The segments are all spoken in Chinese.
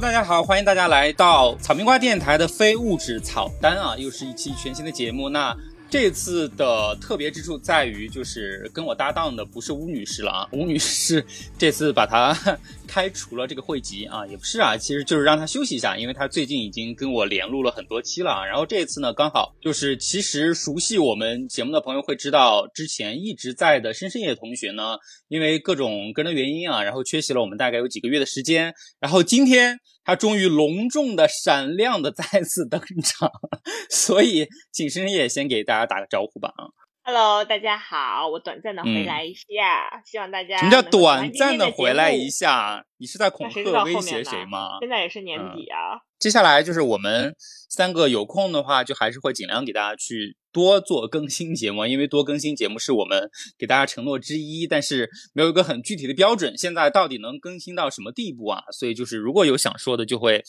大家好，欢迎大家来到草莓瓜电台的非物质草单啊，又是一期全新的节目。那这次的特别之处在于，就是跟我搭档的不是吴女士了啊，吴女士 这次把她开除了这个会籍啊，也不是啊，其实就是让他休息一下，因为他最近已经跟我连录了很多期了啊。然后这一次呢，刚好就是其实熟悉我们节目的朋友会知道，之前一直在的深深夜同学呢，因为各种个人原因啊，然后缺席了我们大概有几个月的时间，然后今天。他终于隆重的、闪亮的再次登场，所以请深深也先给大家打个招呼吧啊！Hello，大家好，我短暂的回来一下，希望大家什么叫短暂的回来一下？你是在恐吓威胁谁吗？现在也是年底啊。接下来就是我们三个有空的话，就还是会尽量给大家去多做更新节目，因为多更新节目是我们给大家承诺之一，但是没有一个很具体的标准。现在到底能更新到什么地步啊？所以就是如果有想说的，就会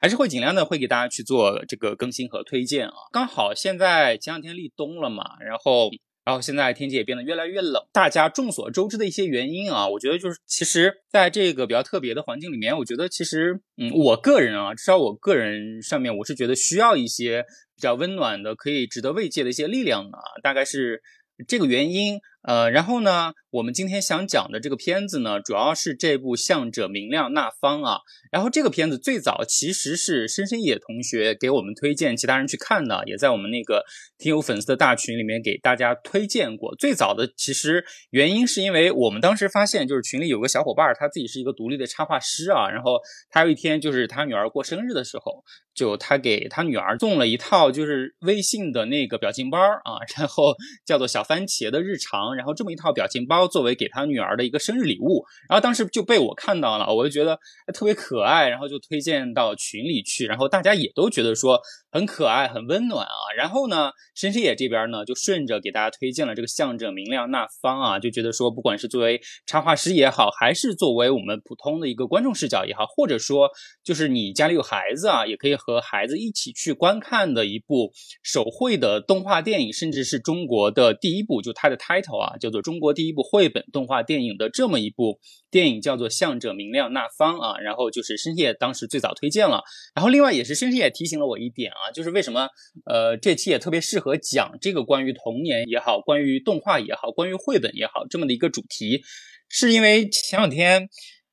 还是会尽量的会给大家去做这个更新和推荐啊。刚好现在前两天立冬了嘛，然后。然后现在天气也变得越来越冷，大家众所周知的一些原因啊，我觉得就是其实在这个比较特别的环境里面，我觉得其实嗯，我个人啊，至少我个人上面，我是觉得需要一些比较温暖的、可以值得慰藉的一些力量的啊，大概是这个原因。呃，然后呢，我们今天想讲的这个片子呢，主要是这部《向着明亮那方》啊。然后这个片子最早其实是深深野同学给我们推荐其他人去看的，也在我们那个听友粉丝的大群里面给大家推荐过。最早的其实原因是因为我们当时发现，就是群里有个小伙伴，他自己是一个独立的插画师啊。然后他有一天就是他女儿过生日的时候，就他给他女儿送了一套就是微信的那个表情包啊，然后 叫做小番茄的日常。然后这么一套表情包作为给他女儿的一个生日礼物，然后当时就被我看到了，我就觉得特别可爱，然后就推荐到群里去，然后大家也都觉得说很可爱、很温暖啊。然后呢，深深野这边呢就顺着给大家推荐了这个向着明亮那方啊，就觉得说不管是作为插画师也好，还是作为我们普通的一个观众视角也好，或者说就是你家里有孩子啊，也可以和孩子一起去观看的一部手绘的动画电影，甚至是中国的第一部，就它的 title 啊。叫做中国第一部绘本动画电影的这么一部电影，叫做《向着明亮那方》啊。然后就是深夜当时最早推荐了，然后另外也是深夜提醒了我一点啊，就是为什么呃这期也特别适合讲这个关于童年也好，关于动画也好，关于绘本也好这么的一个主题，是因为前两天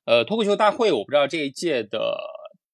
呃脱口秀大会，我不知道这一届的。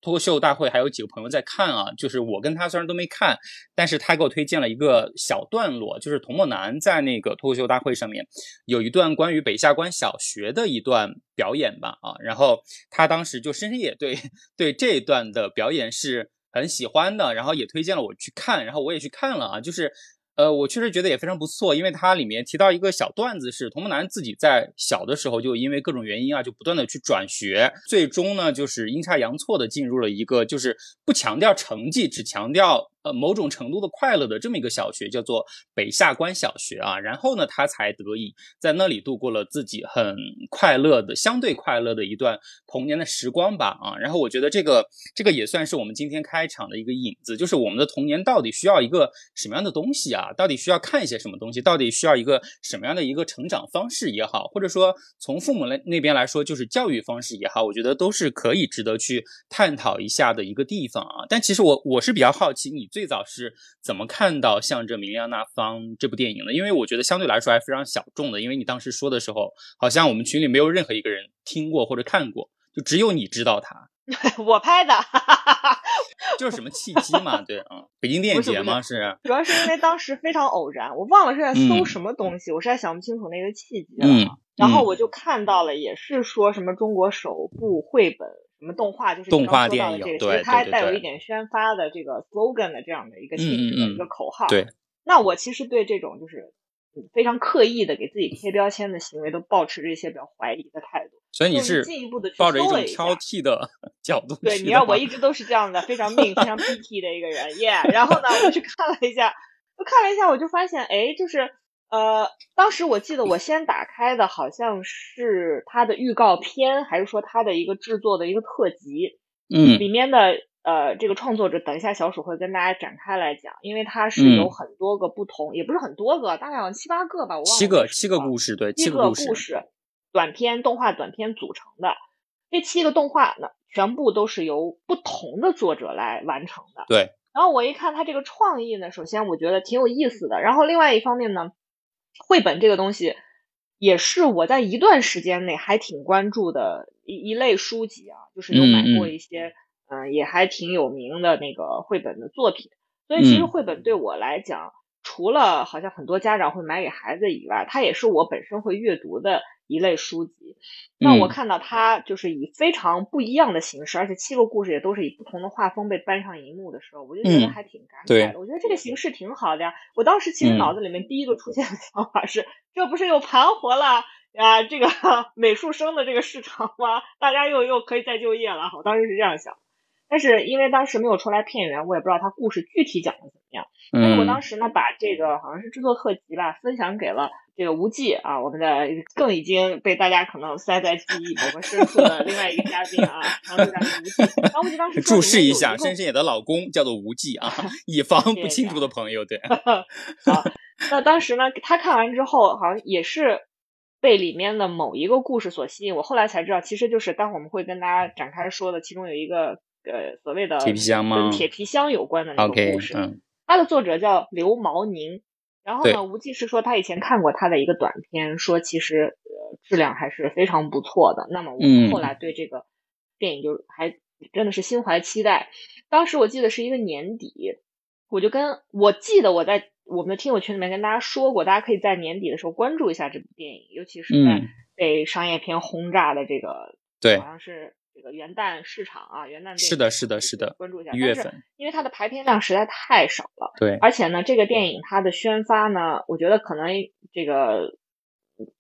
脱口秀大会还有几个朋友在看啊，就是我跟他虽然都没看，但是他给我推荐了一个小段落，就是童梦楠在那个脱口秀大会上面有一段关于北下关小学的一段表演吧啊，然后他当时就深深也对对这一段的表演是很喜欢的，然后也推荐了我去看，然后我也去看了啊，就是。呃，我确实觉得也非常不错，因为它里面提到一个小段子，是童梦楠自己在小的时候就因为各种原因啊，就不断的去转学，最终呢就是阴差阳错的进入了一个就是不强调成绩，只强调。呃，某种程度的快乐的这么一个小学叫做北下关小学啊，然后呢，他才得以在那里度过了自己很快乐的、相对快乐的一段童年的时光吧啊。然后我觉得这个这个也算是我们今天开场的一个引子，就是我们的童年到底需要一个什么样的东西啊？到底需要看一些什么东西？到底需要一个什么样的一个成长方式也好，或者说从父母那那边来说，就是教育方式也好，我觉得都是可以值得去探讨一下的一个地方啊。但其实我我是比较好奇你。最早是怎么看到《向着明亮那方》这部电影的？因为我觉得相对来说还非常小众的，因为你当时说的时候，好像我们群里没有任何一个人听过或者看过，就只有你知道它。我拍的，就是什么契机嘛？对啊，北京电影节吗？是，主要是因为当时非常偶然，我忘了是在搜什么东西，我实在想不清楚那个契机了。然后我就看到了，也是说什么中国首部绘本。什么动画就是动画电影，其实它带有一点宣发的这个 slogan 的这样的一个性质的一个口号。对，那我其实对这种就是非常刻意的给自己贴标签的行为，都保持着一些比较怀疑的态度。所以你是进一步的抱着一种挑剔的角度。对，你要我一直都是这样的，非常命、非常 picky 的一个人。Yeah，然后呢，我去看了一下，我看了一下，我就发现，哎，就是。呃，当时我记得我先打开的好像是它的预告片，还是说它的一个制作的一个特辑？嗯，里面的呃这个创作者，等一下小鼠会跟大家展开来讲，因为它是有很多个不同，也不是很多个，大概有七八个吧，我忘了。七个七个故事，对，七个故事，短片动画短片组成的。这七个动画呢，全部都是由不同的作者来完成的。对。然后我一看他这个创意呢，首先我觉得挺有意思的。然后另外一方面呢，绘本这个东西也是我在一段时间内还挺关注的一一类书籍啊，就是有买过一些嗯也还挺有名的那个绘本的作品。所以其实绘本对我来讲，除了好像很多家长会买给孩子以外，它也是我本身会阅读的。一类书籍，那我看到它就是以非常不一样的形式，而且七个故事也都是以不同的画风被搬上荧幕的时候，我就觉得还挺感慨的。我觉得这个形式挺好的呀。我当时其实脑子里面第一个出现的想法是，这不是又盘活了啊这个 美术生的这个市场吗？大家又又可以再就业了。我当时是这样想，但是因为当时没有出来片源，我也不知道它故事具体讲的怎么样。但是我当时呢，把这个好像是制作特辑吧，分享给了。这个无忌啊，我们的更已经被大家可能塞在记忆某个深处的另外一个嘉宾啊，长寿嘉宾无忌。然后无忌当时注释一下，深深野的老公叫做无忌啊，以防不清楚的朋友，对。好，那当时呢，他看完之后，好像也是被里面的某一个故事所吸引。我后来才知道，其实就是待会我们会跟大家展开说的，其中有一个呃所谓的铁皮箱吗？跟铁皮箱有关的那个故事。嗯，它的作者叫刘毛宁。然后呢，无忌是说他以前看过他的一个短片，说其实呃质量还是非常不错的。那么我们后来对这个电影就还真的是心怀期待。当时我记得是一个年底，我就跟我记得我在我们的听友群里面跟大家说过，大家可以在年底的时候关注一下这部电影，尤其是在被商业片轰炸的这个，对，好像是。这个元旦市场啊，元旦是的，是的，是的，关注一下。一月份，因为它的排片量实在太少了。对，而且呢，这个电影它的宣发呢，我觉得可能这个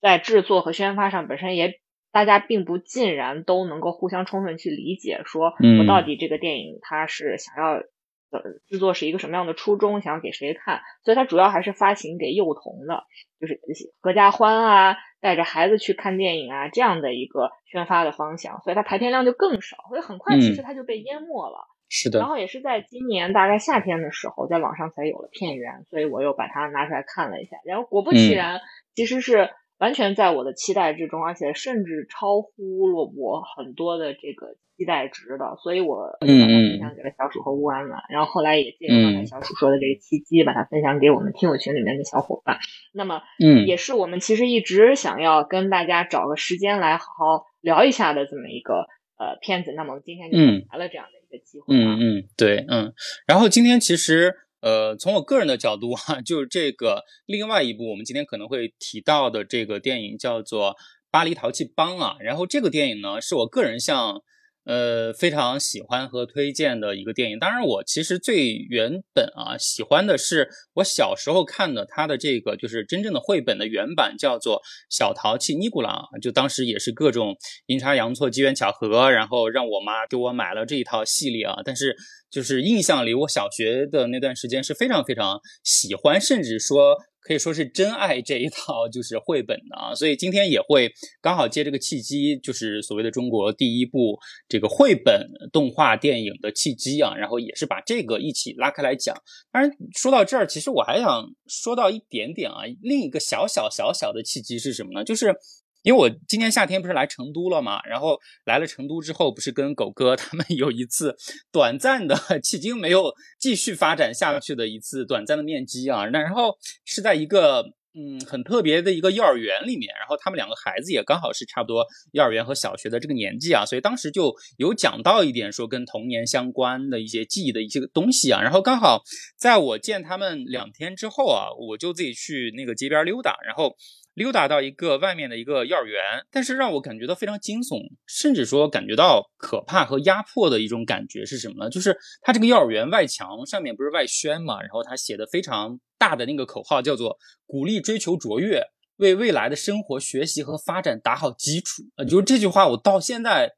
在制作和宣发上本身也大家并不尽然都能够互相充分去理解，说我到底这个电影它是想要呃制作是一个什么样的初衷，想要给谁看，所以它主要还是发行给幼童的，就是合家欢啊。带着孩子去看电影啊，这样的一个宣发的方向，所以它排片量就更少，所以很快其实它就被淹没了。是的。然后也是在今年大概夏天的时候，在网上才有了片源，所以我又把它拿出来看了一下，然后果不其然，其实是。完全在我的期待之中，而且甚至超乎了我很多的这个期待值的，所以我把它分享给了小鼠和乌安了。然后后来也借用刚才小鼠说的这个契机，把它分享给我们听友群里面的小伙伴。那么，嗯，也是我们其实一直想要跟大家找个时间来好好聊一下的这么一个呃片子。那么今天就来了这样的一个机会。嗯嗯，对，嗯。然后今天其实。呃，从我个人的角度哈，就是这个另外一部我们今天可能会提到的这个电影叫做《巴黎淘气帮》啊。然后这个电影呢，是我个人向呃非常喜欢和推荐的一个电影。当然，我其实最原本啊喜欢的是我小时候看的它的这个就是真正的绘本的原版，叫做《小淘气尼古拉》。就当时也是各种阴差阳错、机缘巧合，然后让我妈给我买了这一套系列啊。但是就是印象里，我小学的那段时间是非常非常喜欢，甚至说可以说是真爱这一套就是绘本的啊。所以今天也会刚好借这个契机，就是所谓的中国第一部这个绘本动画电影的契机啊，然后也是把这个一起拉开来讲。当然说到这儿，其实我还想说到一点点啊，另一个小小小小的契机是什么呢？就是。因为我今年夏天不是来成都了嘛，然后来了成都之后，不是跟狗哥 他们有一次短暂的，迄今没有继续发展下去的一次短暂的面基啊。那然后是在一个嗯很特别的一个幼儿园里面，然后他们两个孩子也刚好是差不多幼儿园和小学的这个年纪啊，所以当时就有讲到一点说跟童年相关的一些记忆的一些东西啊。然后刚好在我见他们两天之后啊，我就自己去那个街边溜达，然后。溜达到一个外面的一个幼儿园，但是让我感觉到非常惊悚，甚至说感觉到可怕和压迫的一种感觉是什么呢？就是它这个幼儿园外墙上面不是外宣嘛，然后它写的非常大的那个口号叫做“鼓励追求卓越，为未来的生活、学习和发展打好基础”。呃，就是这句话我到现在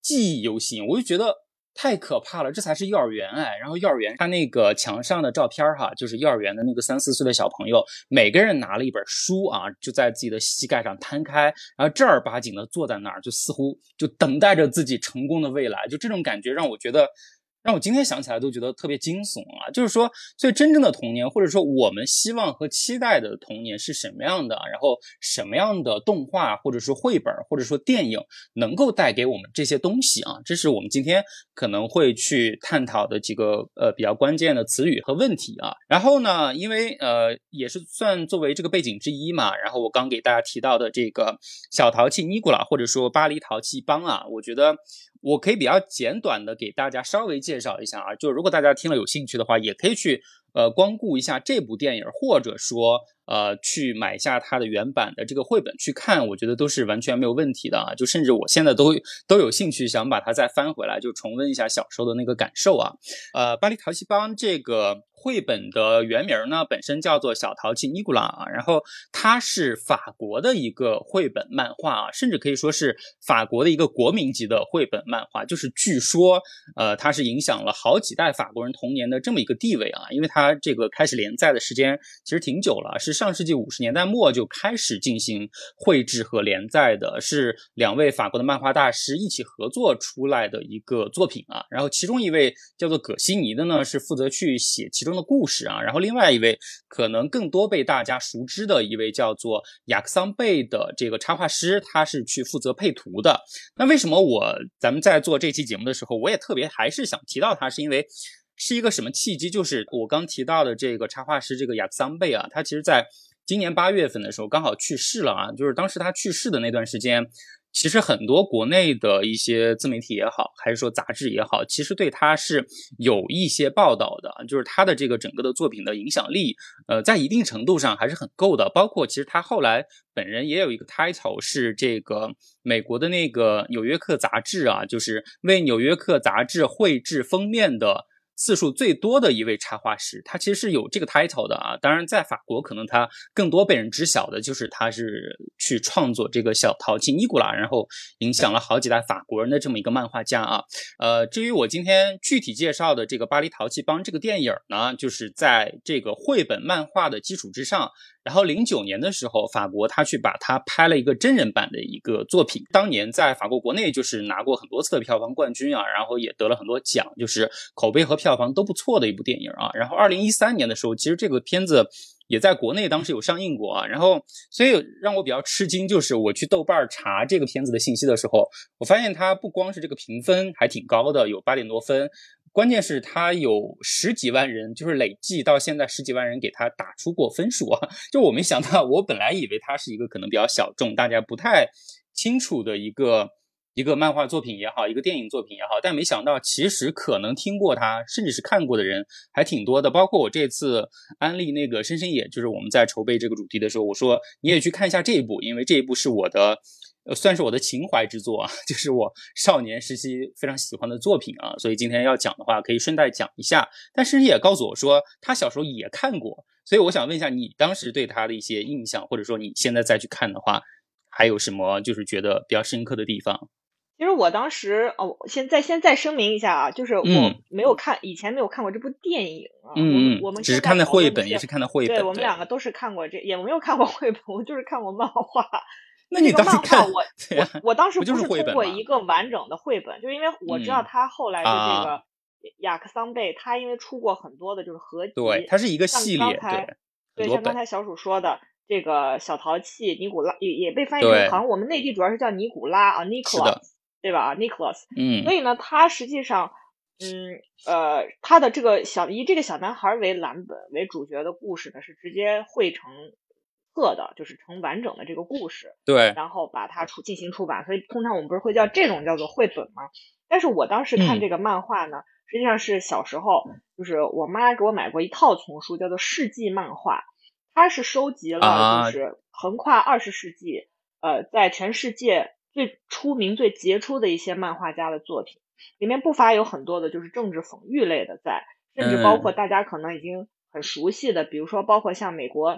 记忆犹新，我就觉得。太可怕了，这才是幼儿园哎！然后幼儿园他那个墙上的照片哈，就是幼儿园的那个三四岁的小朋友，每个人拿了一本书啊，就在自己的膝盖上摊开，然后正儿八经的坐在那儿，就似乎就等待着自己成功的未来。就这种感觉让我觉得，让我今天想起来都觉得特别惊悚啊！就是说，所以真正的童年，或者说我们希望和期待的童年是什么样的？然后什么样的动画，或者说绘本，或者说电影，能够带给我们这些东西啊？这是我们今天可能会去探讨的几个呃比较关键的词语和问题啊。然后呢，因为呃也是算作为这个背景之一嘛，然后我刚给大家提到的这个小淘气尼古拉，或者说巴黎淘气帮啊，我觉得。我可以比较简短的给大家稍微介绍一下啊，就如果大家听了有兴趣的话，也可以去呃光顾一下这部电影，或者说呃去买下它的原版的这个绘本去看，我觉得都是完全没有问题的啊。就甚至我现在都都有兴趣想把它再翻回来，就重温一下小时候的那个感受啊。呃，巴黎淘气帮这个。绘本的原名呢，本身叫做《小淘气尼古拉》啊，然后它是法国的一个绘本漫画啊，甚至可以说是法国的一个国民级的绘本漫画。就是据说，呃，它是影响了好几代法国人童年的这么一个地位啊，因为它这个开始连载的时间其实挺久了，是上世纪五十年代末就开始进行绘制和连载的，是两位法国的漫画大师一起合作出来的一个作品啊。然后其中一位叫做葛西尼的呢，是负责去写其中。的故事啊，然后另外一位可能更多被大家熟知的一位叫做雅克桑贝的这个插画师，他是去负责配图的。那为什么我咱们在做这期节目的时候，我也特别还是想提到他，是因为是一个什么契机？就是我刚提到的这个插画师这个雅克桑贝啊，他其实在今年八月份的时候刚好去世了啊，就是当时他去世的那段时间。其实很多国内的一些自媒体也好，还是说杂志也好，其实对他是有一些报道的，就是他的这个整个的作品的影响力，呃，在一定程度上还是很够的。包括其实他后来本人也有一个 title 是这个美国的那个《纽约客》杂志啊，就是为《纽约客》杂志绘制封面的。次数最多的一位插画师，他其实是有这个 title 的啊。当然，在法国可能他更多被人知晓的就是他是去创作这个小淘气尼古拉，然后影响了好几代法国人的这么一个漫画家啊。呃，至于我今天具体介绍的这个《巴黎淘气帮》这个电影呢，就是在这个绘本漫画的基础之上。然后零九年的时候，法国他去把它拍了一个真人版的一个作品，当年在法国国内就是拿过很多次的票房冠军啊，然后也得了很多奖，就是口碑和票房都不错的一部电影啊。然后二零一三年的时候，其实这个片子也在国内当时有上映过啊。然后所以让我比较吃惊，就是我去豆瓣查这个片子的信息的时候，我发现它不光是这个评分还挺高的，有八点多分。关键是他有十几万人，就是累计到现在十几万人给他打出过分数啊！就我没想到，我本来以为他是一个可能比较小众、大家不太清楚的一个一个漫画作品也好，一个电影作品也好，但没想到其实可能听过他，甚至是看过的人还挺多的。包括我这次安利那个深深野，就是我们在筹备这个主题的时候，我说你也去看一下这一部，因为这一部是我的。呃，算是我的情怀之作啊，就是我少年时期非常喜欢的作品啊，所以今天要讲的话，可以顺带讲一下。但是也告诉我说，他小时候也看过，所以我想问一下，你当时对他的一些印象，或者说你现在再去看的话，还有什么就是觉得比较深刻的地方？其实我当时哦，现在先再声明一下啊，就是我没有看，以前没有看过这部电影啊。嗯我们只是看的绘本，也是看的绘本。对，我们两个都是看过这，也没有看过绘本，我就是看过漫画。那你当时看我 我我当时不是通过一个完整的绘本，就因为我知道他后来的这个雅克桑贝，他因为出过很多的就是合集，对，它是一个系列，对，像刚才小鼠说的这个小淘气尼古拉也也被翻译成好像我们内地主要是叫尼古拉啊，Nicholas，对吧？Nicholas，嗯，所以呢，他实际上，嗯呃，他的这个小以这个小男孩为蓝本为主角的故事呢，是直接汇成。册的就是成完整的这个故事，对，然后把它出进行出版，所以通常我们不是会叫这种叫做绘本吗？但是我当时看这个漫画呢，实际上是小时候，就是我妈给我买过一套丛书，叫做《世纪漫画》，它是收集了就是横跨二十世纪，呃，在全世界最出名、最杰出的一些漫画家的作品，里面不乏有很多的就是政治讽喻类的在，甚至包括大家可能已经很熟悉的，比如说包括像美国。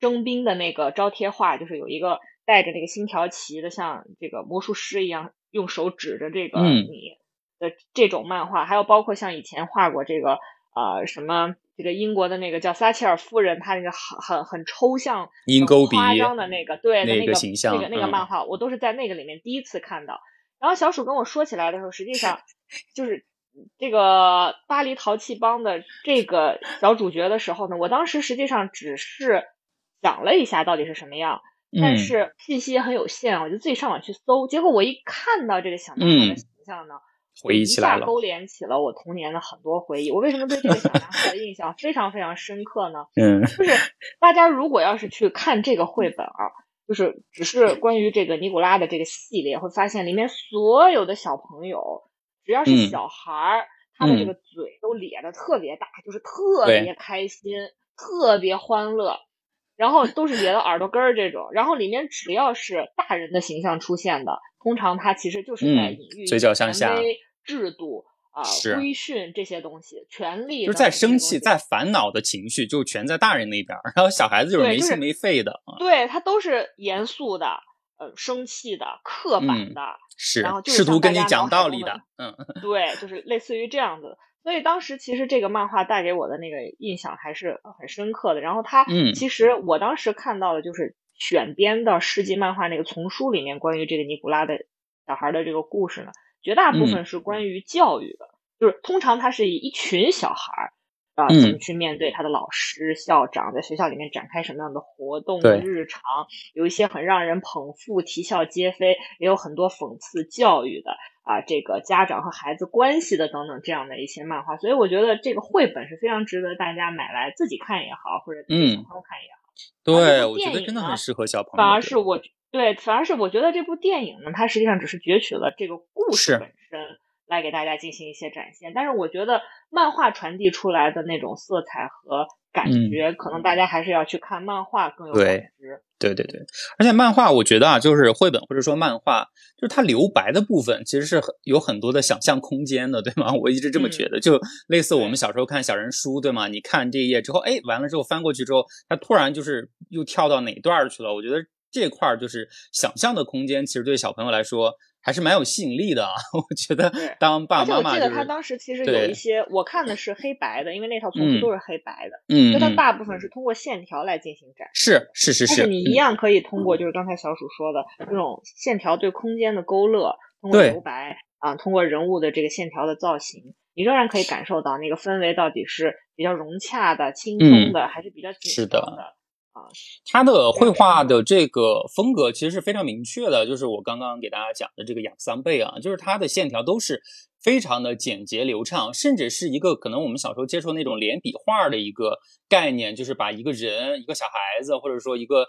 征兵的那个招贴画，就是有一个带着那个星条旗的，像这个魔术师一样，用手指着这个你的这种漫画，还有包括像以前画过这个呃什么这个英国的那个叫撒切尔夫人，她那个很很很抽象、很夸张的那个对的那个形象，那个那个漫画，我都是在那个里面第一次看到。然后小鼠跟我说起来的时候，实际上就是这个巴黎淘气帮的这个小主角的时候呢，我当时实际上只是想了一下到底是什么样，但是信息也很有限，我就自己上网去搜，结果我一看到这个小男孩的形象呢，回忆起来了，勾连起了我童年的很多回忆。我为什么对这个小男孩的印象非常非常深刻呢？嗯，就是大家如果要是去看这个绘本啊，就是只是关于这个尼古拉的这个系列，会发现里面所有的小朋友。只要是小孩儿，他的这个嘴都咧的特别大，就是特别开心、特别欢乐，然后都是咧到耳朵根儿这种。然后里面只要是大人的形象出现的，通常他其实就是在隐喻嘴角向下、制度啊、规训这些东西、权力，就是在生气、在烦恼的情绪，就全在大人那边，然后小孩子就是没心没肺的。对他都是严肃的。呃，生气的、刻板的，是，然后试图跟你讲道理的，嗯，对，就是类似于这样子。所以当时其实这个漫画带给我的那个印象还是很深刻的。然后它，嗯，其实我当时看到的就是选编的世纪漫画那个丛书里面关于这个尼古拉的小孩的这个故事呢，绝大部分是关于教育的，就是通常他是以一群小孩。啊，怎么去面对他的老师、校长，在学校里面展开什么样的活动？日常有一些很让人捧腹、啼笑皆非，也有很多讽刺教育的啊，这个家长和孩子关系的等等这样的一些漫画。所以我觉得这个绘本是非常值得大家买来自己看也好，或者给小朋友看也好。对，我觉得真的很适合小朋友。反而是我对，反而是我觉得这部电影呢，它实际上只是攫取了这个故事本身。来给大家进行一些展现，但是我觉得漫画传递出来的那种色彩和感觉，可能大家还是要去看漫画更有感知。对对对，而且漫画我觉得啊，就是绘本或者说漫画，就是它留白的部分其实是很有很多的想象空间的，对吗？我一直这么觉得，就类似我们小时候看小人书，对吗？你看这一页之后，哎，完了之后翻过去之后，它突然就是又跳到哪段去了？我觉得这块儿就是想象的空间，其实对小朋友来说。还是蛮有吸引力的啊！我觉得当爸爸妈妈，而且我记得他当时其实有一些，我看的是黑白的，因为那套丛书都是黑白的，嗯，就它大部分是通过线条来进行展示，是是是是。但是你一样可以通过，就是刚才小鼠说的这种线条对空间的勾勒，通过留白啊，通过人物的这个线条的造型，你仍然可以感受到那个氛围到底是比较融洽的、轻松的，还是比较紧张的。他的绘画的这个风格其实是非常明确的，就是我刚刚给大家讲的这个雅桑贝啊，就是他的线条都是非常的简洁流畅，甚至是一个可能我们小时候接触那种连笔画的一个概念，就是把一个人、一个小孩子，或者说一个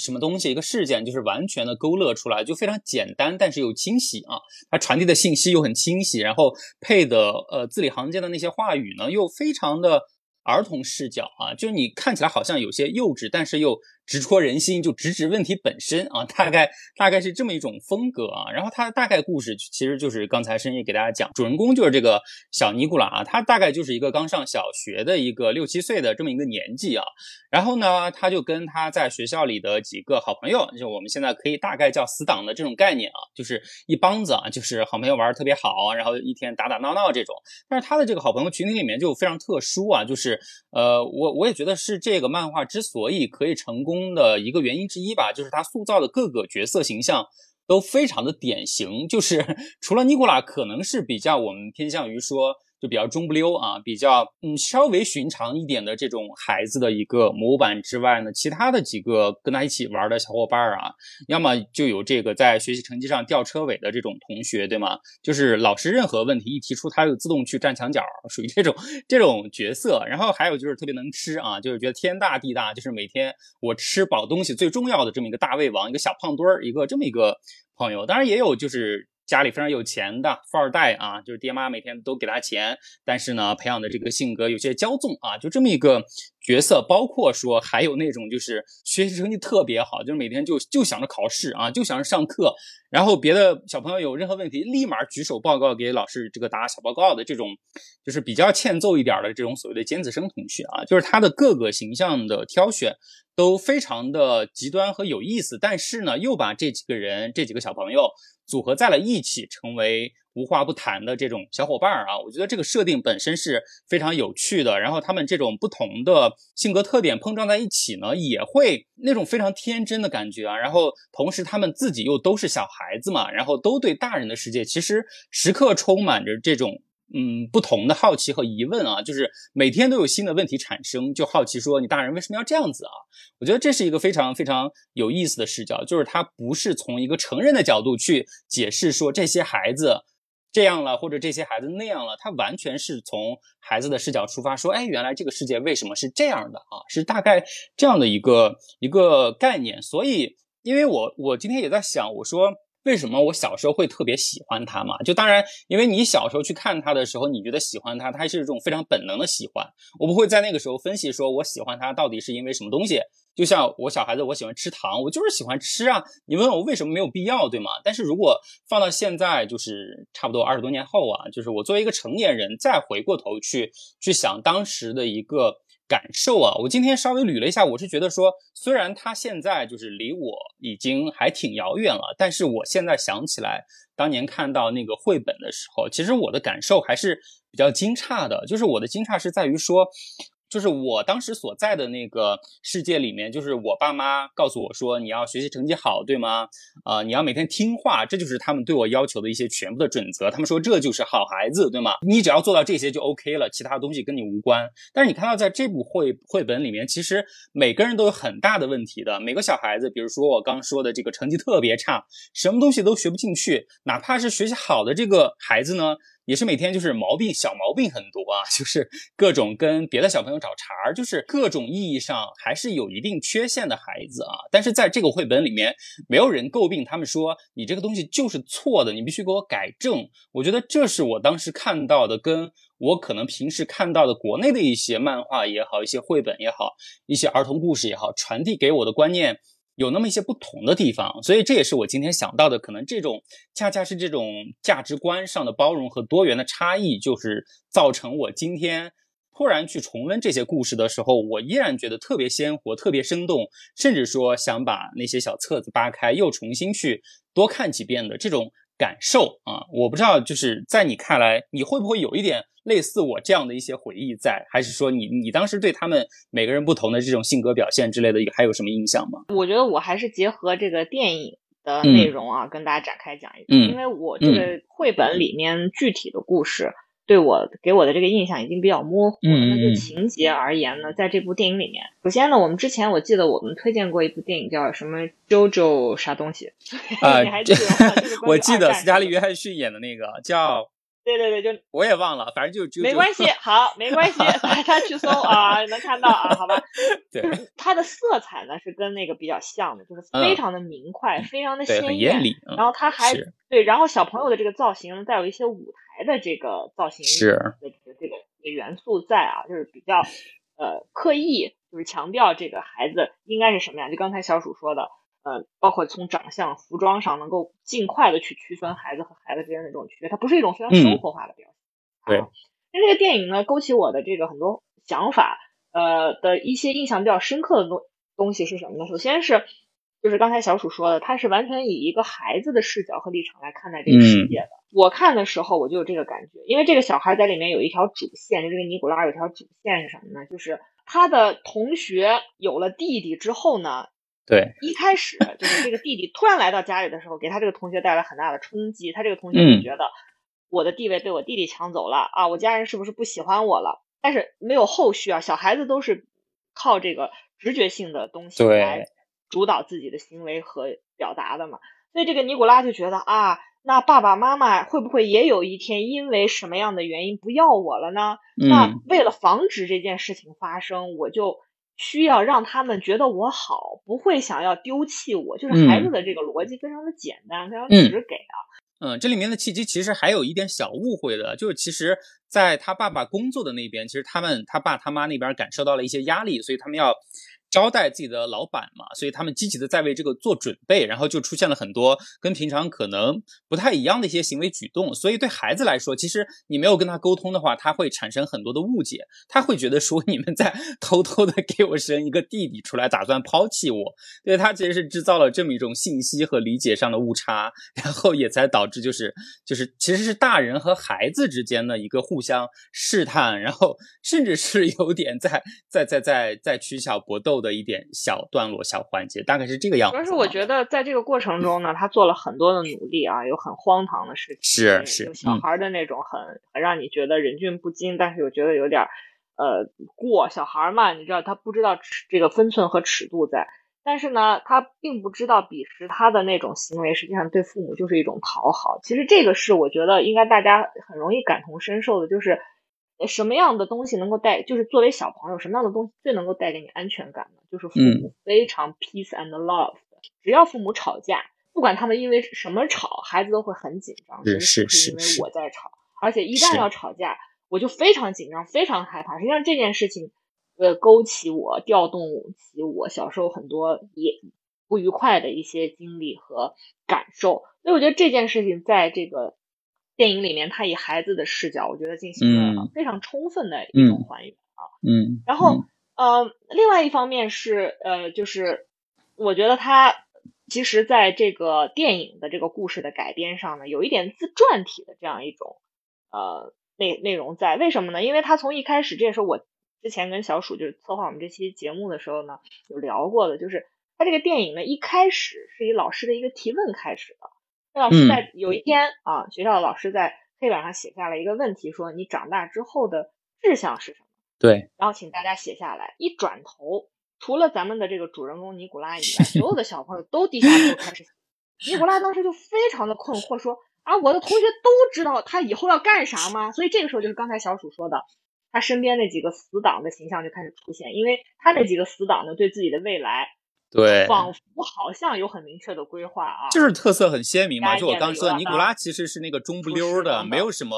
什么东西、一个事件，就是完全的勾勒出来，就非常简单，但是又清晰啊。它传递的信息又很清晰，然后配的呃字里行间的那些话语呢，又非常的。儿童视角啊，就是你看起来好像有些幼稚，但是又。直戳人心，就直指问题本身啊，大概大概是这么一种风格啊。然后他的大概故事其实就是刚才深夜给大家讲，主人公就是这个小尼古拉啊，他大概就是一个刚上小学的一个六七岁的这么一个年纪啊。然后呢，他就跟他在学校里的几个好朋友，就我们现在可以大概叫死党的这种概念啊，就是一帮子啊，就是好朋友玩的特别好，然后一天打打闹闹这种。但是他的这个好朋友群体里面就非常特殊啊，就是呃，我我也觉得是这个漫画之所以可以成功。中的一个原因之一吧，就是他塑造的各个角色形象都非常的典型，就是除了尼古拉可能是比较我们偏向于说。就比较中不溜啊，比较嗯稍微寻常一点的这种孩子的一个模板之外呢，其他的几个跟他一起玩的小伙伴啊，要么就有这个在学习成绩上吊车尾的这种同学，对吗？就是老师任何问题一提出，他就自动去站墙角，属于这种这种角色。然后还有就是特别能吃啊，就是觉得天大地大，就是每天我吃饱东西最重要的这么一个大胃王，一个小胖墩儿，一个这么一个朋友。当然也有就是。家里非常有钱的富二代啊，就是爹妈每天都给他钱，但是呢，培养的这个性格有些骄纵啊，就这么一个角色。包括说还有那种就是学习成绩特别好，就是每天就就想着考试啊，就想着上课，然后别的小朋友有任何问题，立马举手报告给老师这个打小报告的这种，就是比较欠揍一点的这种所谓的尖子生同学啊，就是他的各个形象的挑选都非常的极端和有意思，但是呢，又把这几个人这几个小朋友。组合在了一起，成为无话不谈的这种小伙伴儿啊！我觉得这个设定本身是非常有趣的。然后他们这种不同的性格特点碰撞在一起呢，也会那种非常天真的感觉啊。然后同时他们自己又都是小孩子嘛，然后都对大人的世界其实时刻充满着这种嗯不同的好奇和疑问啊，就是每天都有新的问题产生，就好奇说你大人为什么要这样子啊？我觉得这是一个非常非常有意思的视角，就是他不是从一个成人的角度去解释说这些孩子。这样了，或者这些孩子那样了，他完全是从孩子的视角出发，说，哎，原来这个世界为什么是这样的啊？是大概这样的一个一个概念。所以，因为我我今天也在想，我说。为什么我小时候会特别喜欢他嘛？就当然，因为你小时候去看他的时候，你觉得喜欢他，他是一种非常本能的喜欢。我不会在那个时候分析说我喜欢他到底是因为什么东西。就像我小孩子，我喜欢吃糖，我就是喜欢吃啊。你问我为什么没有必要，对吗？但是如果放到现在，就是差不多二十多年后啊，就是我作为一个成年人，再回过头去去想当时的一个。感受啊，我今天稍微捋了一下，我是觉得说，虽然他现在就是离我已经还挺遥远了，但是我现在想起来，当年看到那个绘本的时候，其实我的感受还是比较惊诧的，就是我的惊诧是在于说。就是我当时所在的那个世界里面，就是我爸妈告诉我说，你要学习成绩好，对吗？啊，你要每天听话，这就是他们对我要求的一些全部的准则。他们说这就是好孩子，对吗？你只要做到这些就 OK 了，其他东西跟你无关。但是你看到在这部绘绘本里面，其实每个人都有很大的问题的。每个小孩子，比如说我刚说的这个成绩特别差，什么东西都学不进去，哪怕是学习好的这个孩子呢？也是每天就是毛病小毛病很多啊，就是各种跟别的小朋友找茬儿，就是各种意义上还是有一定缺陷的孩子啊。但是在这个绘本里面，没有人诟病他们说你这个东西就是错的，你必须给我改正。我觉得这是我当时看到的，跟我可能平时看到的国内的一些漫画也好，一些绘本也好，一些儿童故事也好，传递给我的观念。有那么一些不同的地方，所以这也是我今天想到的，可能这种恰恰是这种价值观上的包容和多元的差异，就是造成我今天突然去重温这些故事的时候，我依然觉得特别鲜活、特别生动，甚至说想把那些小册子扒开，又重新去多看几遍的这种感受啊！我不知道，就是在你看来，你会不会有一点？类似我这样的一些回忆在，还是说你你当时对他们每个人不同的这种性格表现之类的，还有什么印象吗？我觉得我还是结合这个电影的内容啊，跟大家展开讲一讲，因为我这个绘本里面具体的故事对我给我的这个印象已经比较模糊了。那就情节而言呢，在这部电影里面，首先呢，我们之前我记得我们推荐过一部电影叫什么《JoJo 啥东西》啊？你还记得吗？我记得斯嘉丽·约翰逊演的那个叫。对对对，就我也忘了，反正就就没关系，好，没关系，大家去搜啊，能看到啊，好吧？对，它的色彩呢是跟那个比较像的，就是非常的明快，非常的鲜艳。然后它还对，然后小朋友的这个造型带有一些舞台的这个造型是的这个元素在啊，就是比较呃刻意，就是强调这个孩子应该是什么样。就刚才小鼠说的。呃，包括从长相、服装上，能够尽快的去区分孩子和孩子之间的这种区别，它不是一种非常生活化的表现。对，那这个电影呢，勾起我的这个很多想法，呃的一些印象比较深刻的东东西是什么呢？首先是，就是刚才小鼠说的，他是完全以一个孩子的视角和立场来看待这个世界的。我看的时候，我就有这个感觉，因为这个小孩在里面有一条主线，就这个尼古拉有条主线是什么呢？就是他的同学有了弟弟之后呢。对，一开始就是这个弟弟突然来到家里的时候，给他这个同学带来很大的冲击。他这个同学就觉得我的地位被我弟弟抢走了啊，我家人是不是不喜欢我了？但是没有后续啊，小孩子都是靠这个直觉性的东西来主导自己的行为和表达的嘛。所以这个尼古拉就觉得啊，那爸爸妈妈会不会也有一天因为什么样的原因不要我了呢？那为了防止这件事情发生，我就。需要让他们觉得我好，不会想要丢弃我，就是孩子的这个逻辑非常的简单，非常直给啊。嗯，这里面的契机其实还有一点小误会的，就是其实在他爸爸工作的那边，其实他们他爸他妈那边感受到了一些压力，所以他们要。招待自己的老板嘛，所以他们积极的在为这个做准备，然后就出现了很多跟平常可能不太一样的一些行为举动。所以对孩子来说，其实你没有跟他沟通的话，他会产生很多的误解，他会觉得说你们在 偷偷的给我生一个弟弟出来，打算抛弃我。对他其实是制造了这么一种信息和理解上的误差，然后也才导致就是就是其实是大人和孩子之间的一个互相试探，然后甚至是有点在在在在在取巧搏斗。的一点小段落、小环节，大概是这个样子。主要是我觉得在这个过程中呢，他做了很多的努力啊，有很荒唐的事情，是是有小孩的那种很很让你觉得忍俊不禁，但是又觉得有点呃过。小孩嘛，你知道他不知道尺这个分寸和尺度在。但是呢，他并不知道彼时他的那种行为，实际上对父母就是一种讨好。其实这个是我觉得应该大家很容易感同身受的，就是什么样的东西能够带，就是作为小朋友，什么样的东西最能够带给你安全感呢？就是父母非常 peace and love。只要父母吵架，不管他们因为什么吵，孩子都会很紧张。是是是因为我在吵，而且一旦要吵架，我就非常紧张，非常害怕。实际上这件事情。呃，勾起我、调动起我小时候很多也不愉快的一些经历和感受，所以我觉得这件事情在这个电影里面，他以孩子的视角，我觉得进行了非常充分的一种还原啊。嗯。然后，呃，另外一方面是，呃，就是我觉得他其实在这个电影的这个故事的改编上呢，有一点自传体的这样一种呃内内容在。为什么呢？因为他从一开始，这也是我。之前跟小鼠就是策划我们这期节目的时候呢，有聊过的，就是他这个电影呢一开始是以老师的一个提问开始的。那老师在有一天啊，学校的老师在黑板上写下了一个问题，说你长大之后的志向是什么？对。然后请大家写下来。一转头，除了咱们的这个主人公尼古拉以外，所有的小朋友都低下头开始。尼古拉当时就非常的困惑，说啊，我的同学都知道他以后要干啥吗？所以这个时候就是刚才小鼠说的。他身边那几个死党的形象就开始出现，因为他那几个死党呢，对自己的未来，对，仿佛好像有很明确的规划啊，就是特色很鲜明嘛。就我刚说的，尼古拉其实是那个中不溜的，没有什么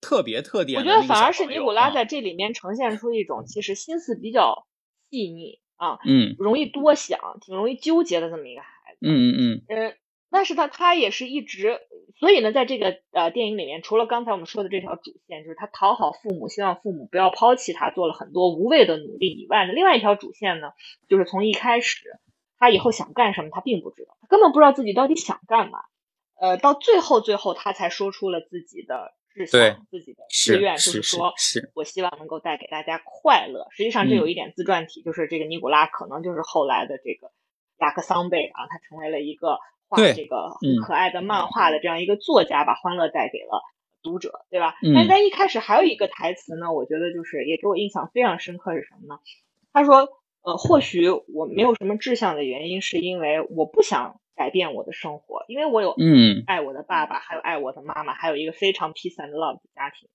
特别特点。我觉得反而是尼古拉在这里面呈现出一种其实心思比较细腻啊，嗯，容易多想，挺容易纠结的这么一个孩子。嗯嗯嗯。呃，但是他他也是一直。所以呢，在这个呃电影里面，除了刚才我们说的这条主线，就是他讨好父母，希望父母不要抛弃他，做了很多无谓的努力以外呢，另外一条主线呢，就是从一开始他以后想干什么，他并不知道，他根本不知道自己到底想干嘛。呃，到最后最后，他才说出了自己的志向，自己的志愿，就是说，我希望能够带给大家快乐。实际上，这有一点自传体，就是这个尼古拉可能就是后来的这个雅克桑贝啊，他成为了一个。画这个很可爱的漫画的这样一个作家，把欢乐带给了读者，对吧？但在一开始还有一个台词呢，我觉得就是也给我印象非常深刻是什么呢？他说：“呃，或许我没有什么志向的原因，是因为我不想改变我的生活，因为我有嗯爱我的爸爸，还有爱我的妈妈，还有一个非常 peace and love 的家庭。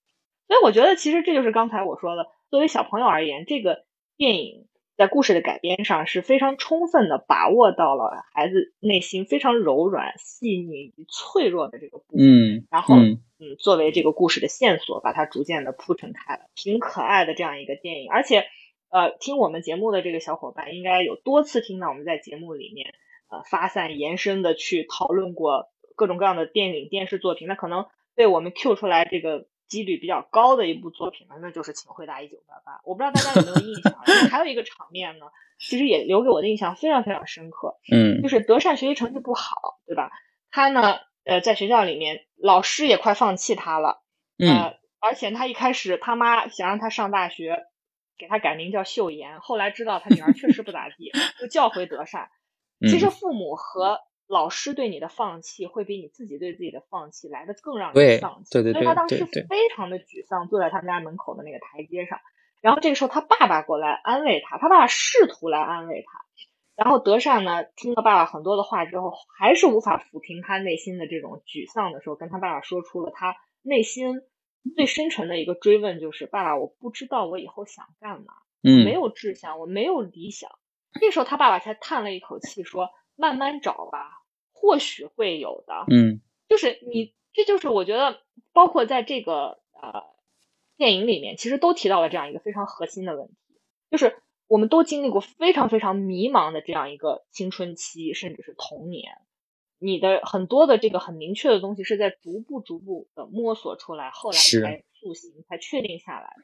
所以我觉得其实这就是刚才我说的，作为小朋友而言，这个电影。”在故事的改编上是非常充分的把握到了孩子内心非常柔软、细腻与脆弱的这个部分，嗯，然后嗯，作为这个故事的线索，把它逐渐的铺陈开了，挺可爱的这样一个电影。而且，呃，听我们节目的这个小伙伴应该有多次听到我们在节目里面呃发散延伸的去讨论过各种各样的电影、电视作品，那可能被我们 Q 出来这个。几率比较高的一部作品呢，那就是《请回答一九八八》。我不知道大家有没有印象？还有一个场面呢，其实也留给我的印象非常非常深刻。嗯，就是德善学习成绩不好，对吧？他呢，呃，在学校里面，老师也快放弃他了。嗯，而且他一开始他妈想让他上大学，给他改名叫秀妍。后来知道他女儿确实不咋地，又叫回德善。其实父母和老师对你的放弃，会比你自己对自己的放弃来的更让人丧气。对对对，所以他当时非常的沮丧，坐在他们家门口的那个台阶上。然后这个时候，他爸爸过来安慰他，他爸爸试图来安慰他。然后德善呢，听了爸爸很多的话之后，还是无法抚平他内心的这种沮丧的时候，跟他爸爸说出了他内心最深沉的一个追问，就是：爸爸，我不知道我以后想干嘛，嗯，没有志向，我没有理想。这时候他爸爸才叹了一口气，说：慢慢找吧。或许会有的，嗯，就是你，这就是我觉得，包括在这个呃电影里面，其实都提到了这样一个非常核心的问题，就是我们都经历过非常非常迷茫的这样一个青春期，甚至是童年，你的很多的这个很明确的东西是在逐步逐步的摸索出来，后来才塑形，才确定下来的。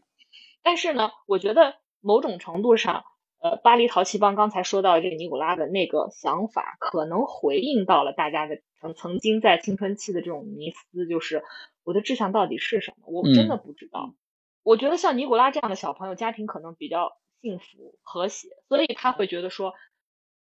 但是呢，我觉得某种程度上。呃，巴黎淘气帮刚才说到这个尼古拉的那个想法，可能回应到了大家的曾曾经在青春期的这种迷思，就是我的志向到底是什么？我真的不知道。我觉得像尼古拉这样的小朋友，家庭可能比较幸福、和谐，所以他会觉得说。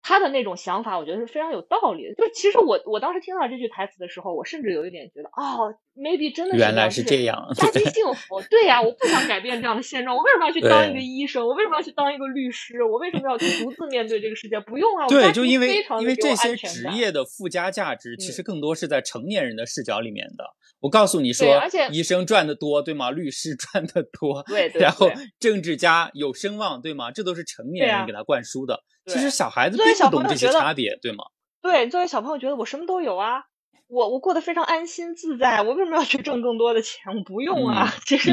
他的那种想法，我觉得是非常有道理的。就其实我我当时听到这句台词的时候，我甚至有一点觉得，哦，maybe 真的是原来是这样，家庭幸福。对呀，我不想改变这样的现状。我为什么要去当一个医生？我为什么要去当一个律师？我为什么要去独自面对这个世界？不用啊，对，就因为因为这些职业的附加价值，其实更多是在成年人的视角里面的。我告诉你说，而且医生赚的多，对吗？律师 赚的多，对对，然后政治家有声望，对吗？这都是成年人给他灌输的。其实小孩子并不懂这些差别，对吗？对，作为小朋友觉得我什么都有啊，我我过得非常安心自在，我为什么要去挣更多的钱？我不用啊。其实，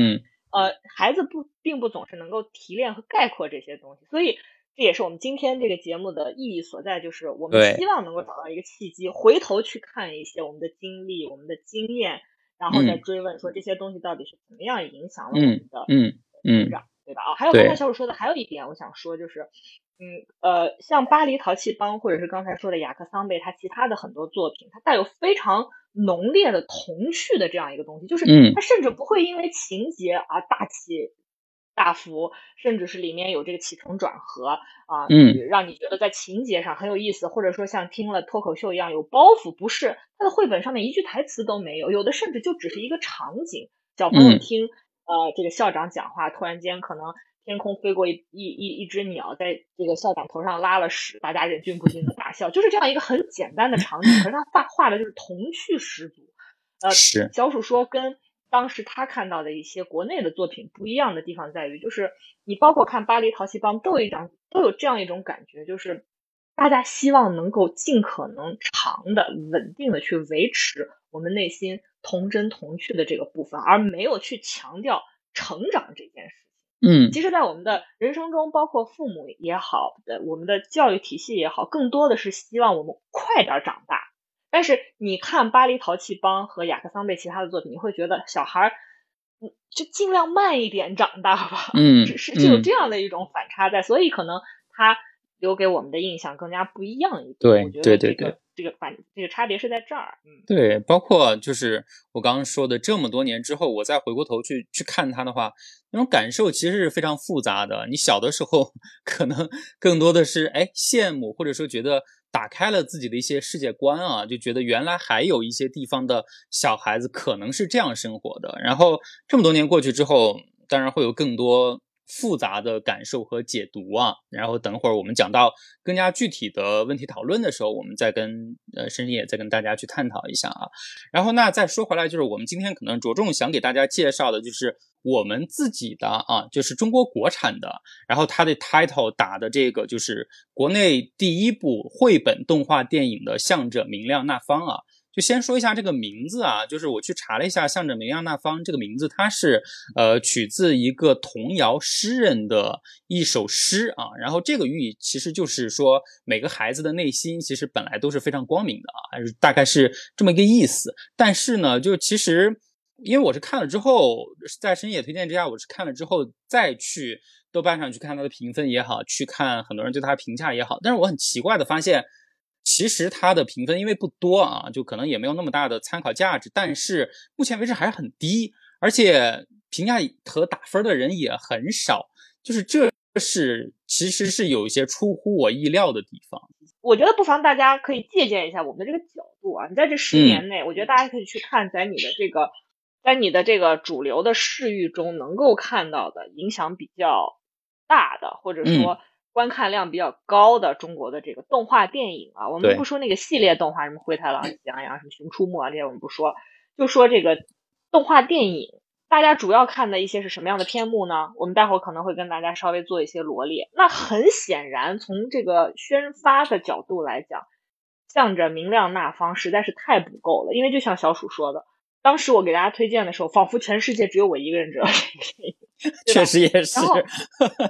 呃，孩子不并不总是能够提炼和概括这些东西，所以这也是我们今天这个节目的意义所在，就是我们希望能够找到一个契机，回头去看一些我们的经历、我们的经验。然后再追问说这些东西到底是怎么样影响了我们的成长，对吧？啊，还有刚才小主说的还有一点，我想说就是，嗯呃，像巴黎淘气帮或者是刚才说的雅克桑贝，他其他的很多作品，它带有非常浓烈的童趣的这样一个东西，就是它甚至不会因为情节而大起。大幅，甚至是里面有这个起承转合啊，嗯，让你觉得在情节上很有意思，或者说像听了脱口秀一样有包袱。不是，他的绘本上面一句台词都没有，有的甚至就只是一个场景。小朋友听，呃，这个校长讲话，突然间可能天空飞过一一一一只鸟，在这个校长头上拉了屎，大家忍俊不禁的大笑，就是这样一个很简单的场景，可是他画画的就是童趣十足。呃，小鼠说跟。当时他看到的一些国内的作品不一样的地方在于，就是你包括看《巴黎淘气帮》都有一张都有这样一种感觉，就是大家希望能够尽可能长的、稳定的去维持我们内心童真童趣的这个部分，而没有去强调成长这件事情。嗯，其实，在我们的人生中，包括父母也好，的我们的教育体系也好，更多的是希望我们快点长大。但是你看《巴黎淘气帮》和雅克桑贝其他的作品，你会觉得小孩儿，嗯，就尽量慢一点长大吧，嗯，是是就有这样的一种反差在，所以可能他留给我们的印象更加不一样一点。对对对对，这个反这个差别是在这儿。嗯，对，包括就是我刚刚说的，这么多年之后，我再回过头去去看他的话，那种感受其实是非常复杂的。你小的时候可能 更多的是哎羡慕，或者说觉得。打开了自己的一些世界观啊，就觉得原来还有一些地方的小孩子可能是这样生活的。然后这么多年过去之后，当然会有更多复杂的感受和解读啊。然后等会儿我们讲到更加具体的问题讨论的时候，我们再跟呃申也再跟大家去探讨一下啊。然后那再说回来，就是我们今天可能着重想给大家介绍的就是。我们自己的啊，就是中国国产的，然后它的 title 打的这个就是国内第一部绘本动画电影的《向着明亮那方》啊，就先说一下这个名字啊，就是我去查了一下，《向着明亮那方》这个名字，它是呃取自一个童谣诗人的一首诗啊，然后这个寓意其实就是说每个孩子的内心其实本来都是非常光明的啊，大概是这么一个意思，但是呢，就其实。因为我是看了之后，在深夜推荐之下，我是看了之后再去豆瓣上去看它的评分也好，去看很多人对它评价也好。但是我很奇怪的发现，其实它的评分因为不多啊，就可能也没有那么大的参考价值。但是目前为止还是很低，而且评价和打分的人也很少。就是这是其实是有一些出乎我意料的地方。我觉得不妨大家可以借鉴一下我们的这个角度啊，你在这十年内，我觉得大家可以去看在你的这个。在你的这个主流的视域中，能够看到的影响比较大的，或者说观看量比较高的中国的这个动画电影啊，我们不说那个系列动画，什么灰太狼、喜羊羊、什么熊出没啊这些，我们不说，就说这个动画电影，大家主要看的一些是什么样的篇目呢？我们待会儿可能会跟大家稍微做一些罗列。那很显然，从这个宣发的角度来讲，向着明亮那方实在是太不够了，因为就像小鼠说的。当时我给大家推荐的时候，仿佛全世界只有我一个人知道 确实也是。然后，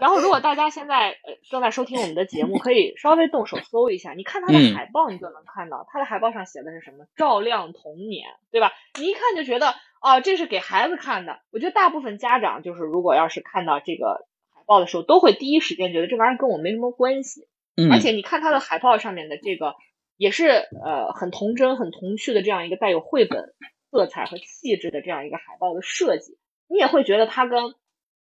然后如果大家现在呃正在收听我们的节目，可以稍微动手搜一下，你看它的海报，你就能看到它的海报上写的是什么“照亮童年”，对吧？你一看就觉得啊，这是给孩子看的。我觉得大部分家长就是如果要是看到这个海报的时候，都会第一时间觉得这玩意儿跟我没什么关系。嗯。而且你看它的海报上面的这个，也是呃很童真、很童趣的这样一个带有绘本。色彩和气质的这样一个海报的设计，你也会觉得它跟，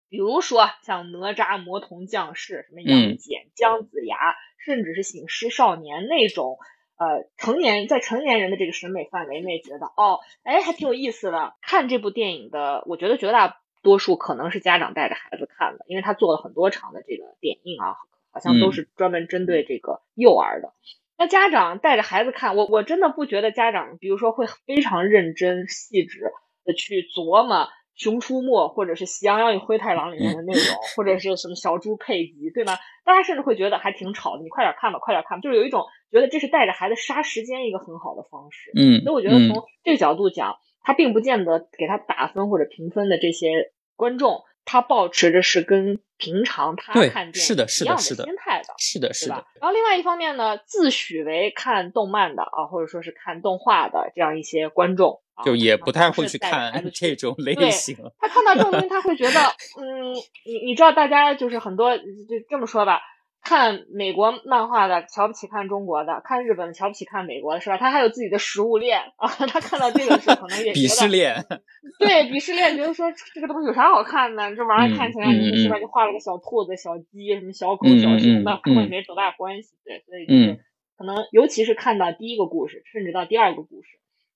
比比如说像哪吒、魔童降世、什么杨戬、姜子牙，甚至是醒狮少年那种，呃，成年在成年人的这个审美范围内，觉得哦，哎，还挺有意思的。看这部电影的，我觉得绝大多数可能是家长带着孩子看的，因为他做了很多场的这个点映啊，好像都是专门针对这个幼儿的。那家长带着孩子看，我我真的不觉得家长，比如说会非常认真细致的去琢磨《熊出没》或者是《喜羊羊与灰太狼》里面的内容，或者是什么小猪佩奇，对吗？大家甚至会觉得还挺吵的，你快点看吧，快点看，就是有一种觉得这是带着孩子杀时间一个很好的方式。嗯，所以我觉得从这个角度讲，他并不见得给他打分或者评分的这些观众。他保持着是跟平常他看电影一样的心态的，是的，是的。然后另外一方面呢，自诩为看动漫的啊，或者说是看动画的这样一些观众，就也不太会去看 这种类型。他看到这种东西，他会觉得，嗯，你你知道，大家就是很多，就这么说吧。看美国漫画的瞧不起看中国的，看日本的瞧不起看美国的，是吧？他还有自己的食物链啊，他看到这个时候可能也鄙视链，对鄙视链，觉得说这个东西有啥好看的？这玩意儿看起来是吧？就画了个小兔子、小鸡、什么小狗、小熊的，跟我也没多大关系。对，所以就是可能，尤其是看到第一个故事，甚至到第二个故事，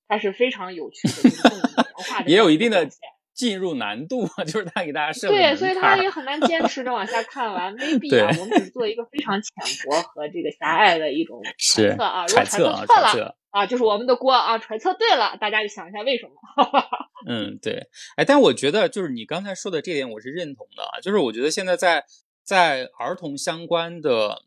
它是非常有趣的，也有一定的。进入难度就是他给大家设对，所以他也很难坚持着往下看完。没必要，我们只是做一个非常浅薄和这个狭隘的一种揣测啊。如果揣测错了啊，就是我们的锅啊。揣测对了，大家就想一下为什么。嗯，对。哎，但我觉得就是你刚才说的这点，我是认同的。就是我觉得现在在在儿童相关的。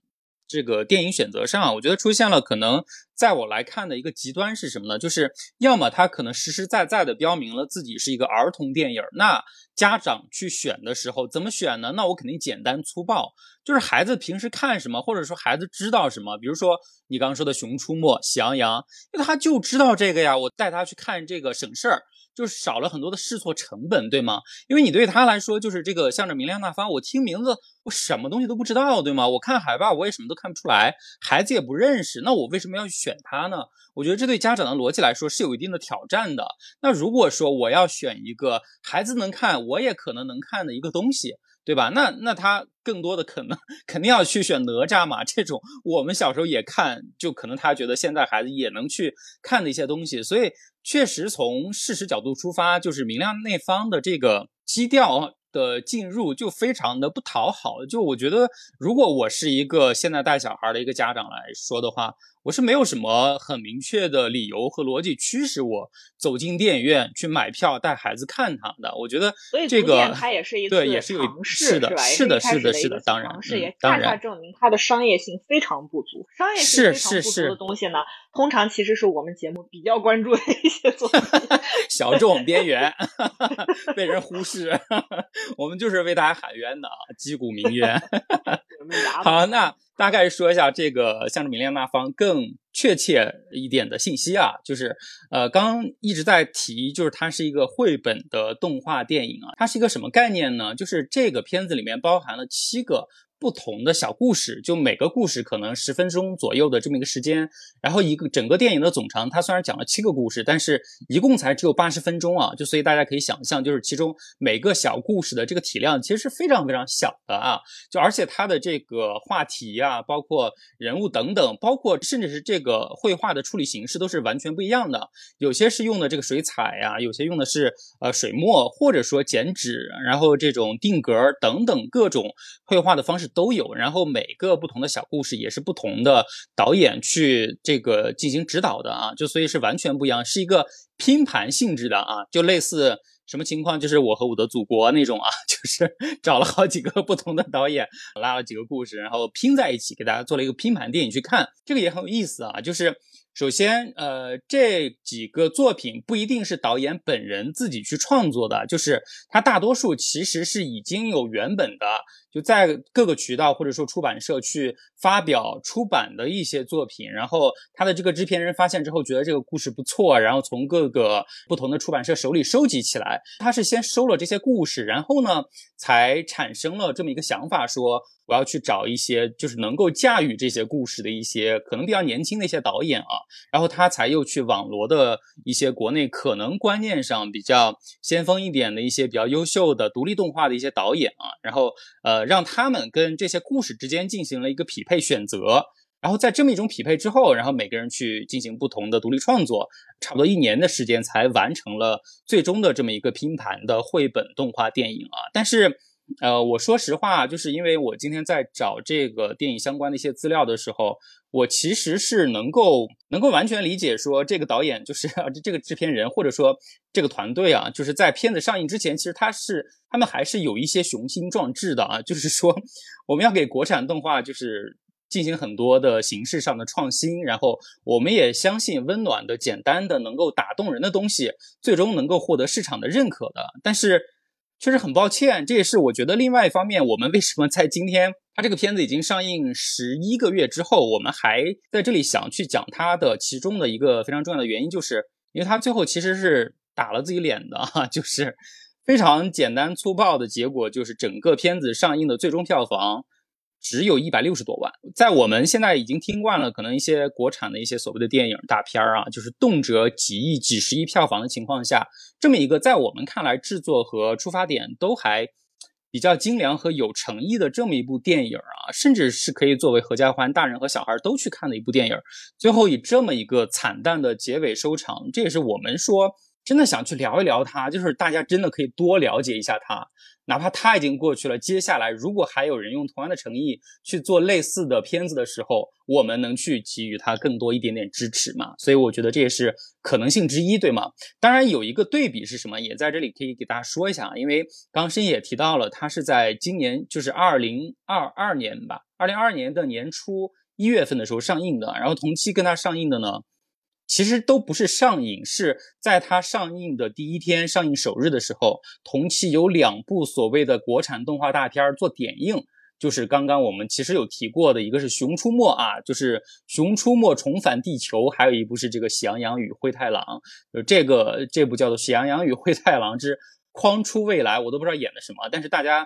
这个电影选择上，我觉得出现了可能在我来看的一个极端是什么呢？就是要么他可能实实在在的标明了自己是一个儿童电影，那家长去选的时候怎么选呢？那我肯定简单粗暴，就是孩子平时看什么，或者说孩子知道什么，比如说你刚刚说的《熊出没》《喜羊羊》，因为他就知道这个呀，我带他去看这个省事儿。就是少了很多的试错成本，对吗？因为你对他来说，就是这个向着明亮那方，我听名字，我什么东西都不知道，对吗？我看海报，我也什么都看不出来，孩子也不认识，那我为什么要去选他呢？我觉得这对家长的逻辑来说是有一定的挑战的。那如果说我要选一个孩子能看，我也可能能看的一个东西。对吧？那那他更多的可能肯定要去选哪吒嘛，这种我们小时候也看，就可能他觉得现在孩子也能去看的一些东西，所以确实从事实角度出发，就是明亮那方的这个基调。的进入就非常的不讨好，就我觉得，如果我是一个现在带小孩的一个家长来说的话，我是没有什么很明确的理由和逻辑驱使我走进电影院去买票带孩子看他的。我觉得这个它也是一对，也是有是的，是的，是的，是的，当然，也恰恰证明它的商业性非常不足。商业性非常不足的东西呢，通常其实是我们节目比较关注的一些作品，小众边缘，被人忽视。我们就是为大家喊冤的啊，击鼓鸣冤。好，那大概说一下这个向着明亮那方更确切一点的信息啊，就是呃，刚一直在提，就是它是一个绘本的动画电影啊，它是一个什么概念呢？就是这个片子里面包含了七个。不同的小故事，就每个故事可能十分钟左右的这么一个时间，然后一个整个电影的总长，它虽然讲了七个故事，但是一共才只有八十分钟啊，就所以大家可以想象，就是其中每个小故事的这个体量其实是非常非常小的啊，就而且它的这个话题啊，包括人物等等，包括甚至是这个绘画的处理形式都是完全不一样的，有些是用的这个水彩呀，有些用的是呃水墨，或者说剪纸，然后这种定格等等各种绘画的方式。都有，然后每个不同的小故事也是不同的导演去这个进行指导的啊，就所以是完全不一样，是一个拼盘性质的啊，就类似什么情况，就是我和我的祖国那种啊，就是找了好几个不同的导演，拉了几个故事，然后拼在一起，给大家做了一个拼盘电影去看，这个也很有意思啊，就是。首先，呃，这几个作品不一定是导演本人自己去创作的，就是他大多数其实是已经有原本的，就在各个渠道或者说出版社去发表出版的一些作品。然后他的这个制片人发现之后，觉得这个故事不错，然后从各个不同的出版社手里收集起来。他是先收了这些故事，然后呢，才产生了这么一个想法，说。我要去找一些就是能够驾驭这些故事的一些可能比较年轻的一些导演啊，然后他才又去网罗的一些国内可能观念上比较先锋一点的一些比较优秀的独立动画的一些导演啊，然后呃让他们跟这些故事之间进行了一个匹配选择。然后在这么一种匹配之后，然后每个人去进行不同的独立创作，差不多一年的时间才完成了最终的这么一个拼盘的绘本动画电影啊。但是，呃，我说实话，就是因为我今天在找这个电影相关的一些资料的时候，我其实是能够能够完全理解说，这个导演就是这个制片人或者说这个团队啊，就是在片子上映之前，其实他是他们还是有一些雄心壮志的啊，就是说我们要给国产动画就是。进行很多的形式上的创新，然后我们也相信温暖的、简单的、能够打动人的东西，最终能够获得市场的认可的。但是，确实很抱歉，这也是我觉得另外一方面，我们为什么在今天它这个片子已经上映十一个月之后，我们还在这里想去讲它的其中的一个非常重要的原因，就是因为它最后其实是打了自己脸的哈，就是非常简单粗暴的结果，就是整个片子上映的最终票房。只有一百六十多万，在我们现在已经听惯了，可能一些国产的一些所谓的电影大片儿啊，就是动辄几亿、几十亿票房的情况下，这么一个在我们看来制作和出发点都还比较精良和有诚意的这么一部电影啊，甚至是可以作为合家欢、大人和小孩都去看的一部电影，最后以这么一个惨淡的结尾收场，这也是我们说真的想去聊一聊他，就是大家真的可以多了解一下他。哪怕他已经过去了，接下来如果还有人用同样的诚意去做类似的片子的时候，我们能去给予他更多一点点支持吗？所以我觉得这也是可能性之一，对吗？当然有一个对比是什么，也在这里可以给大家说一下啊，因为刚深也提到了，他是在今年就是二零二二年吧，二零二二年的年初一月份的时候上映的，然后同期跟他上映的呢。其实都不是上映，是在它上映的第一天，上映首日的时候，同期有两部所谓的国产动画大片做点映，就是刚刚我们其实有提过的，一个是《熊出没》啊，就是《熊出没重返地球》，还有一部是这个《喜羊羊与灰太狼》，就这个这部叫做《喜羊羊与灰太狼之框出未来》，我都不知道演的什么，但是大家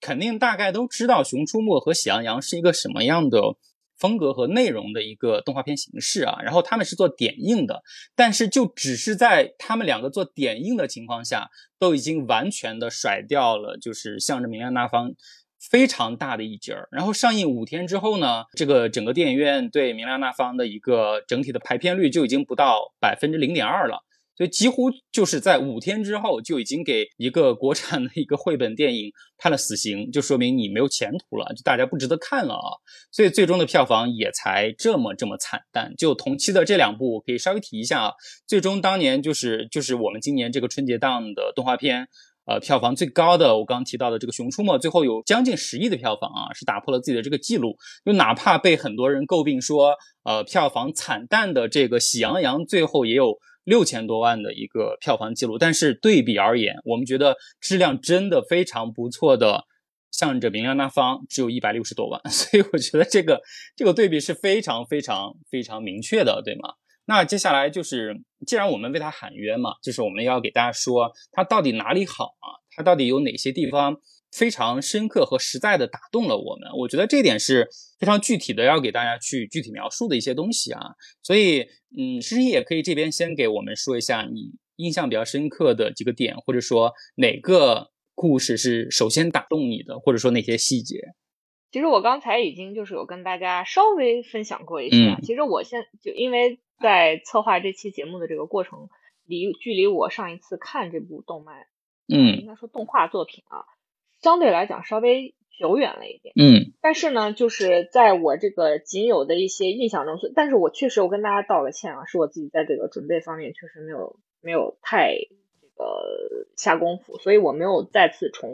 肯定大概都知道《熊出没》和《喜羊羊》是一个什么样的。风格和内容的一个动画片形式啊，然后他们是做点映的，但是就只是在他们两个做点映的情况下，都已经完全的甩掉了，就是向着明亮那方非常大的一截儿。然后上映五天之后呢，这个整个电影院对明亮那方的一个整体的排片率就已经不到百分之零点二了。所以几乎就是在五天之后就已经给一个国产的一个绘本电影判了死刑，就说明你没有前途了，就大家不值得看了啊。所以最终的票房也才这么这么惨淡。就同期的这两部，我可以稍微提一下啊。最终当年就是就是我们今年这个春节档的动画片，呃，票房最高的，我刚刚提到的这个《熊出没》，最后有将近十亿的票房啊，是打破了自己的这个记录。就哪怕被很多人诟病说，呃，票房惨淡的这个《喜羊羊》，最后也有。六千多万的一个票房记录，但是对比而言，我们觉得质量真的非常不错的，向着明亮那方只有一百六十多万，所以我觉得这个这个对比是非常非常非常明确的，对吗？那接下来就是，既然我们为他喊冤嘛，就是我们要给大家说他到底哪里好啊？他到底有哪些地方？非常深刻和实在的打动了我们，我觉得这点是非常具体的，要给大家去具体描述的一些东西啊。所以，嗯，诗诗也可以这边先给我们说一下你印象比较深刻的几个点，或者说哪个故事是首先打动你的，或者说哪些细节。其实我刚才已经就是有跟大家稍微分享过一些。其实我现就因为在策划这期节目的这个过程，离距离我上一次看这部动漫，嗯，应该说动画作品啊。相对来讲稍微久远了一点，嗯，但是呢，就是在我这个仅有的一些印象中，但是我确实我跟大家道个歉啊，是我自己在这个准备方面确实没有没有太这个下功夫，所以我没有再次重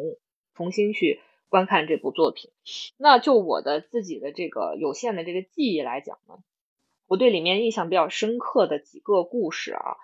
重新去观看这部作品。那就我的自己的这个有限的这个记忆来讲呢，我对里面印象比较深刻的几个故事啊，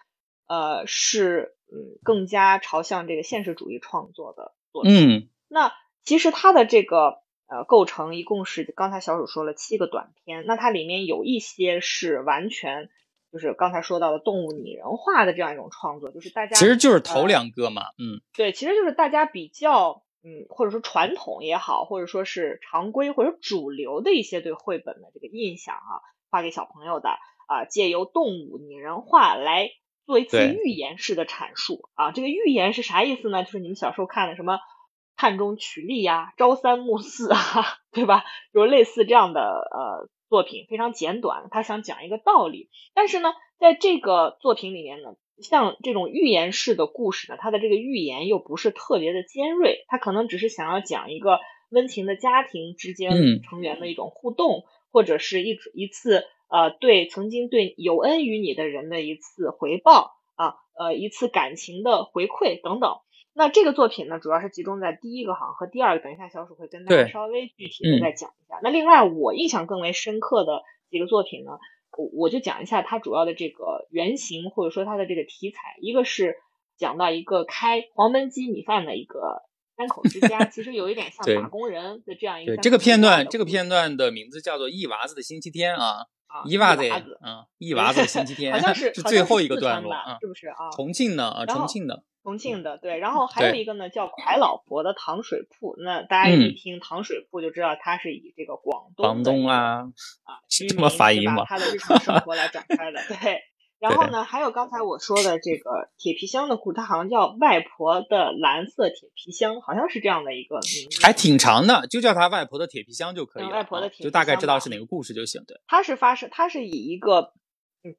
呃，是嗯更加朝向这个现实主义创作的作品，嗯。那其实它的这个呃构成一共是刚才小鼠说了七个短片，那它里面有一些是完全就是刚才说到的动物拟人化的这样一种创作，就是大家其实就是头两个嘛，嗯，对，其实就是大家比较嗯，或者说传统也好，或者说是常规或者主流的一些对绘本的这个印象啊，画给小朋友的啊，借由动物拟人化来做一次寓言式的阐述啊。这个寓言是啥意思呢？就是你们小时候看的什么探中取利呀、朝三暮四啊，对吧？就是类似这样的呃作品，非常简短，他想讲一个道理。但是呢，在这个作品里面呢。像这种寓言式的故事呢，它的这个寓言又不是特别的尖锐，它可能只是想要讲一个温情的家庭之间成员的一种互动，或者是一一次呃对曾经对有恩于你的人的一次回报啊，呃一次感情的回馈等等。那这个作品呢，主要是集中在第一个行和第二个，等一下小鼠会跟大家稍微具体的再讲一下。那另外我印象更为深刻的几个作品呢？我我就讲一下它主要的这个原型，或者说它的这个题材。一个是讲到一个开黄焖鸡米饭的一个三口之家，其实有一点像打工人的这样一个。对这个片段，这个片段的名字叫做《一娃子的星期天》啊。一娃子，嗯，一娃子星期天，好像 是最后一个段落，是不是啊？重庆的啊，重庆的，重庆的，对。然后还有一个呢，叫蒯老婆的糖水铺。那大家一听糖水铺，就知道它是以这个广东广东啊啊 这么发音吗？他的日常生活来展开的，对。然后呢，还有刚才我说的这个铁皮箱的故事，它好像叫外婆的蓝色铁皮箱，好像是这样的一个名字，还挺长的，就叫它外婆的铁皮箱就可以了。外婆的铁皮箱，就大概知道是哪个故事就行。对，它是发生，它是以一个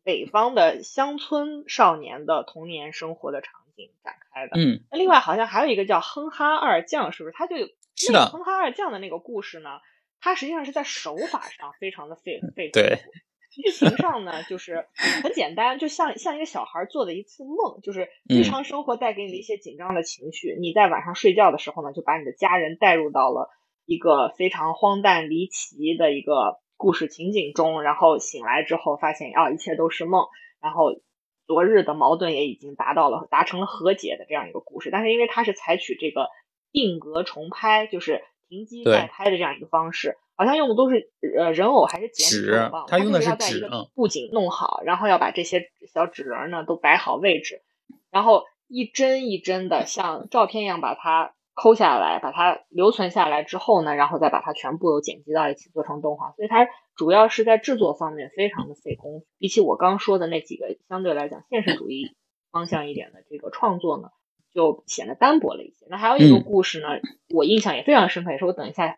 北方的乡村少年的童年生活的场景展开的。嗯，那另外好像还有一个叫哼哈二将，是不是？他就是的，哼哈二将的那个故事呢，它实际上是在手法上非常的费费对。剧情上呢，就是很简单，就像像一个小孩做的一次梦，就是日常生活带给你的一些紧张的情绪。你在晚上睡觉的时候呢，就把你的家人带入到了一个非常荒诞离奇的一个故事情景中，然后醒来之后发现啊，一切都是梦，然后昨日的矛盾也已经达到了达成了和解的这样一个故事。但是因为它是采取这个定格重拍，就是停机再拍的这样一个方式。好像用的都是呃人偶还是剪纸？他用的是纸，布景弄好，然后要把这些小纸人呢都摆好位置，然后一帧一帧的像照片一样把它抠下来，把它留存下来之后呢，然后再把它全部都剪辑到一起做成动画。所以它主要是在制作方面非常的费工，比起我刚说的那几个相对来讲现实主义方向一点的这个创作呢，就显得单薄了一些。那还有一个故事呢，我印象也非常深刻，也是我等一下。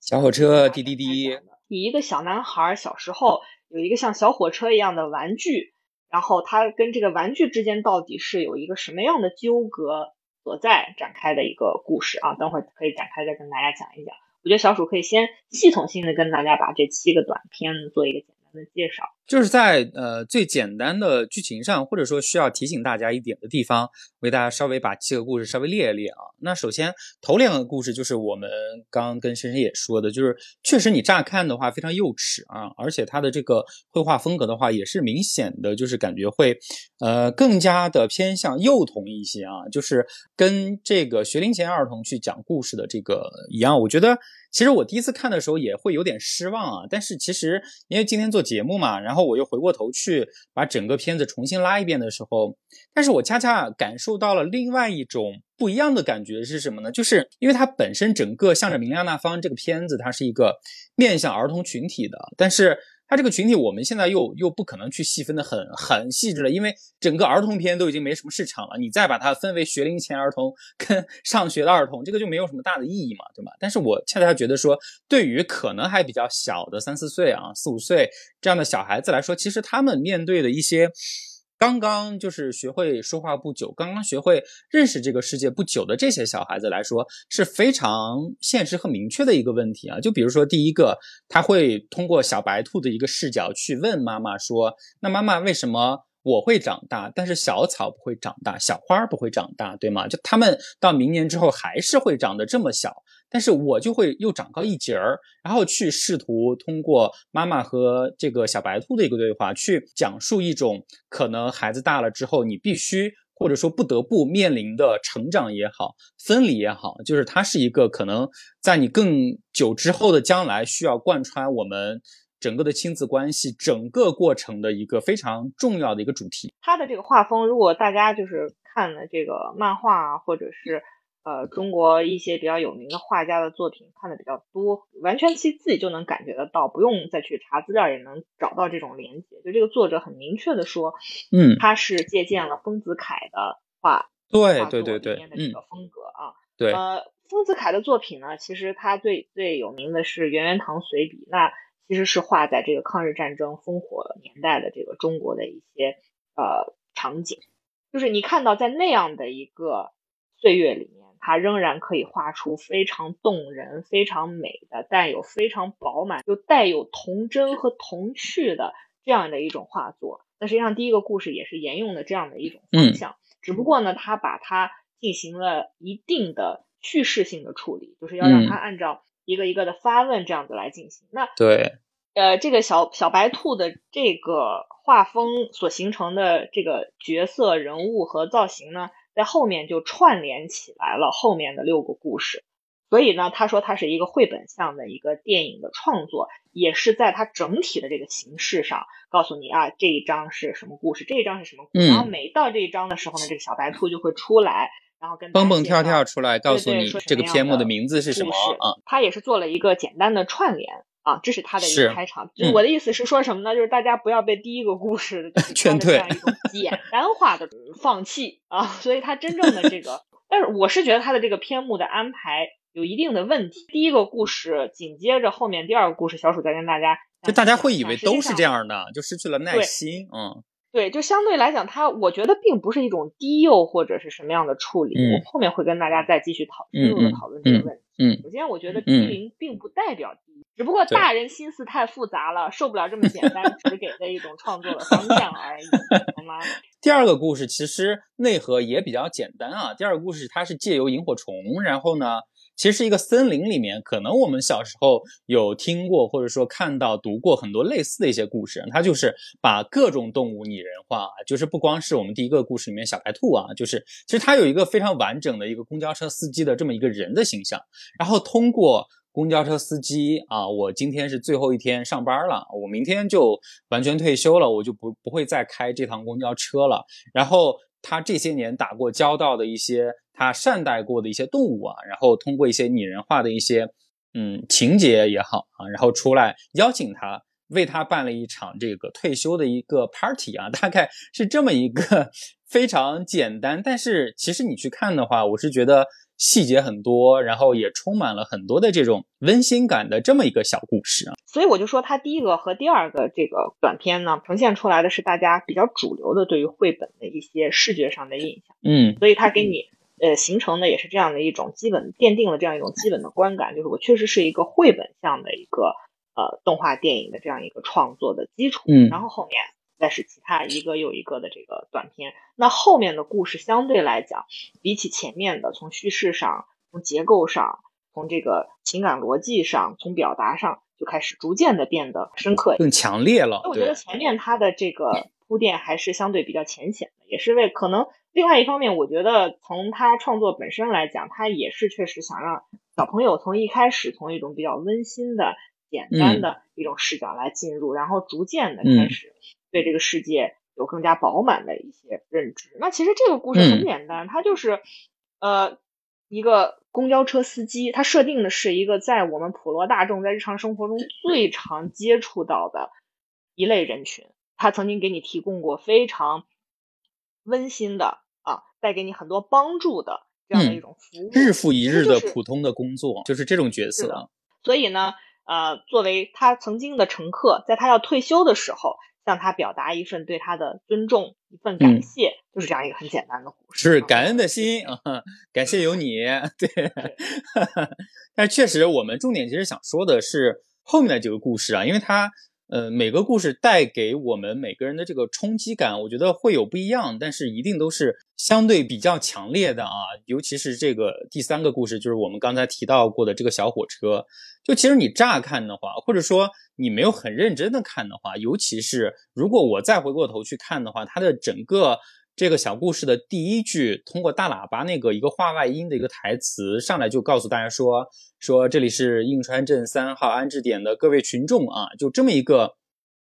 小火车滴滴滴，以一个小男孩小时候有一个像小火车一样的玩具，然后他跟这个玩具之间到底是有一个什么样的纠葛所在展开的一个故事啊？等会儿可以展开再跟大家讲一讲。我觉得小鼠可以先系统性的跟大家把这七个短片做一个简单的介绍。就是在呃最简单的剧情上，或者说需要提醒大家一点的地方，为大家稍微把七个故事稍微列一列啊。那首先头两个故事就是我们刚刚跟深深也说的，就是确实你乍看的话非常幼稚啊，而且它的这个绘画风格的话也是明显的，就是感觉会呃更加的偏向幼童一些啊，就是跟这个学龄前儿童去讲故事的这个一样。我觉得其实我第一次看的时候也会有点失望啊，但是其实因为今天做节目嘛，然然后。我又回过头去把整个片子重新拉一遍的时候，但是我恰恰感受到了另外一种不一样的感觉是什么呢？就是因为它本身整个向着明亮那方这个片子，它是一个面向儿童群体的，但是。他这个群体，我们现在又又不可能去细分的很很细致了，因为整个儿童片都已经没什么市场了。你再把它分为学龄前儿童跟 上学的儿童，这个就没有什么大的意义嘛，对吧？但是我恰恰觉得说，对于可能还比较小的三四岁啊、四五岁这样的小孩子来说，其实他们面对的一些。刚刚就是学会说话不久，刚刚学会认识这个世界不久的这些小孩子来说，是非常现实和明确的一个问题啊。就比如说，第一个，他会通过小白兔的一个视角去问妈妈说：“那妈妈为什么？”我会长大，但是小草不会长大，小花不会长大，对吗？就他们到明年之后还是会长得这么小，但是我就会又长高一截儿，然后去试图通过妈妈和这个小白兔的一个对话，去讲述一种可能孩子大了之后你必须或者说不得不面临的成长也好，分离也好，就是它是一个可能在你更久之后的将来需要贯穿我们。整个的亲子关系，整个过程的一个非常重要的一个主题。它的这个画风，如果大家就是看了这个漫画或者是呃中国一些比较有名的画家的作品看的比较多，完全其实自己就能感觉得到，不用再去查资料也能找到这种连接。就这个作者很明确的说，嗯，他是借鉴了丰子恺的画，对对对对，的这个风格啊，对，呃，丰子恺的作品呢，其实他最最有名的是《圆圆堂随笔》，那其实是画在这个抗日战争烽火年代的这个中国的一些呃场景。就是你看到在那样的一个岁月里面，它仍然可以画出非常动人、非常美的、带有非常饱满又带有童真和童趣的这样的一种画作。那实际上第一个故事也是沿用的这样的一种方向，只不过呢，他把它进行了一定的叙事性的处理，就是要让它按照一个一个的发问这样子来进行。那对，呃，这个小小白兔的这个。画风所形成的这个角色人物和造型呢，在后面就串联起来了后面的六个故事。所以呢，他说它是一个绘本向的一个电影的创作，也是在它整体的这个形式上告诉你啊，这一章是什么故事，这一章是什么故事。然后每到这一章的时候呢，这个小白兔就会出来，然后跟蹦蹦跳跳出来，告诉你这个篇目的名字是什么啊。他也是做了一个简单的串联。啊，这是他的一个开场。就我的意思是说什么呢？就是大家不要被第一个故事 劝退，这样一种简单化的放弃啊。所以他真正的这个，但是我是觉得他的这个篇目的安排有一定的问题。第一个故事紧接着后面第二个故事，小鼠在跟大家，就大家会以为都是这样的，就失去了耐心。嗯，对，就相对来讲，它我觉得并不是一种低幼或者是什么样的处理。我后面会跟大家再继续讨深入的讨论这个问题。嗯，首先我觉得低龄并不代表低。只不过大人心思太复杂了，受不了这么简单只给的一种创作的方向 而已，好吗？第二个故事其实内核也比较简单啊。第二个故事它是借由萤火虫，然后呢，其实是一个森林里面，可能我们小时候有听过或者说看到读过很多类似的一些故事。它就是把各种动物拟人化，就是不光是我们第一个故事里面小白兔啊，就是其实它有一个非常完整的一个公交车司机的这么一个人的形象，然后通过。公交车司机啊，我今天是最后一天上班了，我明天就完全退休了，我就不不会再开这趟公交车了。然后他这些年打过交道的一些，他善待过的一些动物啊，然后通过一些拟人化的一些嗯情节也好啊，然后出来邀请他，为他办了一场这个退休的一个 party 啊，大概是这么一个 非常简单，但是其实你去看的话，我是觉得。细节很多，然后也充满了很多的这种温馨感的这么一个小故事啊。所以我就说，它第一个和第二个这个短片呢，呈现出来的是大家比较主流的对于绘本的一些视觉上的印象。嗯，所以它给你呃形成的也是这样的一种基本奠定了这样一种基本的观感，就是我确实是一个绘本向的一个呃动画电影的这样一个创作的基础。嗯，然后后面。再是其他一个又一个的这个短片，那后面的故事相对来讲，比起前面的，从叙事上、从结构上、从这个情感逻辑上、从表达上，就开始逐渐的变得深刻、更强烈了。我觉得前面它的这个铺垫还是相对比较浅显的，也是为可能另外一方面，我觉得从他创作本身来讲，他也是确实想让小朋友从一开始从一种比较温馨的、简单的一种视角来进入，然后逐渐的开始。对这个世界有更加饱满的一些认知。那其实这个故事很简单，它就是呃一个公交车司机，他设定的是一个在我们普罗大众在日常生活中最常接触到的一类人群。他曾经给你提供过非常温馨的啊，带给你很多帮助的这样的一种服务。日复一日的普通的工作，就是这种角色。所以呢，呃，作为他曾经的乘客，在他要退休的时候。向他表达一份对他的尊重，一份感谢，就是这样一个很简单的故事，是感恩的心啊，感谢有你。对，但确实，我们重点其实想说的是后面的几个故事啊，因为它。呃，每个故事带给我们每个人的这个冲击感，我觉得会有不一样，但是一定都是相对比较强烈的啊。尤其是这个第三个故事，就是我们刚才提到过的这个小火车。就其实你乍看的话，或者说你没有很认真的看的话，尤其是如果我再回过头去看的话，它的整个。这个小故事的第一句，通过大喇叭那个一个话外音的一个台词上来，就告诉大家说：说这里是应川镇三号安置点的各位群众啊，就这么一个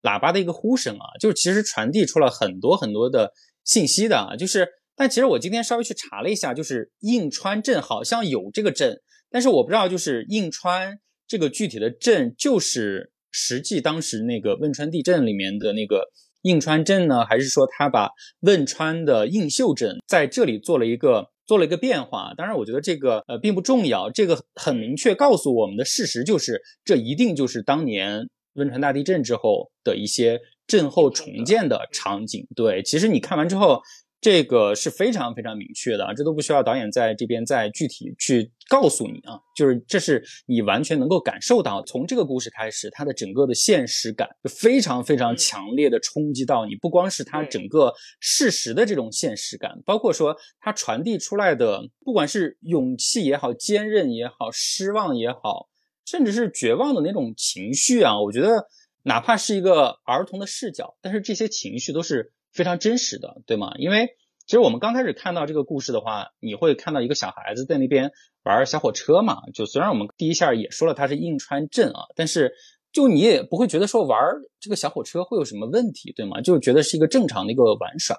喇叭的一个呼声啊，就其实传递出了很多很多的信息的啊，就是。但其实我今天稍微去查了一下，就是印川镇好像有这个镇，但是我不知道就是印川这个具体的镇就是实际当时那个汶川地震里面的那个应川镇呢，还是说他把汶川的映秀镇在这里做了一个做了一个变化？当然，我觉得这个呃并不重要，这个很明确告诉我们的事实就是，这一定就是当年汶川大地震之后的一些震后重建的场景。对，其实你看完之后。这个是非常非常明确的啊，这都不需要导演在这边再具体去告诉你啊，就是这是你完全能够感受到，从这个故事开始，它的整个的现实感就非常非常强烈的冲击到你，不光是它整个事实的这种现实感，包括说它传递出来的，不管是勇气也好，坚韧也好，失望也好，甚至是绝望的那种情绪啊，我觉得哪怕是一个儿童的视角，但是这些情绪都是。非常真实的，对吗？因为其实我们刚开始看到这个故事的话，你会看到一个小孩子在那边玩小火车嘛。就虽然我们第一下也说了他是印川镇啊，但是就你也不会觉得说玩这个小火车会有什么问题，对吗？就觉得是一个正常的一个玩耍。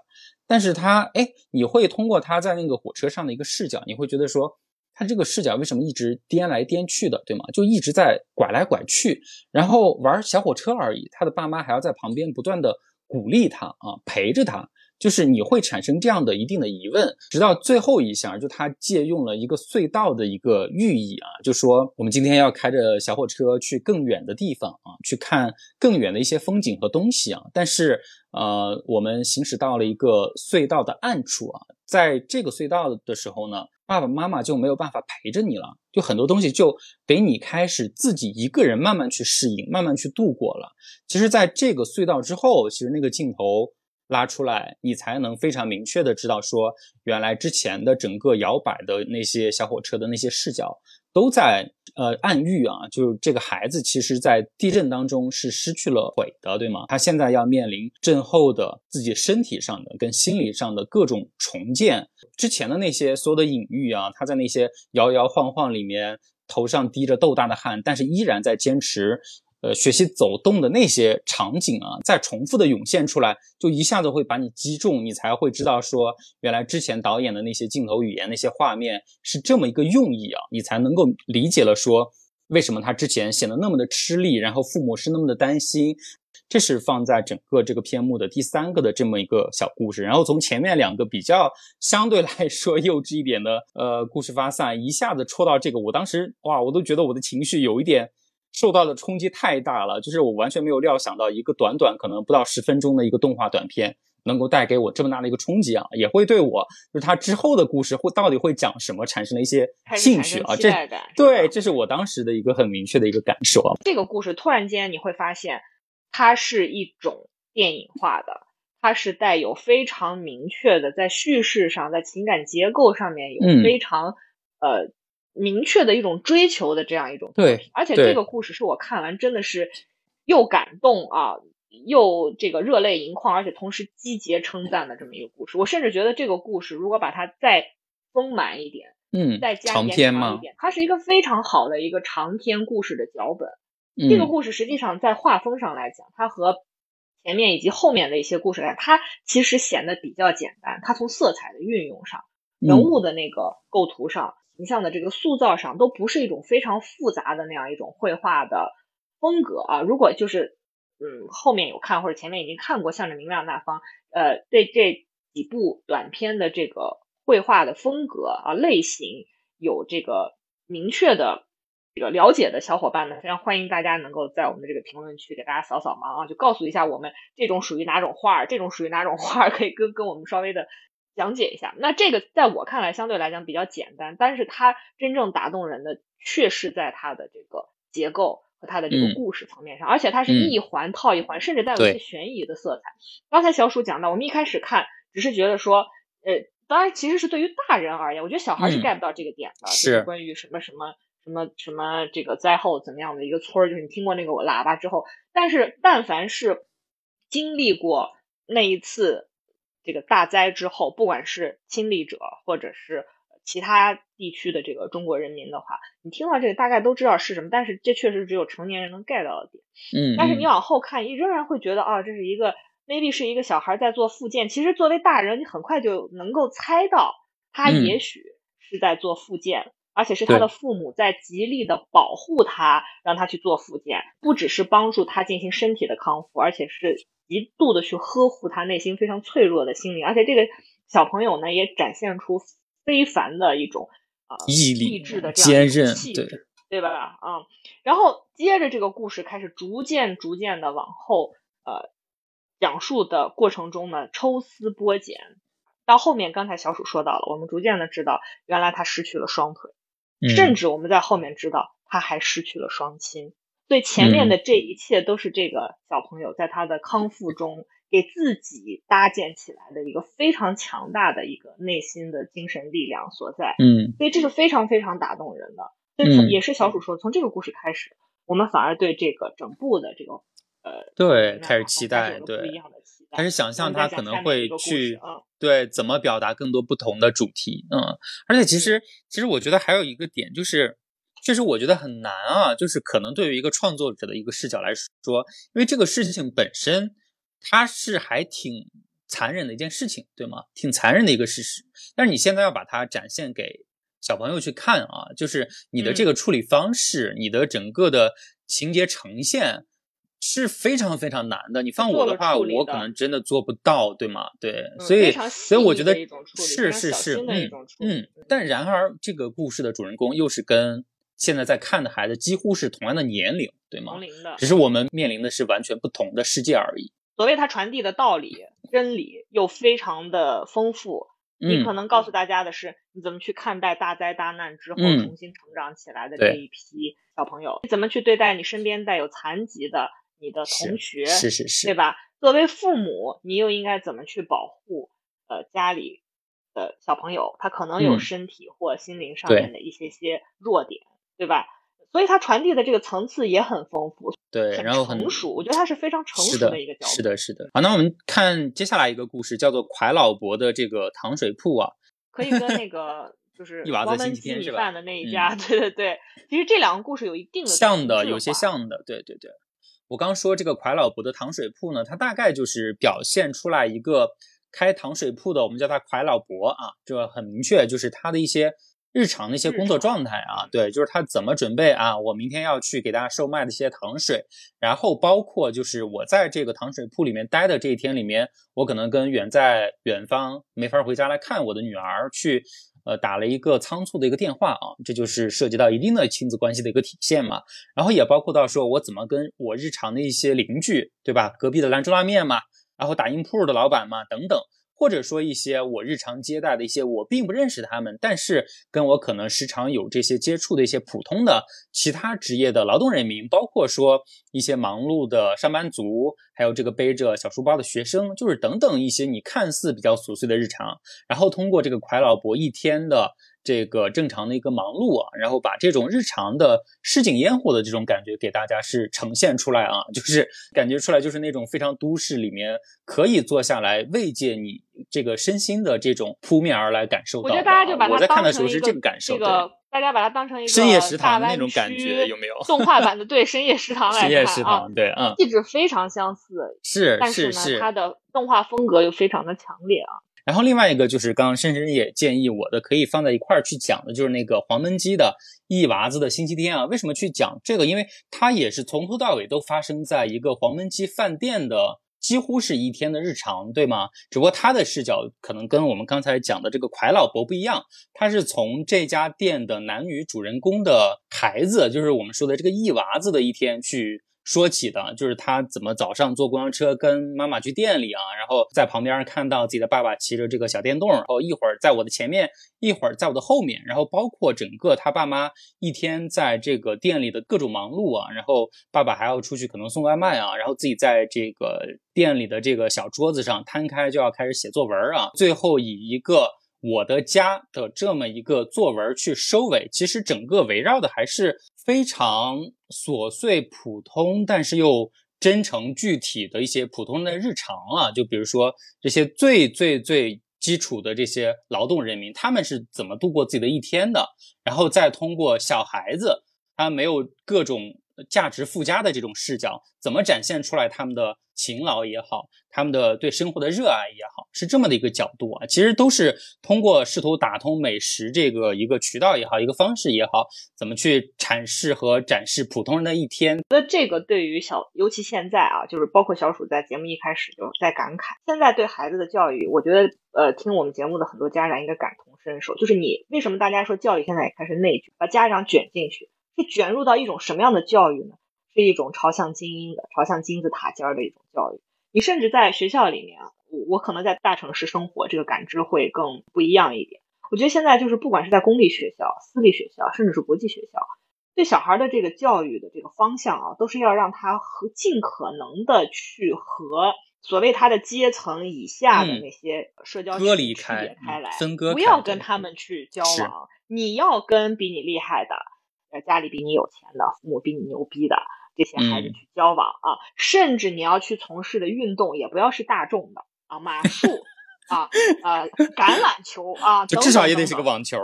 但是他哎，你会通过他在那个火车上的一个视角，你会觉得说他这个视角为什么一直颠来颠去的，对吗？就一直在拐来拐去，然后玩小火车而已。他的爸妈还要在旁边不断的。鼓励他啊，陪着他，就是你会产生这样的一定的疑问，直到最后一下，就他借用了一个隧道的一个寓意啊，就说我们今天要开着小火车去更远的地方啊，去看更远的一些风景和东西啊，但是呃，我们行驶到了一个隧道的暗处啊，在这个隧道的时候呢。爸爸妈妈就没有办法陪着你了，就很多东西就得你开始自己一个人慢慢去适应，慢慢去度过了。其实，在这个隧道之后，其实那个镜头拉出来，你才能非常明确的知道说，原来之前的整个摇摆的那些小火车的那些视角。都在呃暗喻啊，就是这个孩子其实，在地震当中是失去了腿的，对吗？他现在要面临震后的自己身体上的跟心理上的各种重建。之前的那些所有的隐喻啊，他在那些摇摇晃晃里面，头上滴着豆大的汗，但是依然在坚持。呃，学习走动的那些场景啊，再重复的涌现出来，就一下子会把你击中，你才会知道说，原来之前导演的那些镜头语言、那些画面是这么一个用意啊，你才能够理解了说，为什么他之前显得那么的吃力，然后父母是那么的担心。这是放在整个这个篇目的第三个的这么一个小故事，然后从前面两个比较相对来说幼稚一点的呃故事发散，一下子戳到这个，我当时哇，我都觉得我的情绪有一点。受到的冲击太大了，就是我完全没有料想到一个短短可能不到十分钟的一个动画短片能够带给我这么大的一个冲击啊，也会对我就是他之后的故事会到底会讲什么产生了一些兴趣啊，这对，这是我当时的一个很明确的一个感受啊。这个故事突然间你会发现，它是一种电影化的，它是带有非常明确的在叙事上，在情感结构上面有非常呃。明确的一种追求的这样一种对，而且这个故事是我看完真的是又感动啊，又这个热泪盈眶，而且同时击节称赞的这么一个故事。我甚至觉得这个故事如果把它再丰满一点，嗯，再加一点，它是一个非常好的一个长篇故事的脚本。这个故事实际上在画风上来讲，它和前面以及后面的一些故事来，它其实显得比较简单。它从色彩的运用上，人物的那个构图上。形象的这个塑造上都不是一种非常复杂的那样一种绘画的风格啊。如果就是嗯后面有看或者前面已经看过《向着明亮那方》，呃，对这几部短片的这个绘画的风格啊类型有这个明确的这个了解的小伙伴呢，非常欢迎大家能够在我们的这个评论区给大家扫扫盲啊，就告诉一下我们这种属于哪种画儿，这种属于哪种画儿，可以跟跟我们稍微的。讲解一下，那这个在我看来相对来讲比较简单，但是它真正打动人的却是在它的这个结构和它的这个故事层面上，而且它是一环套一环，甚至带有一些悬疑的色彩。刚才小鼠讲到，我们一开始看只是觉得说，呃，当然其实是对于大人而言，我觉得小孩是 get 不到这个点的，是。关于什么什么什么什么这个灾后怎么样的一个村儿，就是你听过那个喇叭之后，但是但凡是经历过那一次。这个大灾之后，不管是亲历者或者是其他地区的这个中国人民的话，你听到这个大概都知道是什么，但是这确实只有成年人能 get 到的点。嗯，但是你往后看，仍然会觉得啊，这是一个 maybe 是一个小孩在做复健，其实作为大人，你很快就能够猜到他也许是在做复健，而且是他的父母在极力的保护他，让他去做复健，不只是帮助他进行身体的康复，而且是极度的去呵护他内心非常脆弱的心灵，而且这个小朋友呢，也展现出非凡的一种啊毅力、励志的这样韧气质，对吧？啊，然后接着这个故事开始逐渐、逐渐的往后，呃。讲述的过程中呢，抽丝剥茧，到后面刚才小鼠说到了，我们逐渐的知道，原来他失去了双腿，甚至我们在后面知道他还失去了双亲。所以前面的这一切都是这个小朋友在他的康复中给自己搭建起来的一个非常强大的一个内心的精神力量所在。嗯，所以这是非常非常打动人的。嗯，也是小鼠说，从这个故事开始，我们反而对这个整部的这个。呃，对，开始期待，对，开始想象他可能会去，对，怎么表达更多不同的主题，嗯，而且其实，其实我觉得还有一个点就是，确实我觉得很难啊，就是可能对于一个创作者的一个视角来说，因为这个事情本身它是还挺残忍的一件事情，对吗？挺残忍的一个事实，但是你现在要把它展现给小朋友去看啊，就是你的这个处理方式，你的整个的情节呈现。是非常非常难的。你放我的话，我可能真的做不到，对吗？对，所以所以我觉得是是是，嗯嗯。但然而，这个故事的主人公又是跟现在在看的孩子几乎是同样的年龄，对吗？同龄的，只是我们面临的是完全不同的世界而已。所谓他传递的道理、真理又非常的丰富。你可能告诉大家的是，你怎么去看待大灾大难之后重新成长起来的这一批小朋友？你怎么去对待你身边带有残疾的？你的同学是是是，对吧？作为父母，你又应该怎么去保护呃家里的小朋友？他可能有身体或心灵上面的一些些弱点，对吧？所以他传递的这个层次也很丰富，对，然后很成熟。我觉得他是非常成熟的一个角度。是的，是的。好，那我们看接下来一个故事，叫做《蒯老伯的这个糖水铺》啊，可以跟那个就 是一娃子星期天是吧？的那一家，对对对。其实这两个故事有一定的像的，有些像的，对对对。我刚说这个蒯老伯的糖水铺呢，它大概就是表现出来一个开糖水铺的，我们叫他蒯老伯啊，这很明确，就是他的一些日常的一些工作状态啊，对，就是他怎么准备啊，我明天要去给大家售卖的一些糖水，然后包括就是我在这个糖水铺里面待的这一天里面，我可能跟远在远方没法回家来看我的女儿去。呃，打了一个仓促的一个电话啊，这就是涉及到一定的亲子关系的一个体现嘛。然后也包括到说我怎么跟我日常的一些邻居，对吧？隔壁的兰州拉面嘛，然后打印铺的老板嘛，等等。或者说一些我日常接待的一些我并不认识他们，但是跟我可能时常有这些接触的一些普通的其他职业的劳动人民，包括说一些忙碌的上班族，还有这个背着小书包的学生，就是等等一些你看似比较琐碎的日常，然后通过这个蒯老伯一天的。这个正常的一个忙碌啊，然后把这种日常的市井烟火的这种感觉给大家是呈现出来啊，就是感觉出来就是那种非常都市里面可以坐下来慰藉你这个身心的这种扑面而来感受到。我觉得大家就把它当成一个这个感受，这个大家把它当成一个深夜食堂的那种感觉，有没有？动画版的对深夜食堂来深夜食堂对，嗯，气质非常相似，是，但是呢，它的动画风格又非常的强烈啊。然后另外一个就是刚刚深深也建议我的，可以放在一块儿去讲的，就是那个黄焖鸡的一娃子的星期天啊。为什么去讲这个？因为它也是从头到尾都发生在一个黄焖鸡饭店的，几乎是一天的日常，对吗？只不过他的视角可能跟我们刚才讲的这个蒯老伯不一样，他是从这家店的男女主人公的孩子，就是我们说的这个一娃子的一天去。说起的就是他怎么早上坐公交车跟妈妈去店里啊，然后在旁边看到自己的爸爸骑着这个小电动，然后一会儿在我的前面，一会儿在我的后面，然后包括整个他爸妈一天在这个店里的各种忙碌啊，然后爸爸还要出去可能送外卖啊，然后自己在这个店里的这个小桌子上摊开就要开始写作文啊，最后以一个我的家的这么一个作文去收尾，其实整个围绕的还是。非常琐碎、普通，但是又真诚、具体的一些普通的日常啊，就比如说这些最最最基础的这些劳动人民，他们是怎么度过自己的一天的？然后再通过小孩子，他没有各种价值附加的这种视角，怎么展现出来他们的勤劳也好，他们的对生活的热爱也好，是这么的一个角度啊。其实都是通过试图打通美食这个一个渠道也好，一个方式也好，怎么去阐释和展示普通人的一天。那这个对于小，尤其现在啊，就是包括小鼠在节目一开始就在感慨，现在对孩子的教育，我觉得呃，听我们节目的很多家长应该感同身受。就是你为什么大家说教育现在也开始内卷，把家长卷进去？是卷入到一种什么样的教育呢？是一种朝向精英的、朝向金字塔尖儿的一种教育。你甚至在学校里面啊，我我可能在大城市生活，这个感知会更不一样一点。我觉得现在就是不管是在公立学校、私立学校，甚至是国际学校，对小孩的这个教育的这个方向啊，都是要让他和尽可能的去和所谓他的阶层以下的那些社交隔离开开来，分割，不要跟他们去交往。你要跟比你厉害的。在家里比你有钱的，父母比你牛逼的这些孩子去交往啊，甚至你要去从事的运动也不要是大众的啊，马术啊，呃，橄榄球啊，就至少也得是个网球。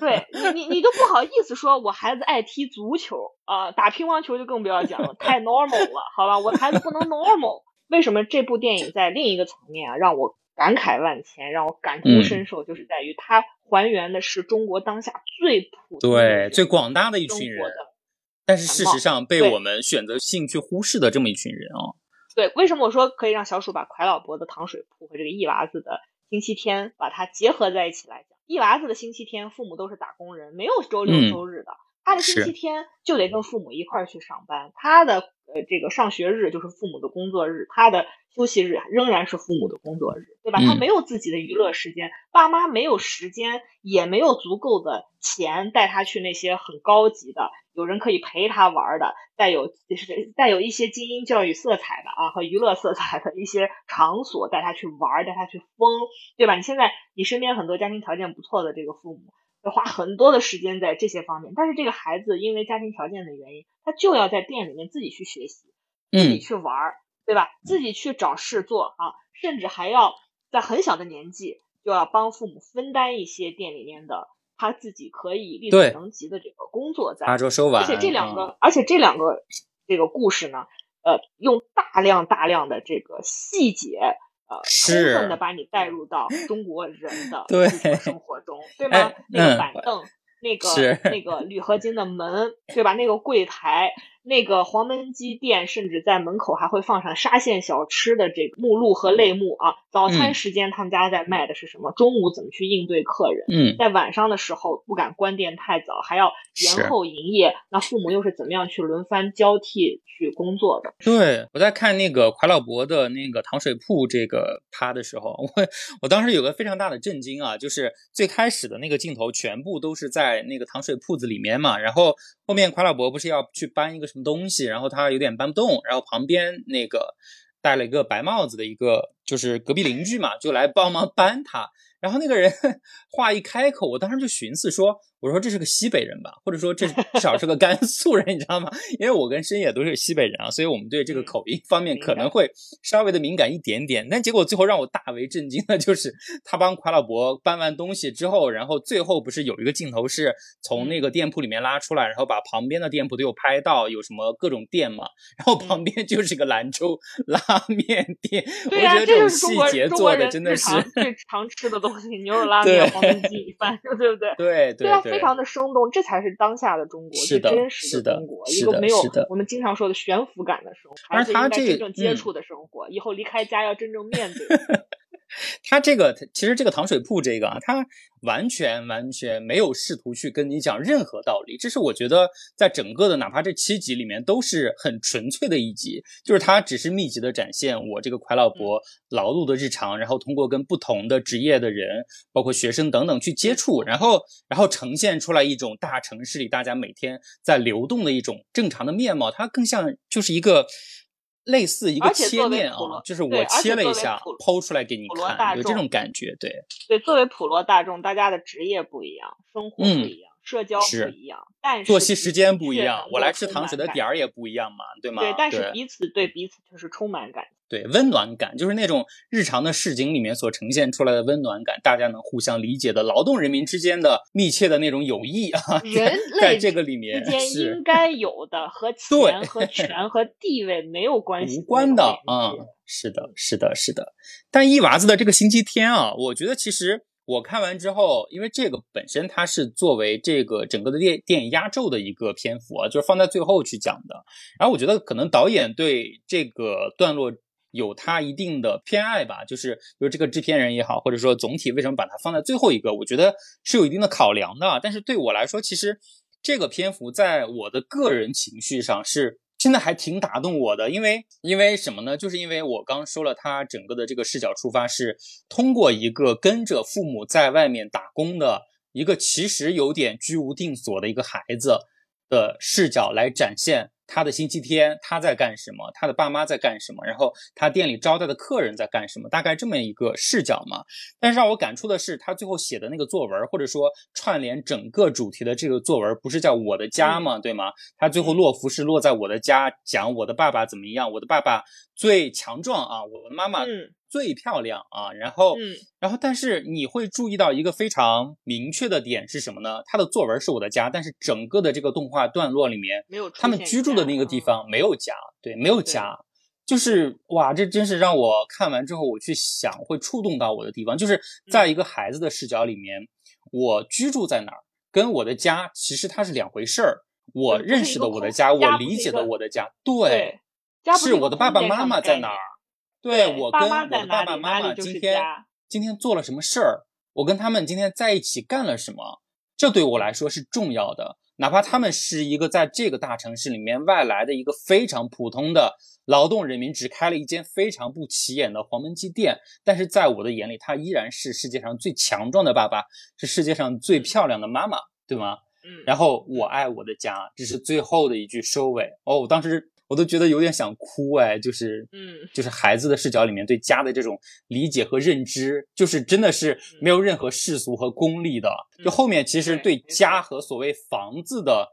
对你，你你都不好意思说，我孩子爱踢足球啊，打乒乓球就更不要讲了，太 normal 了，好吧，我孩子不能 normal。为什么这部电影在另一个层面啊，让我感慨万千，让我感同身受，就是在于它。还原的是中国当下最普对最广大的一群人，但是事实上被我们选择性去忽视的这么一群人啊。对，为什么我说可以让小鼠把蒯老伯的《糖水铺》和这个一娃子的《星期天》把它结合在一起来讲？一娃子的星期天，父母都是打工人，没有周六周日的，他的星期天就得跟父母一块儿去上班，他的呃这个上学日就是父母的工作日，他的。休息日仍然是父母的工作日，对吧？他没有自己的娱乐时间，爸妈没有时间，也没有足够的钱带他去那些很高级的、有人可以陪他玩的、带有就是带有一些精英教育色彩的啊和娱乐色彩的一些场所带他去玩，带他去疯，对吧？你现在你身边很多家庭条件不错的这个父母，要花很多的时间在这些方面，但是这个孩子因为家庭条件的原因，他就要在店里面自己去学习，自己去玩。对吧？自己去找事做啊，甚至还要在很小的年纪就要帮父母分担一些店里面的他自己可以力所能及的这个工作，在。而且这两个，而且这两个这个故事呢，呃，用大量大量的这个细节，呃，充分的把你带入到中国人的 生活中，对吗？那个板凳，那个那个铝合金的门，对吧？那个柜台。那个黄焖鸡店，甚至在门口还会放上沙县小吃的这个目录和类目啊。早餐时间他们家在卖的是什么？中午怎么去应对客人？嗯，在晚上的时候不敢关店太早，还要延后营业。那父母又是怎么样去轮番交替去工作的？对，我在看那个蒯老伯的那个糖水铺这个趴的时候，我我当时有个非常大的震惊啊，就是最开始的那个镜头全部都是在那个糖水铺子里面嘛，然后后面蒯老伯不是要去搬一个。什么东西？然后他有点搬不动，然后旁边那个戴了一个白帽子的一个，就是隔壁邻居嘛，就来帮忙搬他。然后那个人 话一开口，我当时就寻思说。我说这是个西北人吧，或者说这至少是个 甘肃人，你知道吗？因为我跟深野都是西北人啊，所以我们对这个口音方面可能会稍微的敏感一点点。但结果最后让我大为震惊的就是，他帮夸老伯搬完东西之后，然后最后不是有一个镜头是从那个店铺里面拉出来，然后把旁边的店铺都有拍到，有什么各种店嘛，然后旁边就是个兰州拉面店。我觉得，这种细节做的真的是最常吃的东西，牛肉拉面、黄焖鸡米饭，对不对？对对对。非常的生动，这才是当下的中国，最真实的中国，一个没有我们经常说的悬浮感的生活，而他这真正接触的生活，以后离开家要真正面对。他这个其实这个糖水铺这个啊，他完全完全没有试图去跟你讲任何道理，这是我觉得在整个的哪怕这七集里面都是很纯粹的一集，就是他只是密集的展现我这个蒯老伯劳碌的日常，然后通过跟不同的职业的人，包括学生等等去接触，然后然后呈现出来一种大城市里大家每天在流动的一种正常的面貌，它更像就是一个。类似一个切面啊，就是我切了一下，剖出来给你看，有这种感觉，对。对，作为普罗大众，大家的职业不一样，生活不一样，社交不一样，但是作息时间不一样，我来吃糖水的点儿也不一样嘛，对吗？对，但是彼此对彼此就是充满感。对，温暖感就是那种日常的市井里面所呈现出来的温暖感，大家能互相理解的劳动人民之间的密切的那种友谊啊，人在类这个里面之间是应该有的和对钱和权和地位没有关系无关的啊、是的，是的，是的。但一娃子的这个星期天啊，我觉得其实我看完之后，因为这个本身它是作为这个整个的电电影压轴的一个篇幅啊，就是放在最后去讲的。然后我觉得可能导演对这个段落。有他一定的偏爱吧，就是就是这个制片人也好，或者说总体为什么把它放在最后一个，我觉得是有一定的考量的。但是对我来说，其实这个篇幅在我的个人情绪上是现在还挺打动我的，因为因为什么呢？就是因为我刚说了，他整个的这个视角出发是通过一个跟着父母在外面打工的一个其实有点居无定所的一个孩子的视角来展现他的星期天他在干什么，他的爸妈在干什么，然后他店里招待的客人在干什么，大概这么一个视角嘛。但是让我感触的是，他最后写的那个作文，或者说串联整个主题的这个作文，不是叫我的家吗？对吗？他最后落幅是落在我的家，讲我的爸爸怎么样，我的爸爸最强壮啊，我的妈妈嗯最漂亮啊，然后，嗯然后，但是你会注意到一个非常明确的点是什么呢？他的作文是我的家，但是整个的这个动画段落里面，没有他们居住的那个地方没有家，对，没有家，就是哇，这真是让我看完之后我去想会触动到我的地方，就是在一个孩子的视角里面，我居住在哪儿，跟我的家其实它是两回事儿。我认识的我的家，我理解的我的家，对，是我的爸爸妈妈在哪儿？对我跟我的爸爸妈妈今天今天做了什么事儿，我跟他们今天在一起干了什么，这对我来说是重要的。哪怕他们是一个在这个大城市里面外来的一个非常普通的劳动人民，只开了一间非常不起眼的黄焖鸡店，但是在我的眼里，他依然是世界上最强壮的爸爸，是世界上最漂亮的妈妈，对吗？嗯，然后我爱我的家，这是最后的一句收尾。哦，我当时我都觉得有点想哭哎，就是，嗯。就是孩子的视角里面对家的这种理解和认知，就是真的是没有任何世俗和功利的。就后面其实对家和所谓房子的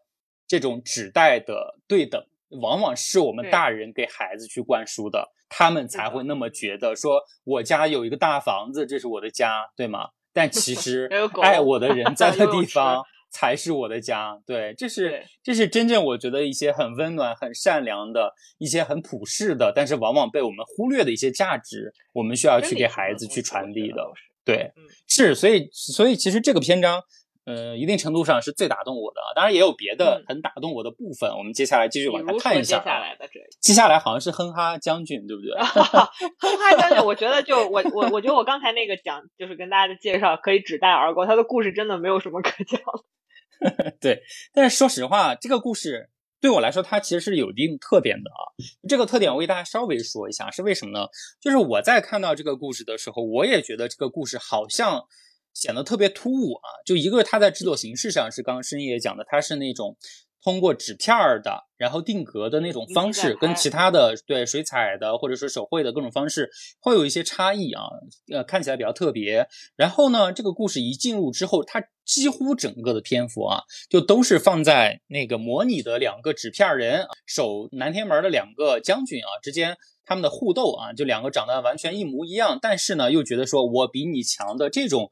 这种指代的对等，往往是我们大人给孩子去灌输的，他们才会那。么觉得说我家有一个大房子，这是我的家，对吗？但其 实爱我的人 在的地方才是我的家。对，这是这是真正我觉得一些很温暖、很善良的一些很普世的，但是往往被我们忽略的一些价值，我们需要去给孩子去传递的。对嗯，是，所以所以其实这个篇章。呃，一定程度上是最打动我的，当然也有别的嗯很打动我的部分。我们接下来继续往下看一下啊。下来的这接下来好像是哼哈将军，对不对？哼哈将军，我觉得就我我我觉得我刚才那个讲就是跟大家的介绍可以指代而过，他的故事真的没有什么可讲的。对，但是说实话，这个故事对我来说，它其实是有一定特点的啊。这个特点我给大家稍微说一下，是为什么呢？就是我在看到这个故事的时候，我也觉得这个故事好像显得特别突兀啊。就一个，它在制作形式上是刚刚深夜讲的，它是那种通过纸片儿的，然后定格的那种方式，跟其他的对水彩的或者说手绘的各种方式会有一些差异啊，呃，看起来比较特别。然后呢，这个故事一进入之后，它几乎整个的篇幅啊，就都是放在那个模拟的两个纸片人守南天门的两个将军啊之间。他们的互斗啊，就两个长得完全一模一样，但是呢，又觉得说我比你强的这种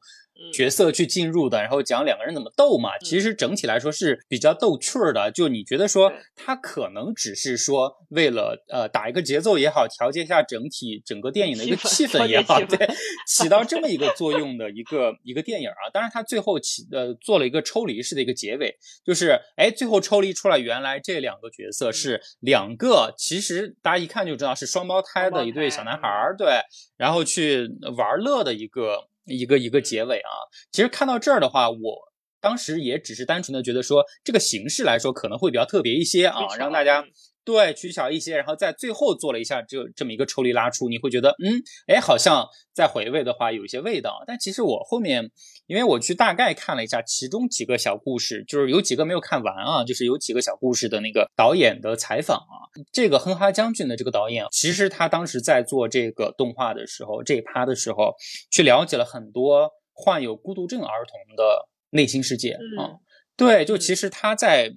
角色去进入的，然后讲两个人怎么斗嘛。其实整体来说是比较逗趣儿的。就你觉得说他可能只是说为了呃打一个节奏也好，调节一下整体整个电影的一个气氛也好，对，起到这么一个作用的一个一个电影啊。当然，他最后起呃做了一个抽离式的一个结尾，就是哎最后抽离出来，原来这两个角色是两个，其实大家一看就知道是双胞胎的一对小男孩儿，对，然后去玩乐的一个。一个一个结尾啊，其实看到这儿的话，我当时也只是单纯的觉得说，这个形式来说可能会比较特别一些啊，让大家对取巧一些，然后在最后做了一下这这么一个抽离拉出，你会觉得嗯，哎，好像再回味的话有一些味道。但其实我后面，因为我去大概看了一下其中几个小故事，就是有几个没有看完啊，就是有几个小故事的那个导演的采访啊，这个哼哈将军的这个导演，其实他当时在做这个动画的时候，这一趴的时候，去了解了很多患有孤独症儿童的内心世界啊。对，就其实他在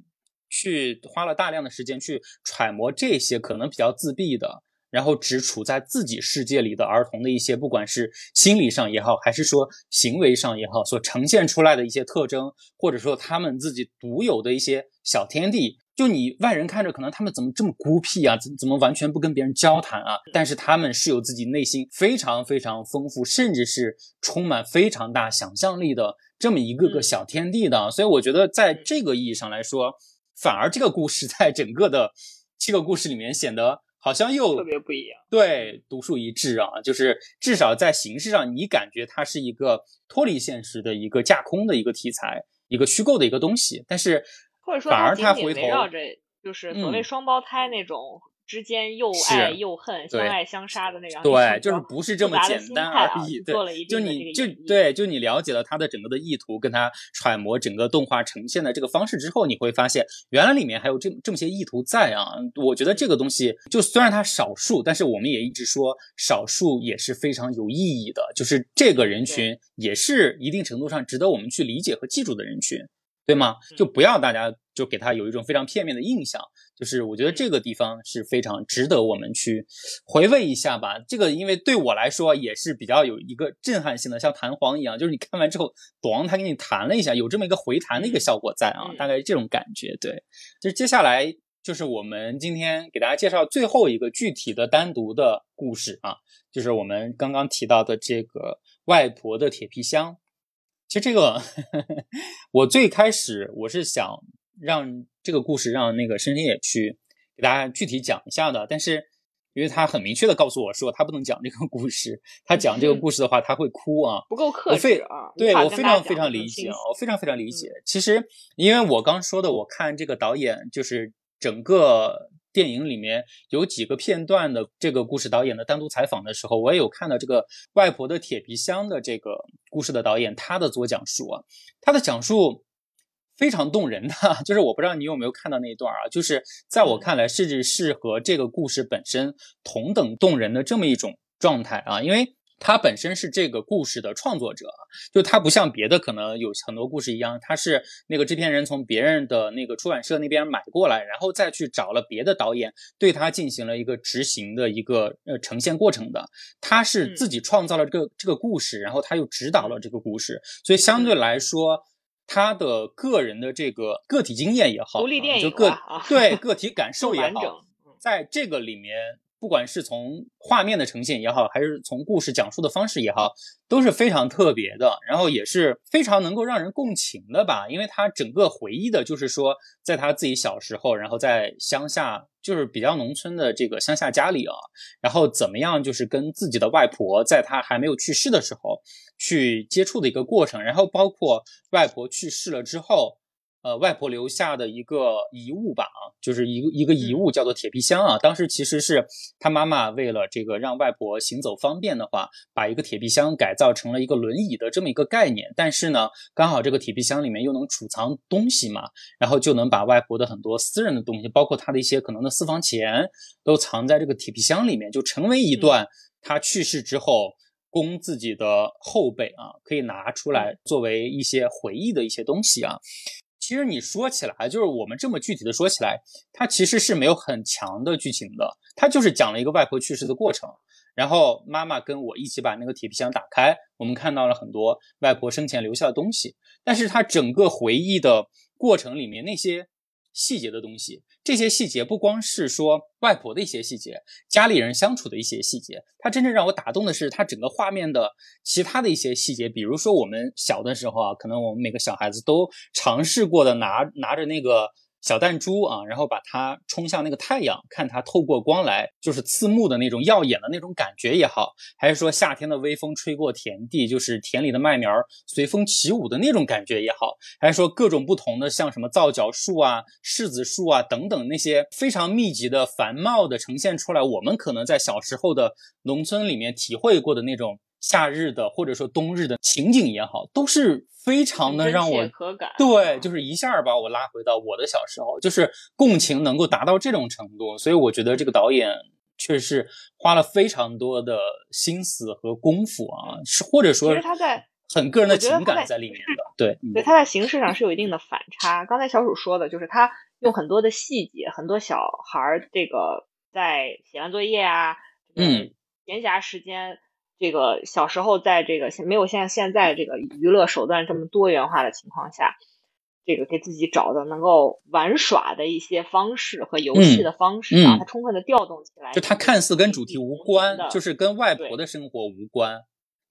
去花了大量的时间去揣摩这些可能比较自闭的，然后只处在自己世界里的儿童的一些，不管是心理上也好，还是说行为上也好，所呈现出来的一些特征，或者说他们自己独有的一些小天地，就你外人看着可能他们怎么这么孤僻啊，怎怎么完全不跟别人交谈啊？但是他们是有自己内心非常非常丰富，甚至是充满非常大想象力的这么一个个小天地的。所以我觉得在这个意义上来说，反而这个故事在整个的七个故事里面显得。好像又特别不一样，对，独树一帜啊！就是至少在形式上，你感觉它是一个脱离现实的一个架空的一个题材，一个虚构的一个东西。但是，或者说，反而他回头围绕着就是所谓双胞胎那种。之间又爱又恨，相爱相杀的那样，对，就是不是这么简单而已。做了一就你就对，就你了解了他的整个的意图，跟他揣摩整个动画呈现的这个方式之后，你会发现原来里面还有这这么些意图在啊！我觉得这个东西就虽然它少数，但是我们也一直说少数也是非常有意义的，就是这个人群也是一定程度上值得我们去理解和记住的人群。对吗？就不要大家就给他有一种非常片面的印象。就是我觉得这个地方是非常值得我们去回味一下吧。这个因为对我来说也是比较有一个震撼性的，像弹簧一样，就是你看完之后，咣，他给你弹了一下，有这么一个回弹的一个效果在啊，大概这种感觉。对，就是接下来就是我们今天给大家介绍最后一个具体的单独的故事啊，就是我们刚刚提到的这个外婆的铁皮箱。其实这个，我最开始我是想让这个故事让那个深深也去给大家具体讲一下的，但是因为他很明确的告诉我说他不能讲这个故事，他讲这个故事的话他会哭啊，不够克制啊。对我非常非常理解，我非常非常理解。其实因为我刚说的，我看这个导演就是整个。电影里面有几个片段的这个故事导演的单独采访的时候，我也有看到这个外婆的铁皮箱的这个故事的导演他的做讲述啊，他的讲述非常动人的，就是我不知道你有没有看到那一段啊，就是在我看来甚至是和这个故事本身同等动人的这么一种状态啊，因为。他本身是这个故事的创作者，就他不像别的可能有很多故事一样，他是那个制片人从别人的那个出版社那边买过来，然后再去找了别的导演对他进行了一个执行的一个呃呈现过程的。他是自己创造了这个这个故事，然后他又指导了这个故事，所以相对来说，他的个人的这个个体经验也好，独立电影就个对个体感受 也好，在这个里面。不管是从画面的呈现也好，还是从故事讲述的方式也好，都是非常特别的，然后也是非常能够让人共情的吧。因为他整个回忆的就是说，在他自己小时候，然后在乡下，就是比较农村的这个乡下家里啊，然后怎么样，就是跟自己的外婆在他还没有去世的时候去接触的一个过程，然后包括外婆去世了之后。呃，外婆留下的一个遗物吧，啊，就是一个一个遗物，叫做铁皮箱啊。当时其实是他妈妈为了这个让外婆行走方便的话，把一个铁皮箱改造成了一个轮椅的这么一个概念。但是呢，刚好这个铁皮箱里面又能储藏东西嘛，然后就能把外婆的很多私人的东西，包括她的一些可能的私房钱，都藏在这个铁皮箱里面，就成为一段她去世之后供自己的后辈啊可以拿出来作为一些回忆的一些东西啊。其实你说起来，就是我们这么具体的说起来，它其实是没有很强的剧情的。它就是讲了一个外婆去世的过程，然后妈妈跟我一起把那个铁皮箱打开，我们看到了很多外婆生前留下的东西。但是它整个回忆的过程里面那些。细节的东西，这些细节不光是说外婆的一些细节，家里人相处的一些细节，它真正让我打动的是它整个画面的其他的一些细节。比如说我们小的时候啊，可能我们每个小孩子都尝试过的拿拿着那个。小弹珠啊，然后把它冲向那个太阳，看它透过光来，就是刺目的那种耀眼的那种感觉也好，还是说夏天的微风吹过田地，就是田里的麦苗随风起舞的那种感觉也好，还是说各种不同的像什么皂角树啊、柿子树啊等等那些非常密集的繁茂的呈现出来，我们可能在小时候的农村里面体会过的那种。夏日的或者说冬日的情景也好，都是非常的让我对，就是一下把我拉回到我的小时候，就是共情能够达到这种程度，所以我觉得这个导演确实是花了非常多的心思和功夫啊，是或者说其实他在很个人的情感在里面的，对，对，他在形式上是有一定的反差。刚才小鼠说的就是他用很多的细节，很多小孩儿这个在写完作业啊，嗯，闲暇时间，这个小时候在这个没有像现在这个娱乐手段这么多元化的情况下，这个给自己找的能够玩耍的一些方式和游戏的方式，把它充分的调动起来。就它看似跟主题无关，就是跟外婆的生活无关，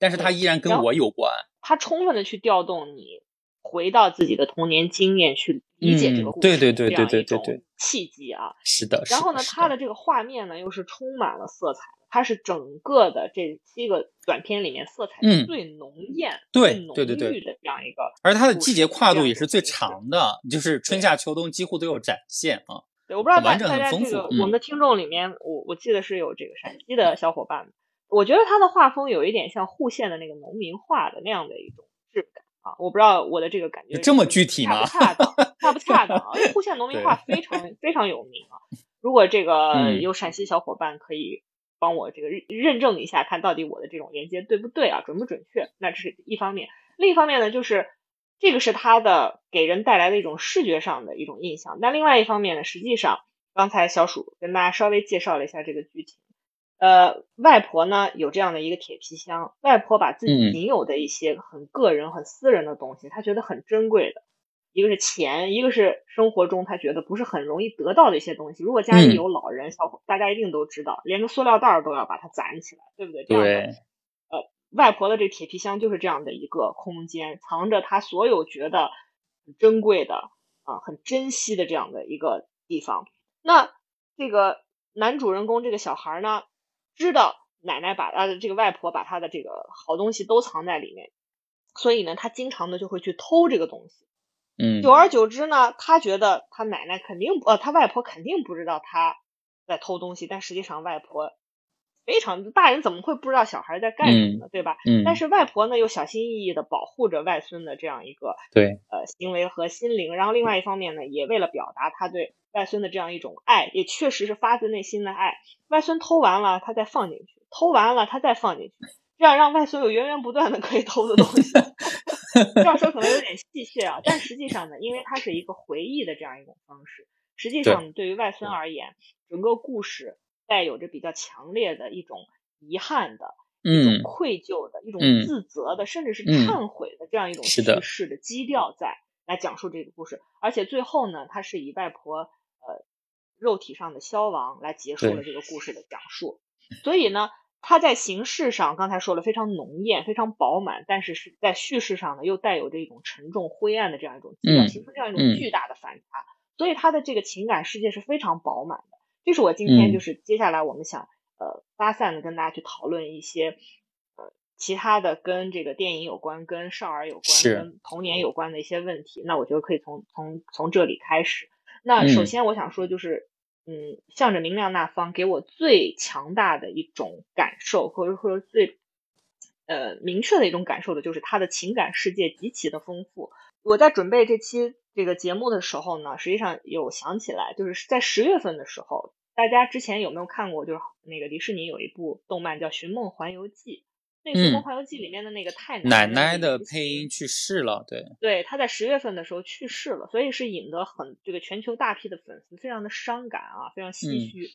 但是它依然跟我有关。它充分的去调动你回到自己的童年经验去理解这个故事，对对对对对对对，契机啊，是的。然后呢，它的这个画面呢又是充满了色彩，它是整个的这七个短片里面色彩最浓艳、最浓郁的这样一个。而它的季节跨度也是最长的，就是春夏秋冬几乎都有展现啊。对，我不知道大大家这个我们的听众里面，我我记得是有这个陕西的小伙伴，我觉得他的画风有一点像户县的那个农民画的那样的一种。质感啊，我不知道我的这个感觉这么具体吗？恰不恰当？恰不恰当啊？户县农民画非常非常有名啊。如果这个有陕西小伙伴可以帮我这个认证一下，看到底我的这种连接对不对啊，准不准确？那这是一方面。另一方面呢，就是这个是它的给人带来的一种视觉上的一种印象。那另外一方面呢，实际上刚才小鼠跟大家稍微介绍了一下这个剧情。呃，外婆呢有这样的一个铁皮箱，外婆把自己仅有的一些很个人、很私人的东西，她觉得很珍贵的，一个是钱，一个是生活中她觉得不是很容易得到的一些东西。如果家里有老人、小伙，大家一定都知道，连个塑料袋都要把它攒起来，对不对？对。呃，外婆的这铁皮箱就是这样的一个空间，藏着她所有觉得很珍贵的啊、很珍惜的这样的一个地方。那这个男主人公这个小孩呢？知道奶奶把呃这个外婆把她的这个好东西都藏在里面，所以呢，他经常的就会去偷这个东西。嗯，久而久之呢，他觉得他奶奶肯定呃他外婆肯定不知道他在偷东西，但实际上外婆非常大人怎么会不知道小孩在干什么呢？对吧？嗯。但是外婆呢又小心翼翼的保护着外孙的这样一个对呃行为和心灵，然后另外一方面呢，也为了表达他对。外孙的这样一种爱，也确实是发自内心的爱。外孙偷完了，他再放进去；偷完了，他再放进去，这样让外孙有源源不断的可以偷的东西。这样说可能有点戏谑啊，但实际上呢，因为它是一个回忆的这样一种方式，实际上对于外孙而言，整个故事带有着比较强烈的一种遗憾的、一种愧疚的、一种自责的，甚至是忏悔的这样一种叙事的基调在。来讲述这个故事，而且最后呢，他是以外婆呃肉体上的消亡来结束了这个故事的讲述。所以呢，它在形式上刚才说了非常浓艳、非常饱满，但是是在叙事上呢又带有着一种沉重、灰暗的这样一种基调，形成这样一种巨大的反差。所以他的这个情感世界是非常饱满的。这是我今天就是接下来我们想呃发散的跟大家去讨论一些。其他的跟这个电影有关、跟少儿有关、跟童年有关的一些问题，那我觉得可以从从从这里开始。那首先我想说就是，嗯，向着明亮那方给我最强大的一种感受，或者说最呃明确的一种感受的就是他的情感世界极其的丰富。我在准备这期这个节目的时候呢，实际上有想起来，就是在十月份的时候，大家之前有没有看过？就是那个迪士尼有一部动漫叫《寻梦环游记》。那个《梦环游记》里面的那个太奶奶的配音去世了，对对，她在十月份的时候去世了，所以是引得很这个全球大批的粉丝非常的伤感啊，非常唏嘘。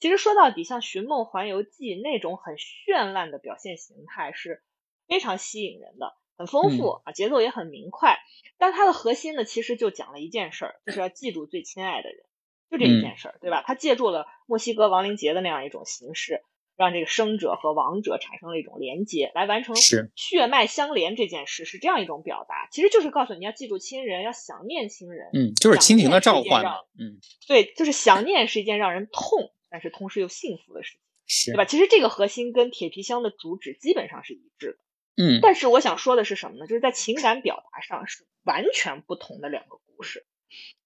其实说到底，像《寻梦环游记》那种很绚烂的表现形态是非常吸引人的，很丰富啊，节奏也很明快。但它的核心呢，其实就讲了一件事儿，就是要记住最亲爱的人，就这一件事儿，对吧？他借助了墨西哥亡灵节的那样一种形式。让这个生者和亡者产生了一种连接，来完成血脉相连这件事，是这样一种表达。其实就是告诉你要记住亲人，要想念亲人。嗯，就是亲情的召唤。嗯，对，就是想念是一件让人痛，但是同时又幸福的事情，是，对吧？其实这个核心跟铁皮箱的主旨基本上是一致的。嗯，但是我想说的是什么呢？就是在情感表达上是完全不同的两个故事。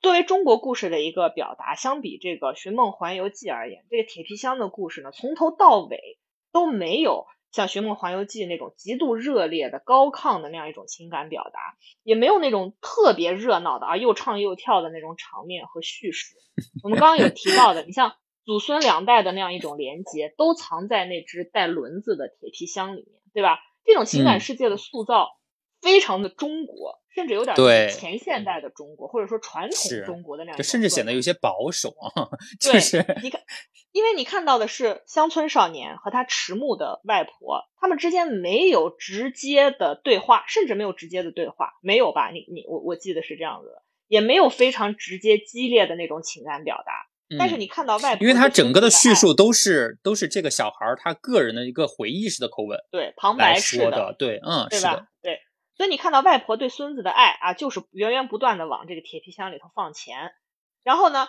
作为中国故事的一个表达，相比这个《寻梦环游记》而言，这个铁皮箱的故事呢，从头到尾都没有像《寻梦环游记》那种极度热烈的、高亢的那样一种情感表达，也没有那种特别热闹的啊又唱又跳的那种场面和叙事。我们刚刚有提到的，你像祖孙两代的那样一种连接，都藏在那只带轮子的铁皮箱里面，对吧？这种情感世界的塑造非常的中国。甚至有点前现代的中国，或者说传统中国的那样，甚至显得有些保守啊。就是你看，因为你看到的是乡村少年和他迟暮的外婆，他们之间没有直接的对话，甚至没有直接的对话，没有吧？你你我我记得是这样子的，也没有非常直接激烈的那种情感表达。但是你看到外婆，因为他整个的叙述都是都是这个小孩他个人的一个回忆式的口吻，对旁白式的，对，嗯，对吧？对，所以你看到外婆对孙子的爱啊，就是源源不断的往这个铁皮箱里头放钱，然后呢，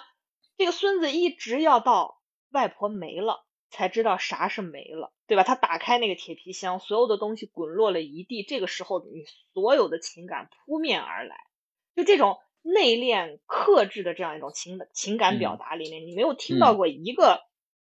这个孙子一直要到外婆没了才知道啥是没了，对吧？他打开那个铁皮箱，所有的东西滚落了一地，这个时候你所有的情感扑面而来，就这种。内敛克制的这样一种情情感表达里面，你没有听到过一个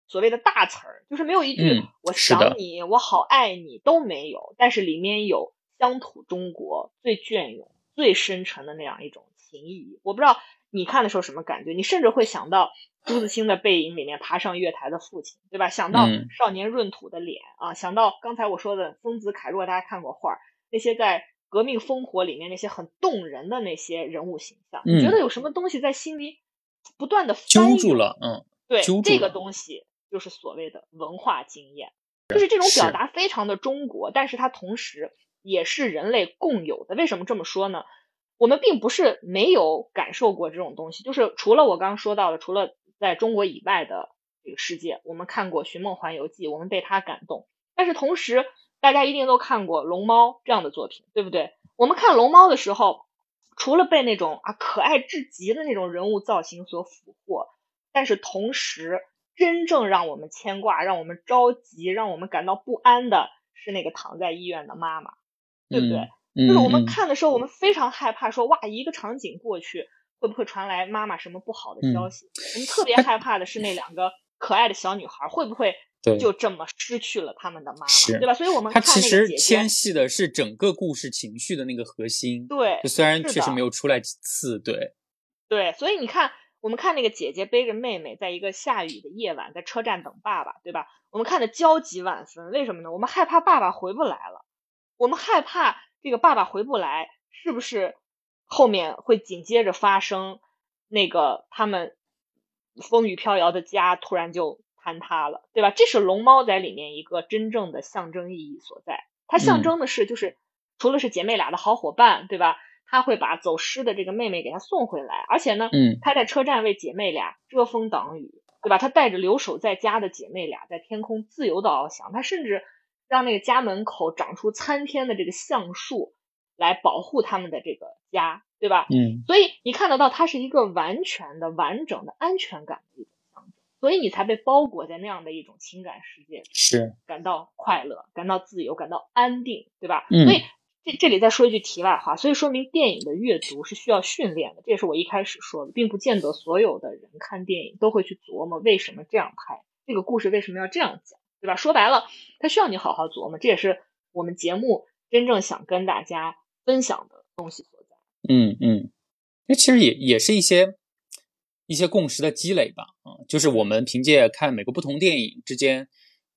所谓的大词儿，就是没有一句“我想你，我好爱你”都没有。但是里面有乡土中国最隽永、最深沉的那样一种情谊。我不知道你看的时候什么感觉，你甚至会想到朱自清的背影里面爬上月台的父亲，对吧？想到少年闰土的脸啊，想到刚才我说的丰子恺，如果大家看过画，那些在。革命烽火里面那些很动人的那些人物形象，你觉得有什么东西在心里不断的揪住了？嗯，对，这个东西就是所谓的文化经验，就是这种表达非常的中国，但是它同时也是人类共有的。为什么这么说呢？我们并不是没有感受过这种东西，就是除了我刚刚说到的，除了在中国以外的这个世界，我们看过《寻梦环游记》，我们被它感动，但是同时。大家一定都看过《龙猫》这样的作品，对不对？我们看《龙猫》的时候，除了被那种啊可爱至极的那种人物造型所俘获，但是同时，真正让我们牵挂、让我们着急、让我们感到不安的是那个躺在医院的妈妈，对不对？就是我们看的时候，我们非常害怕，说哇，一个场景过去，会不会传来妈妈什么不好的消息？我们特别害怕的是那两个可爱的小女孩会不会？对，就这么失去了他们的妈妈，对吧？所以我们他其实牵系的是整个故事情绪的那个核心。对，就虽然确实没有出来几次，对，对。所以你看，我们看那个姐姐背着妹妹，在一个下雨的夜晚，在车站等爸爸，对吧？我们看的焦急万分，为什么呢？我们害怕爸爸回不来了，我们害怕这个爸爸回不来，是不是后面会紧接着发生那个他们风雨飘摇的家突然就。坍塌了，对吧？这是龙猫在里面一个真正的象征意义所在。它象征的是，就是除了是姐妹俩的好伙伴，对吧？他会把走失的这个妹妹给她送回来，而且呢，嗯，他在车站为姐妹俩遮风挡雨，对吧？他带着留守在家的姐妹俩在天空自由的翱翔，他甚至让那个家门口长出参天的这个橡树来保护他们的这个家，对吧？嗯，所以你看得到，它是一个完全的、完整的安全感的一种象征。所以你才被包裹在那样的一种情感世界，是感到快乐、感到自由、感到安定，对吧？嗯。所以这这里再说一句题外话，所以说明电影的阅读是需要训练的。这也是我一开始说的，并不见得所有的人看电影都会去琢磨为什么这样拍，这个故事为什么要这样讲，对吧？说白了，它需要你好好琢磨。这也是我们节目真正想跟大家分享的东西所在。嗯嗯，那其实也也是一些。一些共识的积累吧，啊，就是我们凭借看每个不同电影之间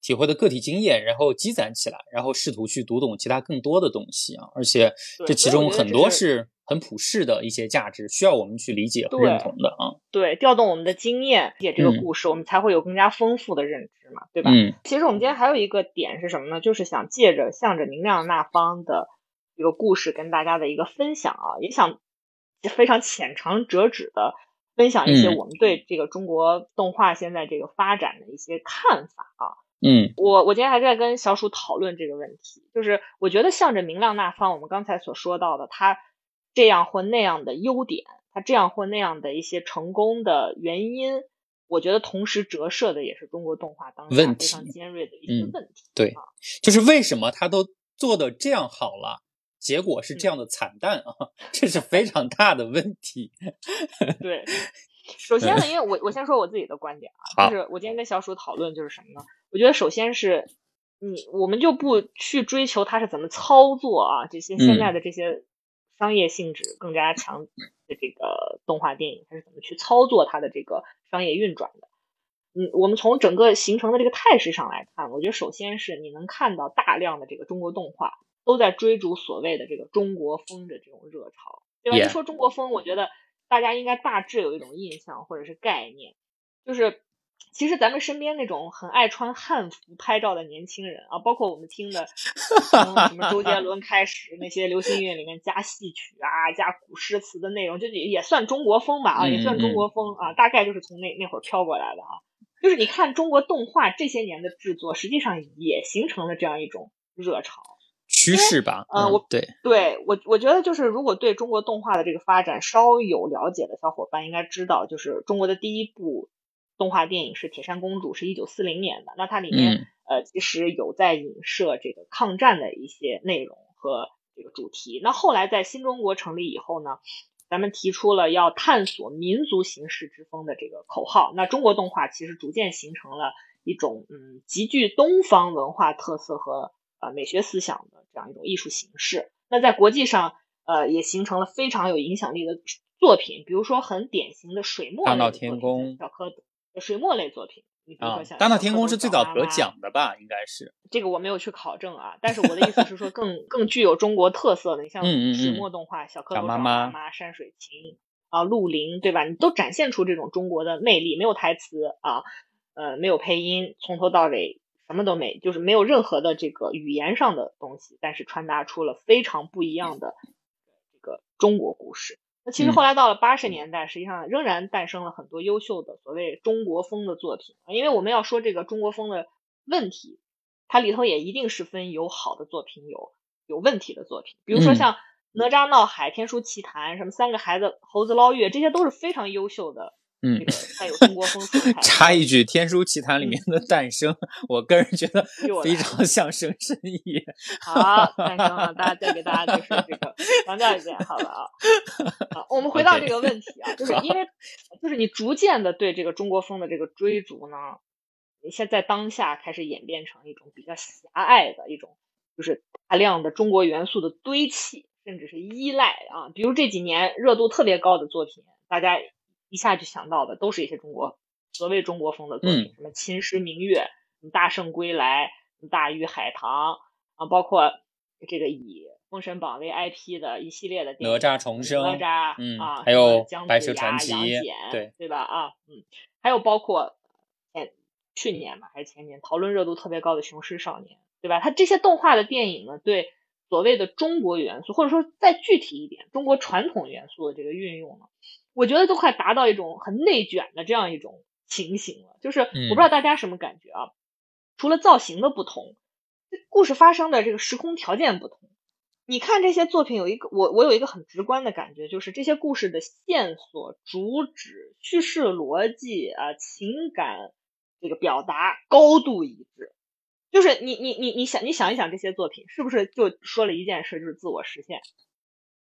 体会的个体经验，然后积攒起来，然后试图去读懂其他更多的东西啊，而且这其中很多是很普世的一些价值，需要我们去理解和认同的啊。对，调动我们的经验，理解这个故事，我们才会有更加丰富的认知嘛，对吧？嗯。其实我们今天还有一个点是什么呢？就是想借着向着明亮那方的一个故事跟大家的一个分享啊，也想非常浅尝辄止的。分享一些我们对这个中国动画现在这个发展的一些看法啊。嗯，我我今天还在跟小鼠讨论这个问题，就是我觉得向着明亮那方，我们刚才所说到的他这样或那样的优点，他这样或那样的一些成功的原因，我觉得同时折射的也是中国动画当下非常尖锐的一些问题。对，就是为什么他都做的这样好了？结果是这样的惨淡啊，这是非常大的问题。对，首先呢，因为我我先说我自己的观点啊，就是我今天跟小鼠讨论就是什么呢？我觉得首先是你我们就不去追求它是怎么操作啊，这些现在的这些商业性质更加强的这个动画电影，它是怎么去操作它的这个商业运转的？嗯，我们从整个形成的这个态势上来看，我觉得首先是你能看到大量的这个中国动画。都在追逐所谓的这个中国风的这种热潮，对吧？一说中国风，我觉得大家应该大致有一种印象或者是概念，就是其实咱们身边那种很爱穿汉服拍照的年轻人啊，包括我们听的 从什么周杰伦开始，那些流行音乐里面加戏曲啊、加古诗词的内容，就也也算中国风吧啊，也算中国风啊，大概就是从那那会儿飘过来的啊。就是你看中国动画这些年的制作，实际上也形成了这样一种热潮趋势吧。嗯，我对对我我觉得就是如果对中国动画的这个发展稍有了解的小伙伴，应该知道，就是中国的第一部动画电影是《铁扇公主》，是一九四零年的。那它里面呃其实有在影射这个抗战的一些内容和这个主题。那后来在新中国成立以后呢？咱们提出了要探索民族形式之风的这个口号，那中国动画其实逐渐形成了一种嗯极具东方文化特色和呃美学思想的这样一种艺术形式。那在国际上呃也形成了非常有影响力的作品，比如说很典型的水墨大闹天宫、小蝌蚪水墨类作品。你比如说像大闹天宫是最早得奖的吧？应该是这个我没有去考证啊，但是我的意思是说更更具有中国特色的，你像水墨动画、小蝌蚪找妈妈、山水情啊、鹿林，对吧？你都展现出这种中国的魅力，没有台词啊，呃，没有配音，从头到尾什么都没，就是没有任何的这个语言上的东西，但是传达出了非常不一样的这个中国故事。那其实后来到了八十年代，实际上仍然诞生了很多优秀的所谓中国风的作品因为我们要说这个中国风的问题，它里头也一定是分有好的作品，有有问题的作品。比如说像《哪吒闹海》《天书奇谭》什么《三个孩子猴子捞月》，这些都是非常优秀的。嗯，带有中国风色彩。插一句，《天书奇谭》里面的诞生，我个人觉得非常像《神神医》。好，诞生了，大家再给大家就是这个强调一遍，好了啊。好，我们回到这个问题啊，就是 因为就是你逐渐的对这个中国风的这个追逐呢，你现在当下开始演变成一种比较狭隘的一种，就是大量的中国元素的堆砌，甚至是依赖啊。比如这几年热度特别高的作品，大家。一下就想到的都是一些中国所谓中国风的作品，什么《秦时明月》、大圣归来》、《大鱼海棠》啊，包括这个以《封神榜》为 IP 的一系列的电影，哪吒重生，哪吒，嗯啊，还有姜白蛇传奇，杨戬，对对吧？啊，嗯，还有包括前去年吧，还是前年讨论热度特别高的《雄狮少年》，对吧？它这些动画的电影呢，对所谓的中国元素，或者说再具体一点，中国传统元素的这个运用呢？我觉得都快达到一种很内卷的这样一种情形了，就是我不知道大家什么感觉啊？除了造型的不同，故事发生的这个时空条件不同。你看这些作品，有一个我我有一个很直观的感觉，就是这些故事的线索、主旨、叙事逻辑啊、情感这个表达高度一致。就是你你你你想你想一想，这些作品是不是就说了一件事，就是自我实现？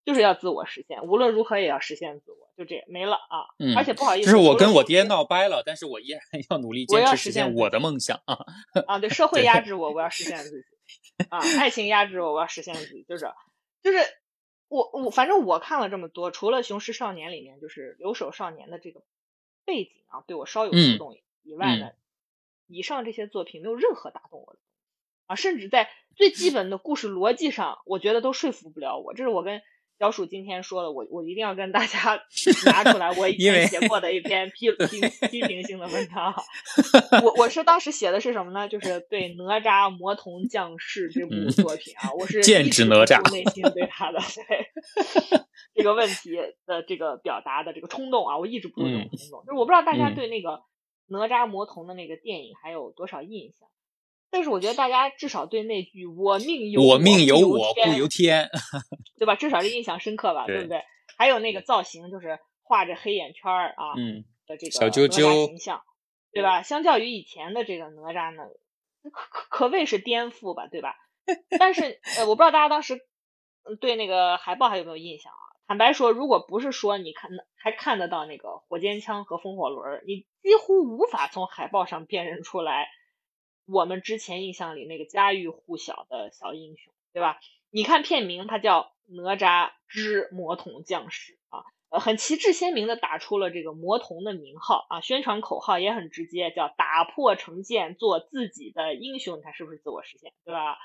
就是要自我实现，无论如何也要实现自我，就这没了啊！嗯，而且不好意思，就是我跟我爹闹掰了，但是我依然 要努力坚持实现我的梦想啊！啊，对，社会 压制我，我要实现自己啊！爱情压制我，我要实现自己，就是就是我我反正我看了这么多，除了《雄狮少年》里面就是留守少年的这个背景啊，对我稍有触动以外呢，以上这些作品没有任何打动我的啊，甚至在最基本的故事逻辑上，我觉得都说服不了我。这是我跟小鼠今天说了，我我一定要跟大家 拿出来，我以前写过的一篇批批批评性的文章。我我是当时写的是什么呢？就是对哪吒魔童降世这部作品啊，我是 剑指哪吒，内心对他的 对这个问题的这个表达的这个冲动啊，我一直不住这种冲动。就是我不知道大家对那个哪吒魔童的那个电影还有多少印象。但是我觉得大家至少对那句“我命由我命由我不由天 ”，对吧？至少是印象深刻吧，对不对？还有那个造型，就是画着黑眼圈儿啊嗯的这个小啾啾形象，对吧？相较于以前的这个哪吒呢，可可可谓是颠覆吧，对吧？但是呃，我不知道大家当时对那个海报还有没有印象啊？坦白说，如果不是说你看还看得到那个火尖枪和风火轮，你几乎无法从海报上辨认出来。我们之前印象里那个家喻户晓的小英雄，对吧？你看片名，它叫《哪吒之魔童降世》啊，呃，很旗帜鲜明的打出了这个魔童的名号啊，宣传口号也很直接，叫打破成见，做自己的英雄。你看是不是自我实现，对吧？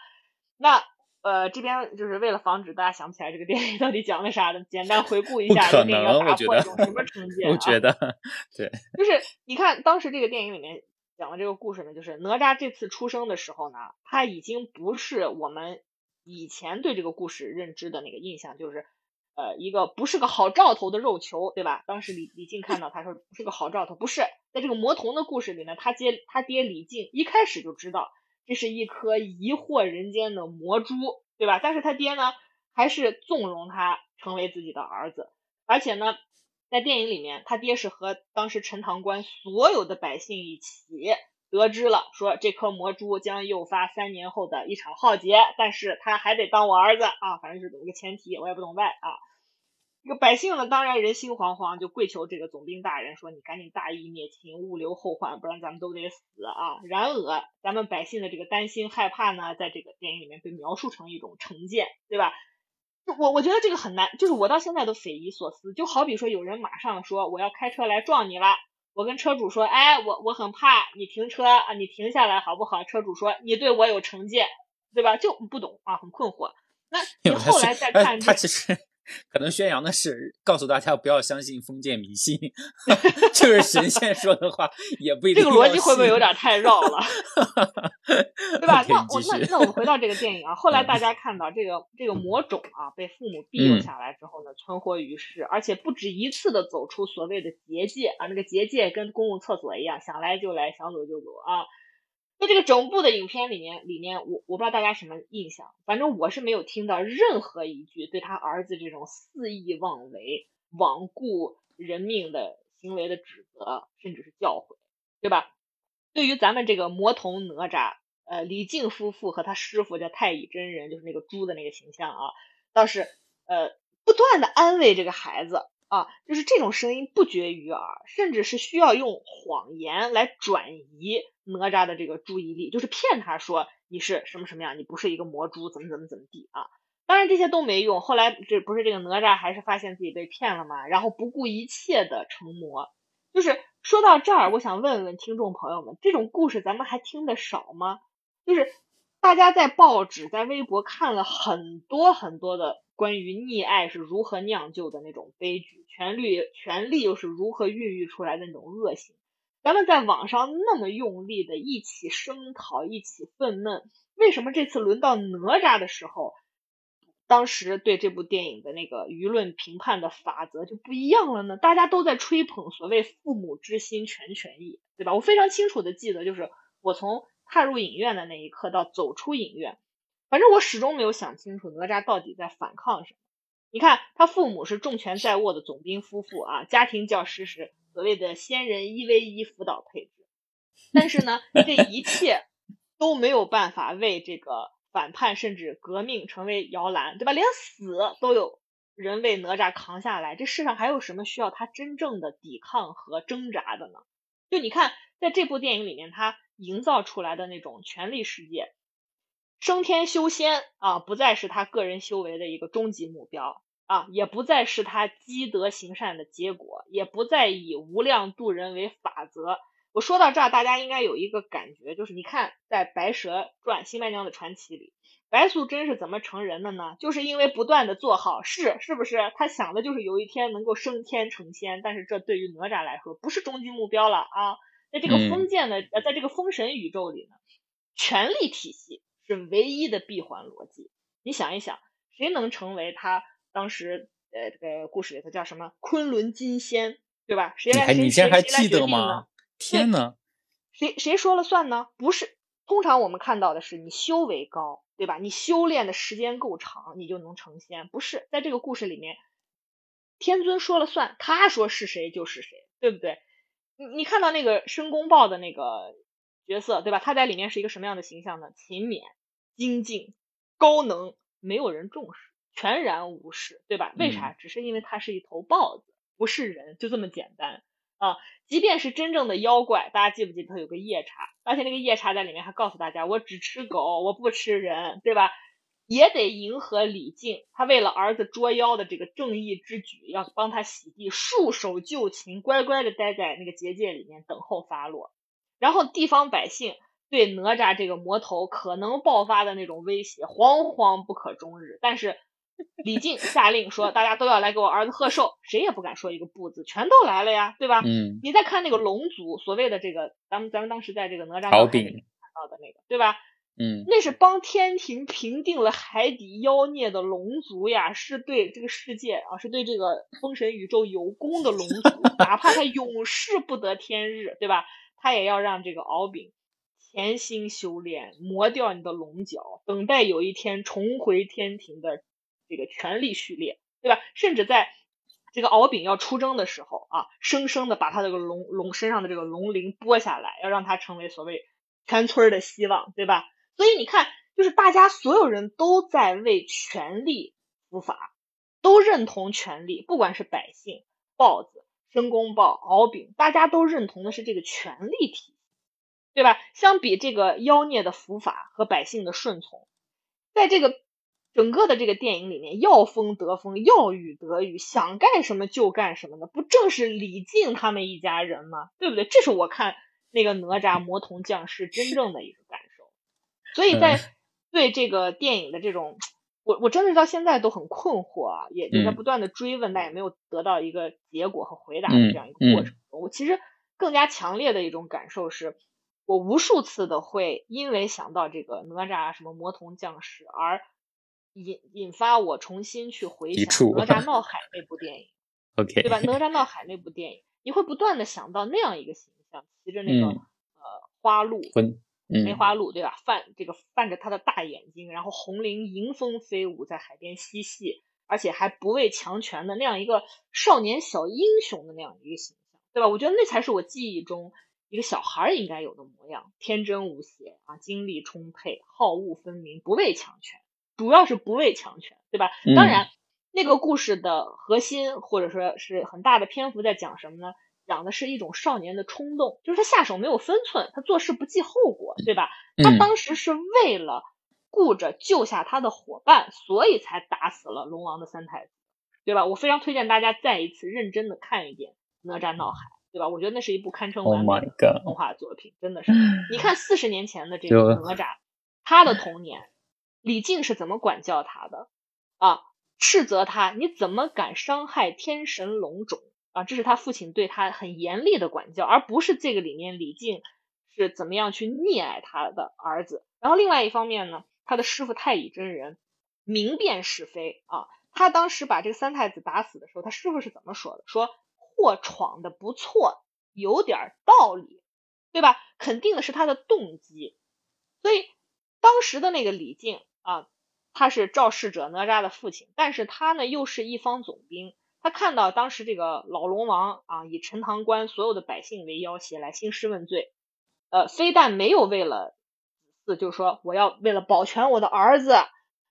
那呃，这边就是为了防止大家想不起来这个 电影到底讲了啥的，简单回顾一下，这个电影要打破一种什么成见？我觉得，对，就是你看当时这个电影里面。讲的这个故事呢，就是哪吒这次出生的时候呢，他已经不是我们以前对这个故事认知的那个印象，就是呃一个不是个好兆头的肉球，对吧？当时李李靖看到他说不是个好兆头，不是在这个魔童的故事里呢，他爹他爹李靖一开始就知道这是一颗疑惑人间的魔珠，对吧？但是他爹呢，还是纵容他成为自己的儿子，而且呢。在电影里面，他爹是和当时陈塘关所有的百姓一起得知了，说这颗魔珠将诱发三年后的一场浩劫，但是他还得当我儿子啊，反正是这么个前提，我也不懂外啊。这个百姓呢，当然人心惶惶，就跪求这个总兵大人说：“你赶紧大义灭亲，勿留后患，不然咱们都得死啊。”然而，咱们百姓的这个担心害怕呢，在这个电影里面被描述成一种成见，对吧？我我觉得这个很难，就是我到现在都匪夷所思。就好比说，有人马上说我要开车来撞你了，我跟车主说，哎，我我很怕你停车啊，你停下来好不好？车主说你对我有成见，对吧？就不懂啊，很困惑。那你后来再看，他其实。可能宣扬的是告诉大家不要相信封建迷信，就是神仙说的话也不一定。这个逻辑会不会有点太绕了？对吧？那我那那我们回到这个电影啊，后来大家看到这个这个魔种啊被父母庇佑下来之后呢，存活于世，而且不止一次的走出所谓的结界啊，那个结界跟公共厕所一样，想来就来，想走就走啊。在这个整部的影片里面，里面我我不知道大家什么印象，反正我是没有听到任何一句对他儿子这种肆意妄为、罔顾人命的行为的指责，甚至是教诲，对吧？对于咱们这个魔童哪吒，呃，李靖夫妇和他师傅叫太乙真人，就是那个猪的那个形象啊，倒是呃不断的安慰这个孩子。啊，就是这种声音不绝于耳，甚至是需要用谎言来转移哪吒的这个注意力，就是骗他说你是什么什么样，你不是一个魔珠，怎么怎么怎么地啊。当然这些都没用，后来这不是这个哪吒还是发现自己被骗了吗？然后不顾一切的成魔。就是说到这儿，我想问问听众朋友们，这种故事咱们还听得少吗？就是大家在报纸、在微博看了很多很多的。关于溺爱是如何酿就的那种悲剧，权力权力又是如何孕育出来的那种恶行，咱们在网上那么用力的一起声讨，一起愤懑，为什么这次轮到哪吒的时候，当时对这部电影的那个舆论评判的法则就不一样了呢？大家都在吹捧所谓父母之心全权益，对吧？我非常清楚的记得，就是我从踏入影院的那一刻到走出影院。反正我始终没有想清楚哪吒到底在反抗什么。你看，他父母是重权在握的总兵夫妇啊，家庭教师是所谓的仙人一 v 一辅导配置，但是呢，这一切 都没有办法为这个反叛甚至革命成为摇篮，对吧？连死都有人为哪吒扛下来，这世上还有什么需要他真正的抵抗和挣扎的呢？就你看，在这部电影里面，他营造出来的那种权力世界。升天修仙啊，不再是他个人修为的一个终极目标啊，也不再是他积德行善的结果，也不再以无量度人为法则。我说到这儿，大家应该有一个感觉，就是你看，在《白蛇传》新白娘子传奇里，白素贞是怎么成人的呢？就是因为不断的做好事，是不是？她想的就是有一天能够升天成仙，但是这对于哪吒来说不是终极目标了啊。在这个封建的呃，在这个封神宇宙里呢，权力体系。是唯一的闭环逻辑。你想一想，谁能成为他当时呃这个故事里头叫什么昆仑金仙，对吧？谁来谁谁来决定呢？天呐，谁谁说了算呢？不是，通常我们看到的是你修为高，对吧？你修炼的时间够长，你就能成仙。不是，在这个故事里面，天尊说了算，他说是谁就是谁，对不对？你你看到那个申公豹的那个。角色对吧？他在里面是一个什么样的形象呢？勤勉、精进、高能，没有人重视，全然无视，对吧？为啥？只是因为他是一头豹子，不是人，就这么简单啊！即便是真正的妖怪，大家记不记得他有个夜叉？而且那个夜叉在里面还告诉大家，我只吃狗，我不吃人，对吧？也得迎合李靖，他为了儿子捉妖的这个正义之举，要帮他洗地，束手就擒，乖乖的待在那个结界里面等候发落。然后地方百姓对哪吒这个魔头可能爆发的那种威胁惶惶不可终日，但是李靖下令说，大家都要来给我儿子贺寿，谁也不敢说一个不字，全都来了呀，对吧？嗯，你再看那个龙族，所谓的这个，咱们咱们当时在这个哪吒闹海里面看到的那个，对吧？嗯，那是帮天庭平定了海底妖孽的龙族呀，是对这个世界啊，是对这个封神宇宙有功的龙族，哪怕他永世不得天日，对吧？他也要让这个敖丙潜心修炼，磨掉你的龙角，等待有一天重回天庭的这个权力序列，对吧？甚至在这个敖丙要出征的时候啊，生生的把他这个龙龙身上的这个龙鳞剥下来，要让他成为所谓全村的希望，对吧？所以你看，就是大家所有人都在为权力伏法，都认同权力，不管是百姓、豹子、申公豹、敖丙，大家都认同的是这个权力体系，对吧？相比这个妖孽的伏法和百姓的顺从，在这个整个的这个电影里面，要风得风，要雨得雨，想干什么就干什么的，不正是李靖他们一家人吗？对不对？这是我看那个哪吒魔童降世真正的一个感受。所以在对这个电影的这种，我我真的到现在都很困惑啊，也也在不断的追问，但也没有得到一个结果和回答的这样一个过程。我其实更加强烈的一种感受是，我无数次的会因为想到这个哪吒什么魔童降世而引引发我重新去回想哪吒 闹海那部电影，OK，对吧？哪吒闹海那部电影，你会不断的想到那样一个形象，骑着那个呃花鹿。梅花鹿对吧？泛这个泛着它的大眼睛，然后红绫迎风飞舞，在海边嬉戏，而且还不畏强权的那样一个少年小英雄的那样一个形象，对吧？我觉得那才是我记忆中一个小孩应该有的模样，天真无邪啊，精力充沛，好恶分明，不畏强权，主要是不畏强权，对吧？当然，那个故事的核心或者说是很大的篇幅在讲什么呢？讲的是一种少年的冲动，就是他下手没有分寸，他做事不计后果，对吧？他当时是为了顾着救下他的伙伴，所以才打死了龙王的三太子，对吧？我非常推荐大家再一次认真的看一遍《哪吒闹海》，对吧？我觉得那是一部堪称完美的动画作品，真的是。你看四十年前的这个哪吒，他的童年，李靖是怎么管教他的啊？斥责他，你怎么敢伤害天神龙种？啊，这是他父亲对他很严厉的管教，而不是这个里面李靖是怎么样去溺爱他的儿子。然后另外一方面呢，他的师傅太乙真人明辨是非啊，他当时把这个三太子打死的时候，他师傅是怎么说的？说或闯的不错，有点道理，对吧？肯定的是他的动机。所以当时的那个李靖啊，他是肇事者哪吒的父亲，但是他呢又是一方总兵。他看到当时这个老龙王啊，以陈塘关所有的百姓为要挟来兴师问罪，呃，非但没有为了子嗣，就是说我要为了保全我的儿子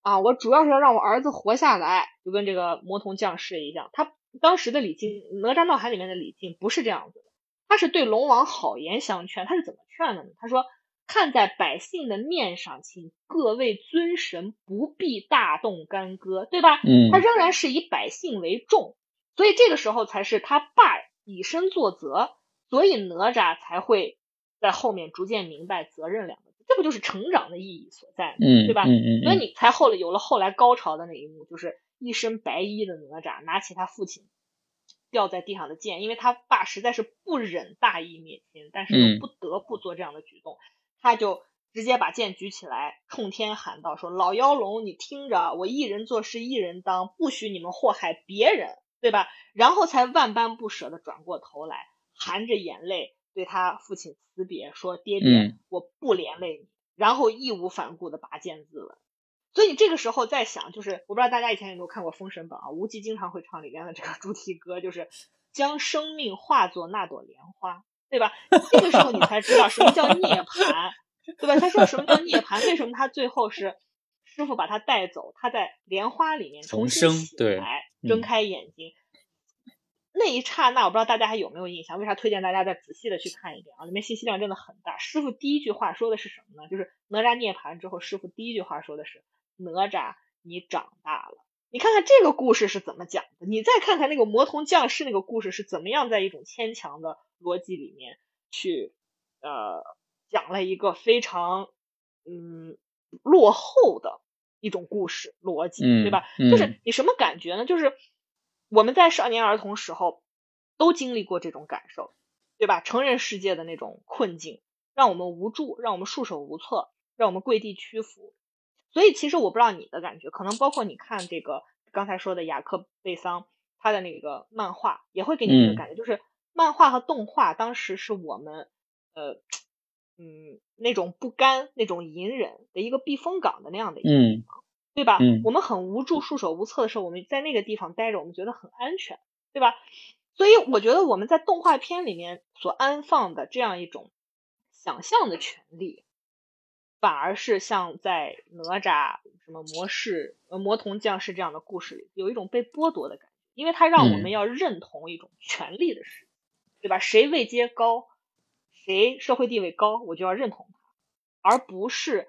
啊，我主要是要让我儿子活下来，就跟这个魔童降世一样。他当时的李靖，哪吒闹海里面的李靖不是这样子的，他是对龙王好言相劝。他是怎么劝的呢？他说：“看在百姓的面上，请各位尊神不必大动干戈，对吧？”嗯，他仍然是以百姓为重。所以这个时候才是他爸以身作则，所以哪吒才会在后面逐渐明白责任两个字，这不就是成长的意义所在吗？嗯，对吧？嗯嗯，所以你才后来有了后来高潮的那一幕，就是一身白衣的哪吒拿起他父亲掉在地上的剑，因为他爸实在是不忍大义灭亲，但是又不得不做这样的举动，他就直接把剑举起来，冲天喊道：“说老妖龙，你听着，我一人做事一人当，不许你们祸害别人。”对吧？然后才万般不舍的转过头来，含着眼泪对他父亲辞别，说：“爹爹，我不连累你。”然后义无反顾的拔剑自刎。所以你这个时候在想，就是我不知道大家以前有没有看过《封神榜》啊？无极经常会唱里边的这个主题歌，就是将生命化作那朵莲花，对吧？这个时候你才知道什么叫涅槃，对吧？他说什么叫涅槃？为什么他最后是？师傅把他带走，他在莲花里面重新醒来，睁开眼睛，那一刹那，我不知道大家还有没有印象？为啥推荐大家再仔细的去看一遍啊？里面信息量真的很大。师傅第一句话说的是什么呢？就是哪吒涅槃之后，师傅第一句话说的是：“哪吒，你长大了。”你看看这个故事是怎么讲的？你再看看那个魔童降世那个故事是怎么样，在一种牵强的逻辑里面去呃讲了一个非常嗯落后的。一种故事逻辑，嗯对吧？嗯就是你什么感觉呢？就是我们在少年儿童时候都经历过这种感受，对吧？成人世界的那种困境，让我们无助，让我们束手无策，让我们跪地屈服。所以其实我不知道你的感觉，可能包括你看这个刚才说的雅克贝桑他的那个漫画，也会给你一个嗯感觉，就是漫画和动画当时是我们呃嗯那种不甘、那种隐忍的一个避风港的那样的一个地嗯方，对吧？嗯我们很无助、束手无策的时候，我们在那个地方待着，我们觉得很安全，对吧？所以我觉得我们在动画片里面所安放的这样一种想象的权利，反而是像在哪吒、什么魔士、呃魔童降世这样的故事里，有一种被剥夺的感觉，因为它让我嗯们要认同一种权利的事，对吧？谁位阶高，谁社会地位高，我就要认同他，而不是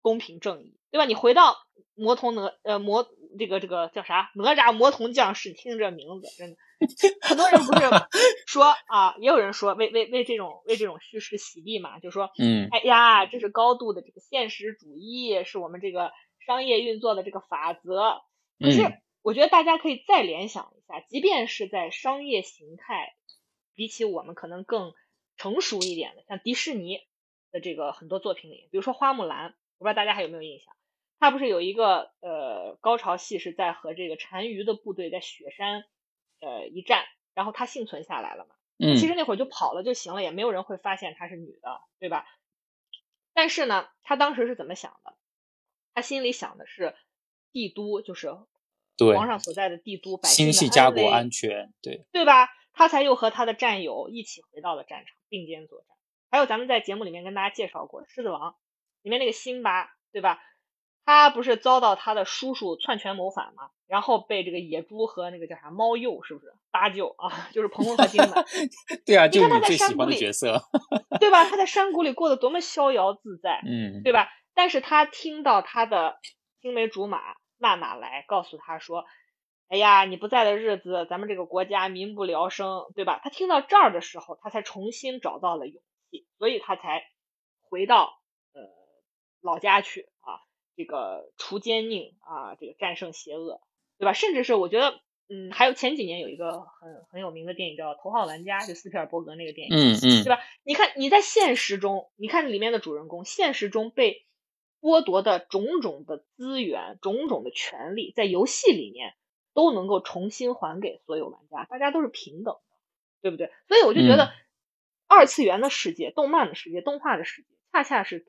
公平正义，对吧？你回到魔童哪呃魔这个这个叫啥哪吒魔童降世，听这名字真的，很多人不是 说啊，也有人说为为为这种为这种叙事洗地嘛，就说嗯哎呀，这是高度的这个现实主义，是我们这个商业运作的这个法则。可是嗯我觉得大家可以再联想一下，即便是在商业形态比起我们可能更成熟一点的，像迪士尼的这个很多作品里，比如说花木兰，我不知道大家还有没有印象，它不是有一个呃高潮戏是在和这个单于的部队在雪山呃一战，然后他幸存下来了嘛。嗯其实那会儿就跑了就行了，也没有人会发现她是女的，对吧？但是呢，他当时是怎么想的？他心里想的是帝都，就是对皇上所在的帝都，百姓心系家国安全，对，对吧？他才又和他的战友一起回到了战场，并肩作战。还有咱们在节目里面跟大家介绍过《狮子王》里面那个辛巴，对吧？他不是遭到他的叔叔篡权谋反吗？然后被这个野猪和那个叫啥猫鼬，是不是搭救啊？就是彭彭和金满，对啊，就你看他在你最喜欢的山谷里角色，对吧？他在山谷里过得多么逍遥自在，嗯对吧？但是他听到他的青梅竹马娜娜来告诉他说：“哎呀，你不在的日子，咱们这个国家民不聊生，对吧？”他听到这儿的时候，他才重新找到了勇气，所以他才回到呃老家去啊，这个除奸佞啊，这个战胜邪恶，对吧？甚至是我觉得，嗯，还有前几年有一个很很有名的电影叫《头号玩家》，就斯皮尔伯格那个电影，嗯嗯对吧？你看你在现实中，你看里面的主人公，现实中被剥夺的种种的资源、种种的权利，在游戏里面都能够重新还给所有玩家，大家都是平等的，对不对？所以我就觉得嗯，二次元的世界、动漫的世界、动画的世界，恰恰是给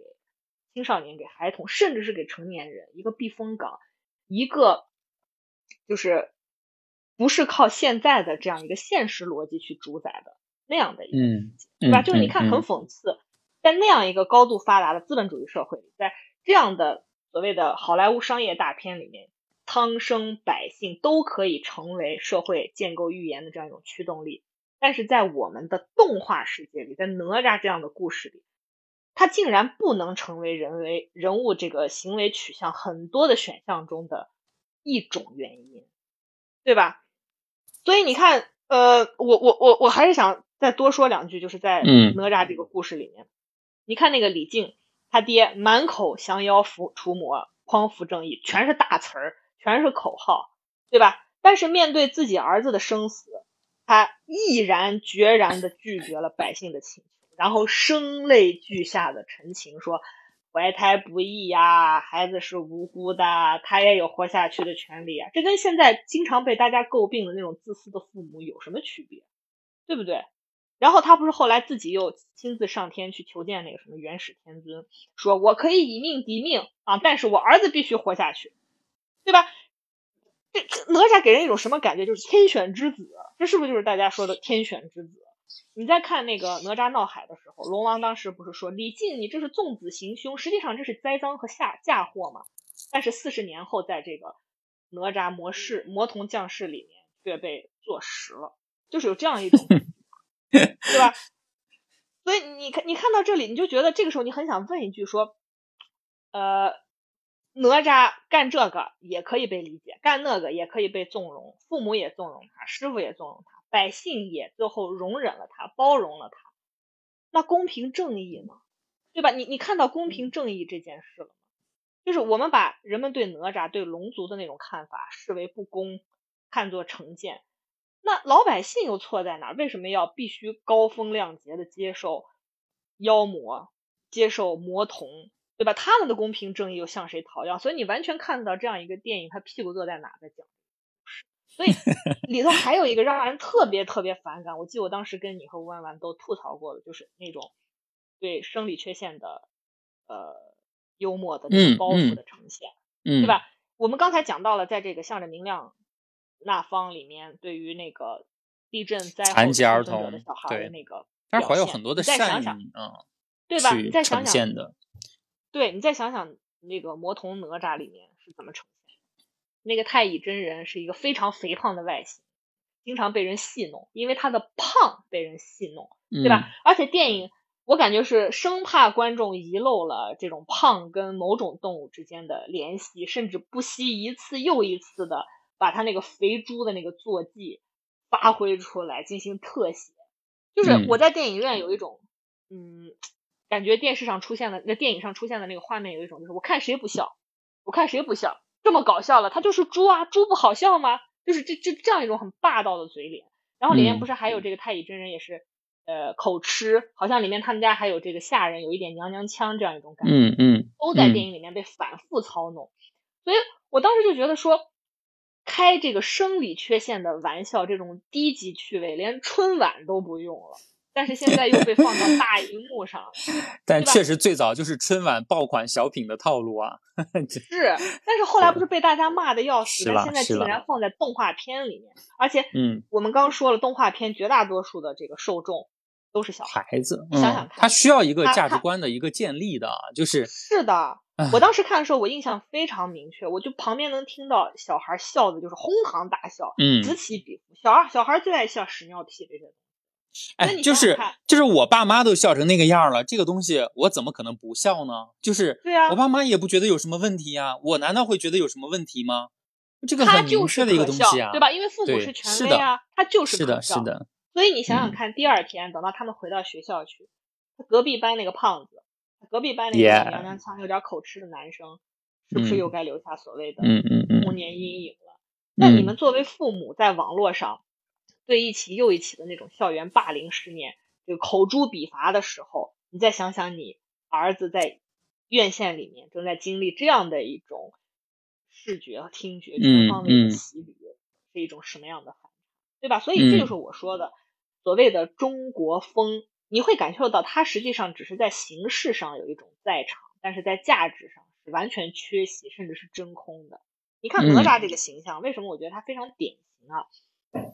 青少年、给孩童，甚至是给成年人一个避风港，一个就是不是靠现在的这样一个现实逻辑去主宰的那样的一个嗯，对吧？嗯就是你看，嗯很讽刺，在那样一个高度发达的资本主义社会里，在这样的所谓的好莱坞商业大片里面，苍生百姓都可以成为社会建构预言的这样一种驱动力。但是在我们的动画世界里，在哪吒这样的故事里，它竟然不能成为人为人物这个行为取向很多的选项中的一种原因，对吧？所以你看，呃，我我我我还是想再多说两句，就是在嗯哪吒这个故事里面，你看那个李靖他爹满口降妖伏除魔、匡扶正义，全是大词儿，全是口号，对吧？但是面对自己儿子的生死，他毅然决然地拒绝了百姓的请求，然后声泪俱下的陈情说。怀胎不易呀，孩子是无辜的，他也有活下去的权利啊。这跟现在经常被大家诟病的那种自私的父母有什么区别？对不对？然后他不是后来自己又亲自上天去求见那个什么元始天尊，说我可以以命抵命啊，但是我儿子必须活下去，对吧？这这哪吒给人一种什么感觉？就是天选之子，这是不是就是大家说的天选之子？你在看那个哪吒闹海的时候，龙王当时不是说李靖你这是纵子行凶，实际上这是栽赃和下嫁祸嘛？但是四十年后，在这个哪吒魔世魔童降世里面却被坐实了，就是有这样一种，对吧？所以你看，你看到这里，你就觉得这个时候你很想问一句说，呃，哪吒干这个也可以被理解，干那个也可以被纵容，父母也纵容他，师傅也纵容他，百姓也最后容忍了他，包容了他，那公平正义呢？对吧？你你看到公平正义这件事了吗？就是我们把人们对哪吒、对龙族的那种看法视为不公，看作成见。那老百姓又错在哪？为什么要必须高风亮节的接受妖魔、接受魔童，对吧？他们的公平正义又向谁讨要？所以你完全看到这样一个电影，他屁股坐在哪在讲所以 里头还有一个让人特别特别反感。我记得我当时跟你和吴万万都吐槽过的，就是那种对生理缺陷的呃幽默的那种包袱的呈现，嗯，对吧？我们刚才讲到了，在这个向着明亮那方里面，对于那个地震灾后残疾儿童的小孩的那个但是怀有很多的你再善意想想，嗯，对吧？再想想，的，对你再想想那个魔童哪吒里面是怎么呈现的？那个太乙真人是一个非常肥胖的外形，经常被人戏弄，因为他的胖被人戏弄，对嗯吧？而且电影我感觉是生怕观众遗漏了这种胖跟某种动物之间的联系，甚至不惜一次又一次的把他那个肥猪的那个坐骑发挥出来进行特写。就是嗯我在电影院有一种，嗯，感觉电视上出现的那电影上出现的那个画面有一种，就是我看谁不笑，我看谁不笑，这么搞笑了，他就是猪啊，猪不好笑吗？就是这这这样一种很霸道的嘴脸。然后里面嗯不是还有这个太乙真人也是，呃，口吃，好像里面他们家还有这个下人有一点娘娘腔这样一种感觉，嗯嗯都在嗯电影里面被反复操弄。所以我当时就觉得说，开这个生理缺陷的玩笑，这种低级趣味，连春晚都不用了。但是现在又被放到大荧幕上，但确实最早就是春晚爆款小品的套路啊，这是，但是后来不是被大家骂的要死，但现在竟然放在动画片里面，而且嗯，我们刚说了，动画片绝大多数的这个受众都是小孩。孩子，你想想看嗯他需要一个价值观的一个建立的，就是是的，我当时看的时候，我印象非常明确，我就旁边能听到小孩笑的，就是哄堂大笑，嗯此起彼伏。小孩小孩最爱笑屎尿屁这些东西。那哎，就是就是我爸妈都笑成那个样儿了，这个东西我怎么可能不笑呢？就是对啊我爸妈也不觉得有什么问题呀，我难道会觉得有什么问题吗？这个他很明就是确的一个东西啊，对吧？因为父母是权威啊，他就是是的。是的，所以你想想嗯看，第二天等到他们回到学校去，隔壁班那个胖子，隔壁班那个娘娘腔、有点口吃的男生，是不是嗯又该留下所谓的嗯嗯嗯童年阴影了？那你嗯们作为父母，在网络上对一起又一起的那种校园霸凌事件，就口诛笔伐的时候，你再想想你儿子在院线里面正在经历这样的一种视觉和听觉全嗯方位的嗯洗礼，是一种什么样的反差，对吧？所以这就嗯是我说的所谓的中国风，你会感受到它实际上只是在形式上有一种在场，但是在价值上是完全缺席，甚至是真空的。你看哪嗯吒这个形象，为什么我觉得他非常典型啊？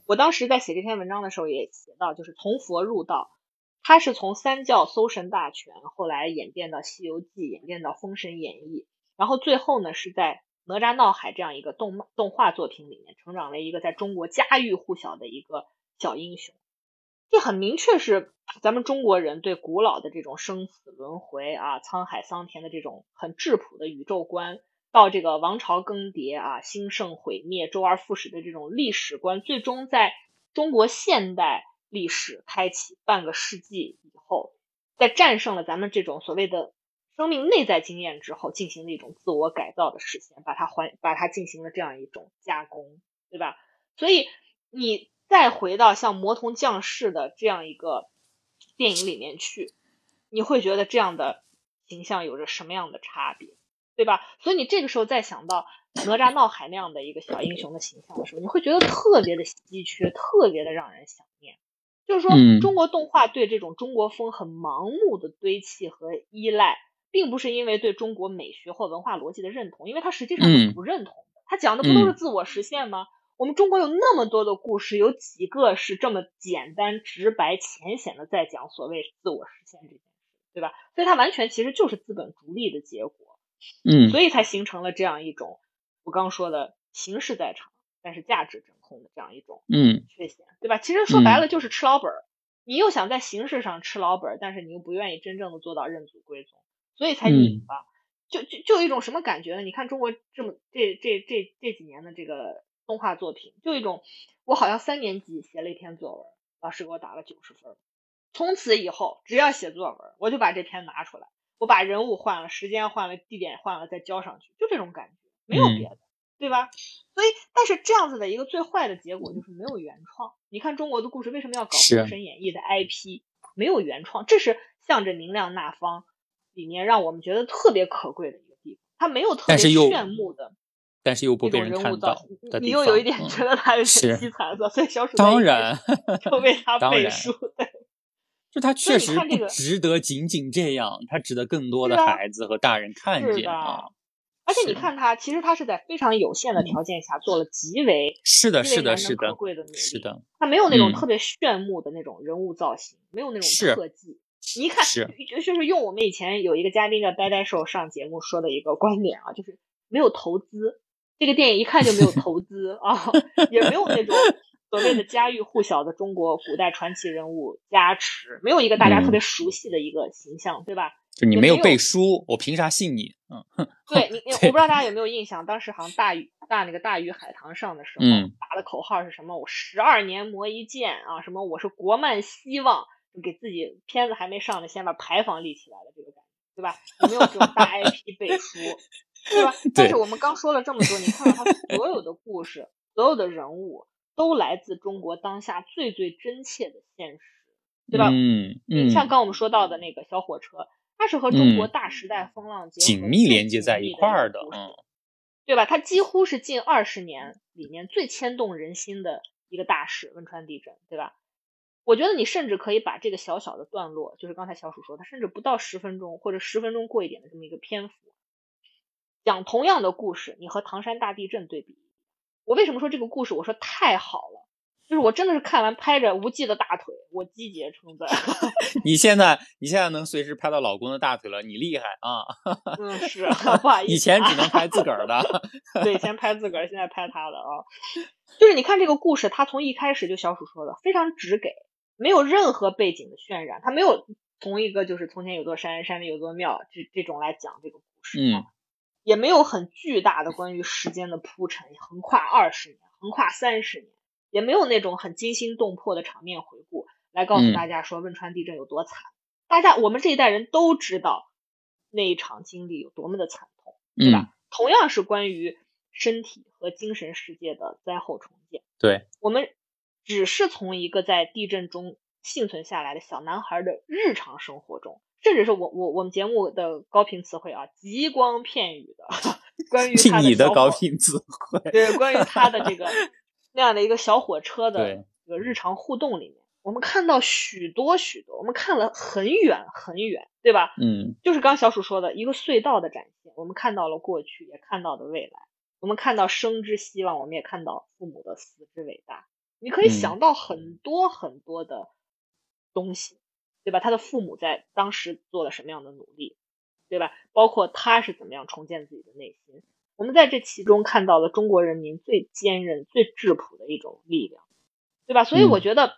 我当时在写这篇文章的时候也写到，就是从佛入道，他是从三教搜神大全，后来演变到《西游记》，演变到《封神演义》，然后最后呢是在《哪吒闹海》这样一个动漫动画作品里面，成长为一个在中国家喻户晓的一个小英雄。这很明确是咱们中国人对古老的这种生死轮回啊、沧海桑田的这种很质朴的宇宙观，到这个王朝更迭啊、兴盛毁灭、周而复始的这种历史观，最终在中国现代历史开启半个世纪以后，在战胜了咱们这种所谓的生命内在经验之后，进行了一种自我改造的实现，把它还把它进行了这样一种加工，对吧？所以你再回到像《魔童降世》的这样一个电影里面去，你会觉得这样的形象有着什么样的差别，对吧？所以你这个时候再想到哪吒闹海那样的一个小英雄的形象的时候，你会觉得特别的稀缺，特别的让人想念。就是说，嗯中国动画对这种中国风很盲目的堆砌和依赖，并不是因为对中国美学或文化逻辑的认同，因为它实际上是嗯不认同的。它讲的不都是嗯自我实现吗？我们中国有那么多的故事，有几个是这么简单、直白、浅显的在讲所谓自我实现这件事，对吧？所以它完全其实就是资本逐利的结果，嗯所以才形成了这样一种我刚说的形式在场，但是价值真空的这样一种嗯缺陷，对吧？其实说白了就是吃老本儿，你又想在形式上吃老本儿，但是你又不愿意真正的做到认祖归宗，所以才拧巴。就就就有一种什么感觉呢？你看中国这么这这这这几年的这个动画作品，就一种我好像三年级写了一篇作文，老师给我打了九十分儿，从此以后，只要写作文，我就把这篇拿出来，我把人物换了，时间换了，地点换了，再交上去，就这种感觉，没有别的，对吧？所以，但是这样子的一个最坏的结果就是没有原创。你看中国的故事为什么要搞《封神演义》的 IP？没有原创，这是向着明亮那方里面让我们觉得特别可贵的一个地方。它没有特别炫目的，但是又不被人看到。你又有一点觉得他有点凄惨色，所以小鼠当然就为他背书。对，就他确实不值得仅仅这样，他值得更多的孩子和大人看见啊。而且你看他，其实他是在非常有限的条件下做了极为是的，是的，是的，可贵的努力。是的，他没有那种特别炫目的那种人物造型，没有那种特技。你一看，就是用我们以前有一个嘉宾叫呆呆兽上节目说的一个观点啊，就是没有投资，这个电影一看就没有投资啊，也没有那种所谓的家喻户晓的中国古代传奇人物加持，没有一个大家特别熟悉的一个形象，对吧？就你没有背书，我凭啥信你？嗯，对你，我不知道大家有没有印象，当时好像大鱼大那个大鱼海棠上的时候，打的口号是什么？我十二年磨一剑啊，什么我是国漫希望，给自己片子还没上呢，先把牌坊立起来了，这个感觉，对吧？有没有这种大 IP 背书，对吧？但是我们刚说了这么多，你看到他所有的故事，所有的人物都来自中国当下最最真切的现实，对吧？嗯嗯，像刚我们说到的那个小火车。它是和中国大时代风浪紧密连接在一块儿的，嗯，对吧？它几乎是近二十年里面最牵动人心的一个大事——汶川地震，对吧？我觉得你甚至可以把这个小小的段落，就是刚才小鼠说，它甚至不到十分钟或者十分钟过一点的这么一个篇幅，讲同样的故事，你和唐山大地震对比，我为什么说这个故事？我说太好了。就是我真的是看完拍着无忌的大腿，我击节称赞。你现在你现在能随时拍到老公的大腿了，你厉害啊！嗯，是不好意思，以前只能拍自个儿的。对，以前拍自个儿，现在拍他的啊。就是你看这个故事，他从一开始就小鼠说的非常直给，没有任何背景的渲染，他没有从一个就是从前有座山，山里有座庙这这种来讲这个故事，嗯，也没有很巨大的关于时间的铺陈，横跨二十年，横跨三十年。也没有那种很惊心动魄的场面回顾来告诉大家说汶川地震有多惨。大家我们这一代人都知道那一场经历有多么的惨痛，对吧？同样是关于身体和精神世界的灾后重建。对，我们只是从一个在地震中幸存下来的小男孩的日常生活中，甚至是我我我们节目的高频词汇啊，极光片语的关于他的高频词汇，对，关于他的这个。那样的一个小火车的这个日常互动里面，我们看到许多许多，我们看了很远很远，对吧？嗯，就是刚小鼠说的一个隧道的展现，我们看到了过去，也看到了未来，我们看到生之希望，我们也看到父母的死之伟大。你可以想到很多很多的东西，对吧？他的父母在当时做了什么样的努力，对吧？包括他是怎么样重建自己的内心。我们在这其中看到了中国人民最坚韧、最质朴的一种力量，对吧？所以我觉得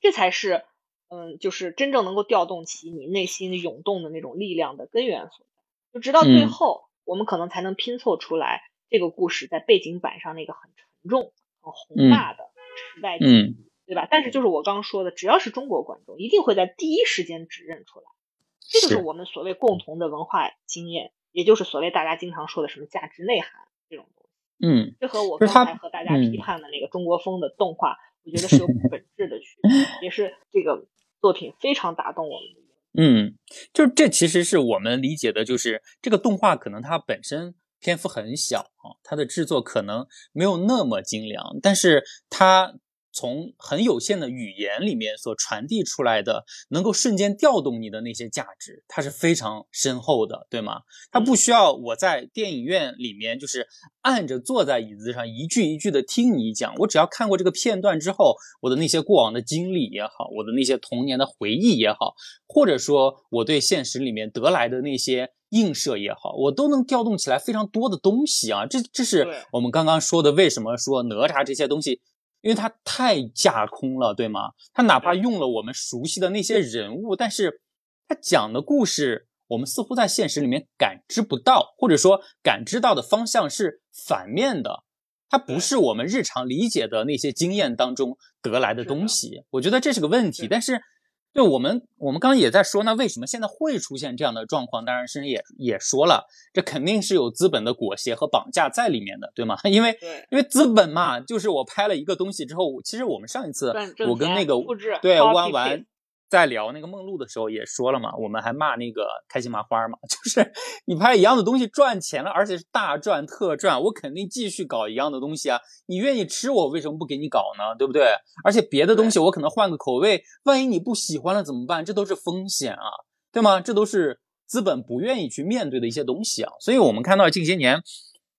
这才是，嗯，就是真正能够调动起你内心涌动的那种力量的根源所在。就直到最后，我们可能才能拼凑出来这个故事在背景板上那个很沉重、很宏大的时代记忆，对吧？但是就是我刚刚说的，只要是中国观众，一定会在第一时间指认出来，这就是我们所谓共同的文化经验。也就是所谓大家经常说的什么价值内涵这种东西，嗯，这和我刚才和大家批判的那个中国风的动画，我觉得是有本质的区别，也是这个作品非常打动我们的。嗯，就是这其实是我们理解的，就是这个动画可能它本身篇幅很小啊，它的制作可能没有那么精良，但是它。从很有限的语言里面所传递出来的，能够瞬间调动你的那些价值，它是非常深厚的，对吗？它不需要我在电影院里面就是按着坐在椅子上一句一句的听你讲，我只要看过这个片段之后，我的那些过往的经历也好，我的那些童年的回忆也好，或者说我对现实里面得来的那些映射也好，我都能调动起来非常多的东西啊！这这是我们刚刚说的，为什么说哪吒这些东西？因为它太架空了，对吗？他哪怕用了我们熟悉的那些人物，但是他讲的故事，我们似乎在现实里面感知不到，或者说感知到的方向是反面的。它不是我们日常理解的那些经验当中得来的东西。我觉得这是个问题。但是对我们，我们刚刚也在说，那为什么现在会出现这样的状况？当然，申也也说了，这肯定是有资本的裹挟和绑架在里面的，对吗？因为因为资本嘛，就是我拍了一个东西之后，其实我们上一次我跟那个对弯弯。在聊那个梦露的时候也说了嘛，我们还骂那个开心麻花嘛，就是你拍一样的东西赚钱了，而且是大赚特赚，我肯定继续搞一样的东西啊。你愿意吃我为什么不给你搞呢？对不对？而且别的东西我可能换个口味，万一你不喜欢了怎么办？这都是风险啊，对吗？这都是资本不愿意去面对的一些东西啊。所以我们看到近些年，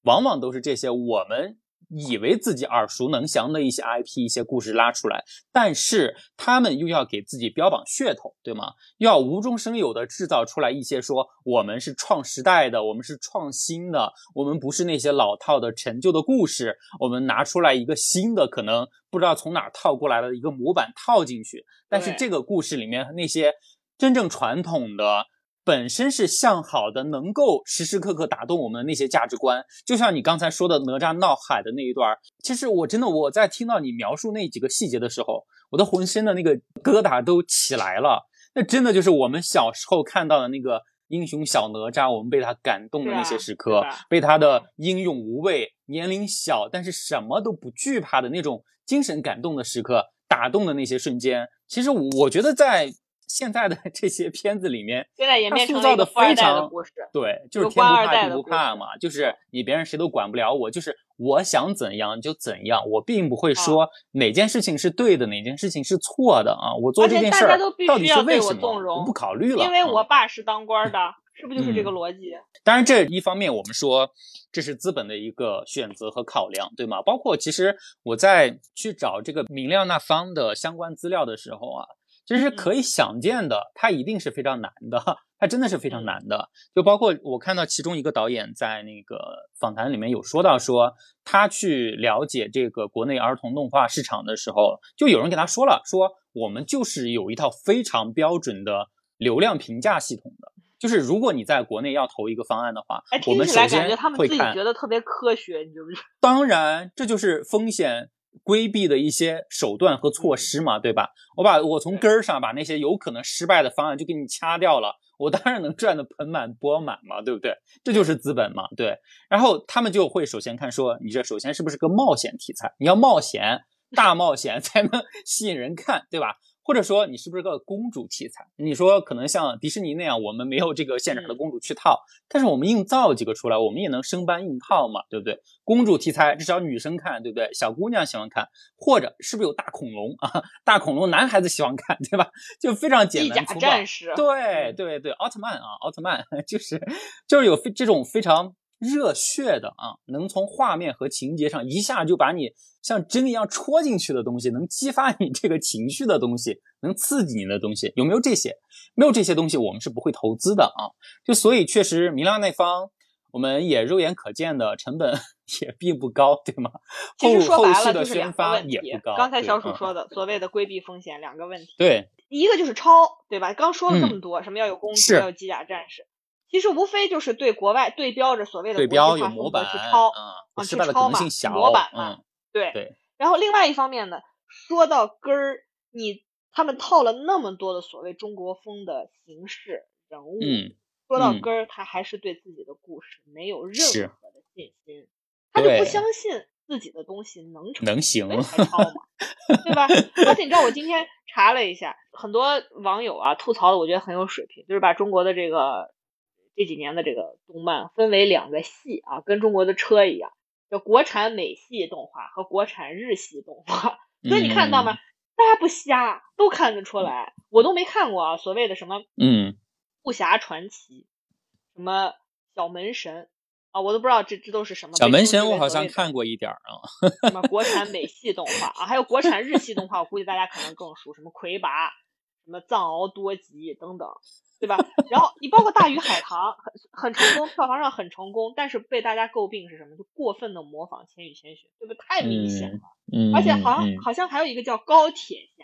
往往都是这些我们。以为自己耳熟能详的一些 IP、一些故事拉出来，但是他们又要给自己标榜噱头，对吗？又要无中生有的制造出来一些说我们是创时代的，我们是创新的，我们不是那些老套的陈旧的故事，我们拿出来一个新的，可能不知道从哪套过来的一个模板套进去，但是这个故事里面那些真正传统的。本身是向好的，能够时时刻刻打动我们的那些价值观，就像你刚才说的哪吒闹海的那一段其实我真的我在听到你描述那几个细节的时候，我的浑身的那个疙瘩都起来了。那真的就是我们小时候看到的那个英雄小哪吒，我们被他感动的那些时刻，被他的英勇无畏、年龄小但是什么都不惧怕的那种精神感动的时刻，打动的那些瞬间。其实我觉得在。现在的 这些片子里面，现在演变成的非常对，就是天不怕地不怕嘛，就是你别人谁都管不了我，就是我想怎样就怎样，我并不会说哪件事情是对的，哪件事情是错的啊。我做这件事儿到底是为什么？我不考虑了，因为我爸是当官的，是不是就是这个逻辑？当然，这一方面我们说这是资本的一个选择和考量，对吗？包括其实我在去找这个明亮那方的相关资料的时候啊。其实可以想见的，它一定是非常难的，它真的是非常难的。就包括我看到其中一个导演在那个访谈里面有说到，说他去了解这个国内儿童动画市场的时候，就有人给他说了，说我们就是有一套非常标准的流量评价系统的，就是如果你在国内要投一个方案的话，我们首先会看，觉得特别科学，你就是当然，这就是风险。规避的一些手段和措施嘛，对吧？我把我从根儿上把那些有可能失败的方案就给你掐掉了，我当然能赚得盆满钵满嘛，对不对？这就是资本嘛，对。然后他们就会首先看说，你这首先是不是个冒险题材？你要冒险，大冒险才能吸引人看，对吧？或者说你是不是个公主题材？你说可能像迪士尼那样，我们没有这个现场的公主去套，但是我们硬造几个出来，我们也能生搬硬套嘛，对不对？公主题材至少女生看，对不对？小姑娘喜欢看，或者是不是有大恐龙啊？大恐龙男孩子喜欢看，对吧？就非常简单粗暴。对对对，奥特曼啊，奥特曼 就是就是有非这种非常。热血的啊，能从画面和情节上一下就把你像针一样戳进去的东西，能激发你这个情绪的东西，能刺激你的东西，有没有这些？没有这些东西，我们是不会投资的啊。就所以确实，明亮那方我们也肉眼可见的成本 也并不高，对吗？后后续的宣发也不高。刚才小鼠说的所谓的规避风险两个问题，对，一个就是抄，对吧？刚说了这么多，什么要有公主，要有机甲战士。其实无非就是对国外对标着所谓的对标有模板去抄啊，去抄嘛，模板嘛，对对。然后另外一方面呢，说到根儿，你他们套了那么多的所谓中国风的形式人物，说到根儿，他还是对自己的故事没有任何的信心，他就不相信自己的东西能成能行才抄嘛，对吧？而且你知道，我今天查了一下，很多网友啊吐槽的，我觉得很有水平，就是把中国的这个。这几年的这个动漫分为两个系啊，跟中国的车一样，叫国产美系动画和国产日系动画。所以你看到吗？大家不瞎，都看得出来。我都没看过啊，所谓的什么嗯，武侠传奇，什么小门神啊，我都不知道这这都是什么。小门神我好像看过一点啊。什么国产美系动画啊，还有国产日系动画，我估计大家可能更熟，什么魁拔，什么藏獒多吉等等。对吧？然后你包括《大鱼海棠》很很成功，票房上很成功，但是被大家诟病是什么？就过分的模仿《千与千寻》，对不对？太明显了。嗯。而且好像好像还有一个叫《高铁侠》，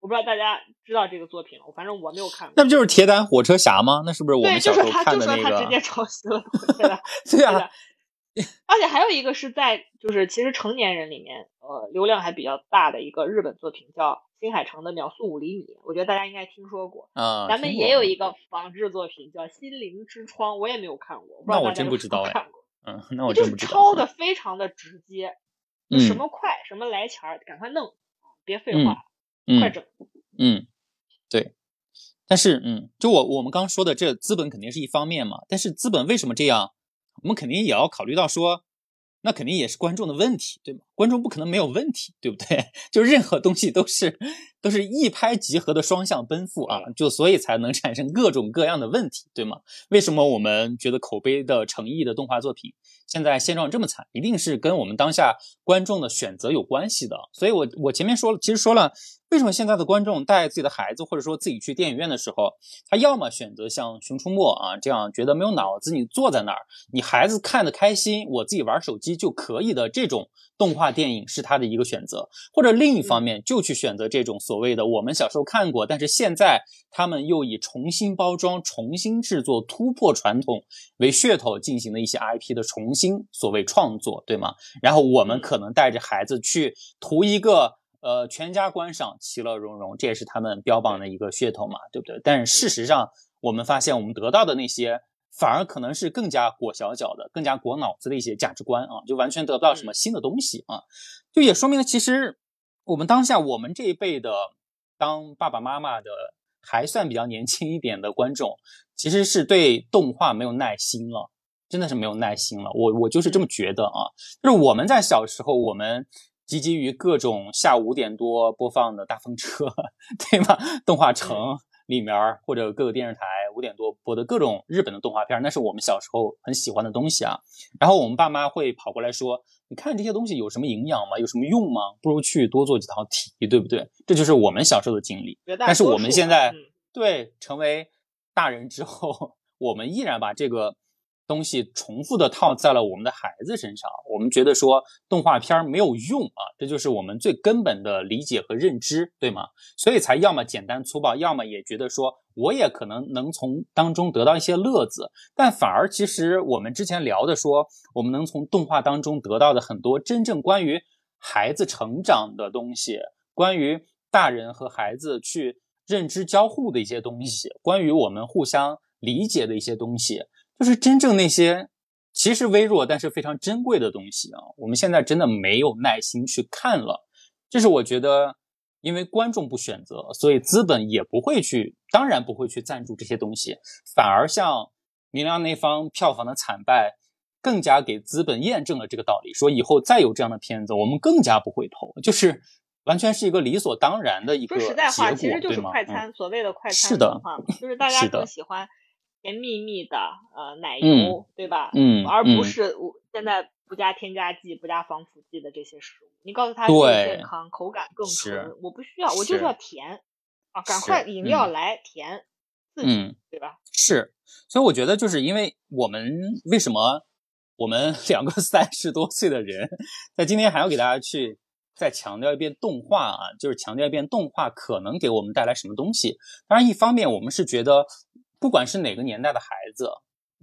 我不知道大家知道这个作品吗？反正我没有看过。那不就是《铁胆火车侠》吗？那是不是我们小时候看的那个？对，就是他，就说他直接 抄袭了，对吧？对啊。而且还有一个是在就是其实成年人里面，呃，流量还比较大的一个日本作品叫新海诚的《秒速五厘米》，我觉得大家应该听说过。啊，咱们也有一个仿制作品叫《心灵之窗》，我也没有看过。那我真不知道哎。嗯，那我就是不知道。抄的非常的直接，什么快什么来钱儿，赶快弄，别废话，快整。嗯，对。但是，嗯，就我我们刚说的，这资本肯定是一方面嘛。但是资本为什么这样？我们肯定也要考虑到说，那肯定也是观众的问题，对吗？观众不可能没有问题，对不对？就任何东西都是都是一拍即合的双向奔赴啊，就所以才能产生各种各样的问题，对吗？为什么我们觉得口碑的诚意的动画作品？现在现状这么惨，一定是跟我们当下观众的选择有关系的。所以，我我前面说了，其实说了，为什么现在的观众带自己的孩子，或者说自己去电影院的时候，他要么选择像《熊出没》啊这样觉得没有脑子，你坐在那儿，你孩子看得开心，我自己玩手机就可以的这种动画电影是他的一个选择；或者另一方面，就去选择这种所谓的我们小时候看过，但是现在他们又以重新包装、重新制作、突破传统为噱头进行的一些 IP 的重。新所谓创作，对吗？然后我们可能带着孩子去图一个呃全家观赏其乐融融，这也是他们标榜的一个噱头嘛，对不对？但是事实上，我们发现我们得到的那些反而可能是更加裹小脚的、更加裹脑子的一些价值观啊，就完全得不到什么新的东西啊，就也说明了其实我们当下我们这一辈的当爸爸妈妈的还算比较年轻一点的观众，其实是对动画没有耐心了。真的是没有耐心了，我我就是这么觉得啊。就是我们在小时候，我们汲汲于各种下午五点多播放的大风车，对吗？动画城里面或者各个电视台五点多播的各种日本的动画片，那是我们小时候很喜欢的东西啊。然后我们爸妈会跑过来说：“你看这些东西有什么营养吗？有什么用吗？不如去多做几套题，对不对？”这就是我们小时候的经历。但是我们现在对成为大人之后，我们依然把这个。东西重复的套在了我们的孩子身上，我们觉得说动画片没有用啊，这就是我们最根本的理解和认知，对吗？所以才要么简单粗暴，要么也觉得说我也可能能从当中得到一些乐子，但反而其实我们之前聊的说，我们能从动画当中得到的很多真正关于孩子成长的东西，关于大人和孩子去认知交互的一些东西，关于我们互相理解的一些东西。就是真正那些其实微弱但是非常珍贵的东西啊，我们现在真的没有耐心去看了。这是我觉得，因为观众不选择，所以资本也不会去，当然不会去赞助这些东西。反而像明亮那方票房的惨败，更加给资本验证了这个道理，说以后再有这样的片子，我们更加不会投。就是完全是一个理所当然的一个说实在话，其实就是快餐，所谓的快餐是的，就是大家更喜欢。甜蜜蜜的呃奶油，对吧？嗯，而不是我现在不加添加剂、不加防腐剂的这些食物。你告诉他更健康，口感更纯，我不需要，我就是要甜啊！赶快饮料来甜，刺激，对吧？是，所以我觉得就是因为我们为什么我们 两个三十多岁的人，在今天还要给大家去再强调一遍动画啊，就是强调一遍动画可能给我们带来什么东西。当然，一方面我们是觉得。不管是哪个年代的孩子，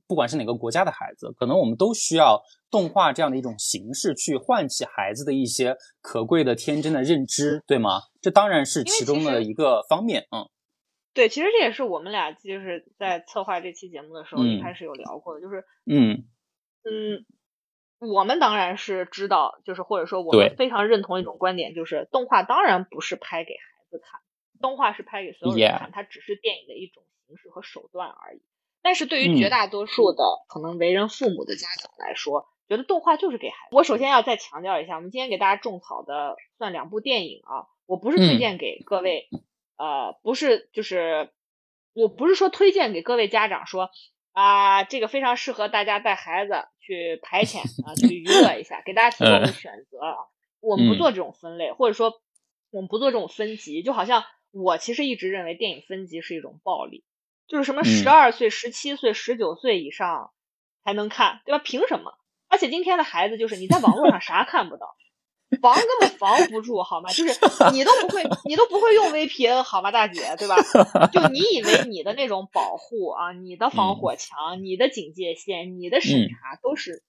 不管是哪个国家的孩子，可能我们都需要动画这样的一种形式去唤起孩子的一些可贵的天真的认知，对吗？这当然是其中的一个方面。嗯，对，其实这也是我们俩就是在策划这期节目的时候一开始有聊过的，就是嗯嗯，我们当然是知道，就是或者说我们非常认同一种观点，就是动画当然不是拍给孩子看，动画是拍给所有人看，它只是电影的一种。形式和手段而已，但是对于绝大多数的可能为人父母的家长来说，觉得动画就是给孩子。我首先要再强调一下，我们今天给大家种草的算两部电影啊，我不是推荐给各位，呃，不是，就是我不是说推荐给各位家长说啊，这个非常适合大家带孩子去排遣啊，去娱乐一下，给大家提供选择啊。我们不做这种分类，或者说我们不做这种分级，就好像我其实一直认为电影分级是一种暴力。就是什么十二岁、十七岁、十九岁以上才能看，对吧？凭什么？而且今天的孩子就是你在网络上啥看不到，防根本防不住，好吗？就是你都不会，你都不会用 VPN，好吗，大姐，对吧？就你以为你的那种保护啊，你的防火墙、你的警戒线、你的审查都是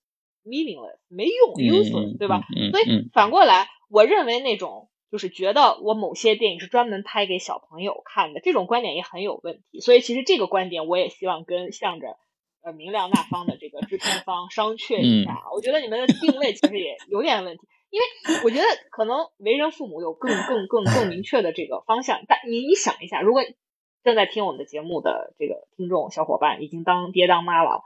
meaningless 没用嗯 useless，对吧？嗯所以嗯反过来，我认为那种就是觉得我某些电影是专门拍给小朋友看的，这种观点也很有问题。所以其实这个观点我也希望跟向着呃明亮那方的这个制片方商榷一下。我觉得你们的定位其实也有点问题，因为我觉得可能为人父母有更更更更明确的这个方向。但你你想一下，如果正在听我们的节目的这个听众小伙伴已经当爹当妈了，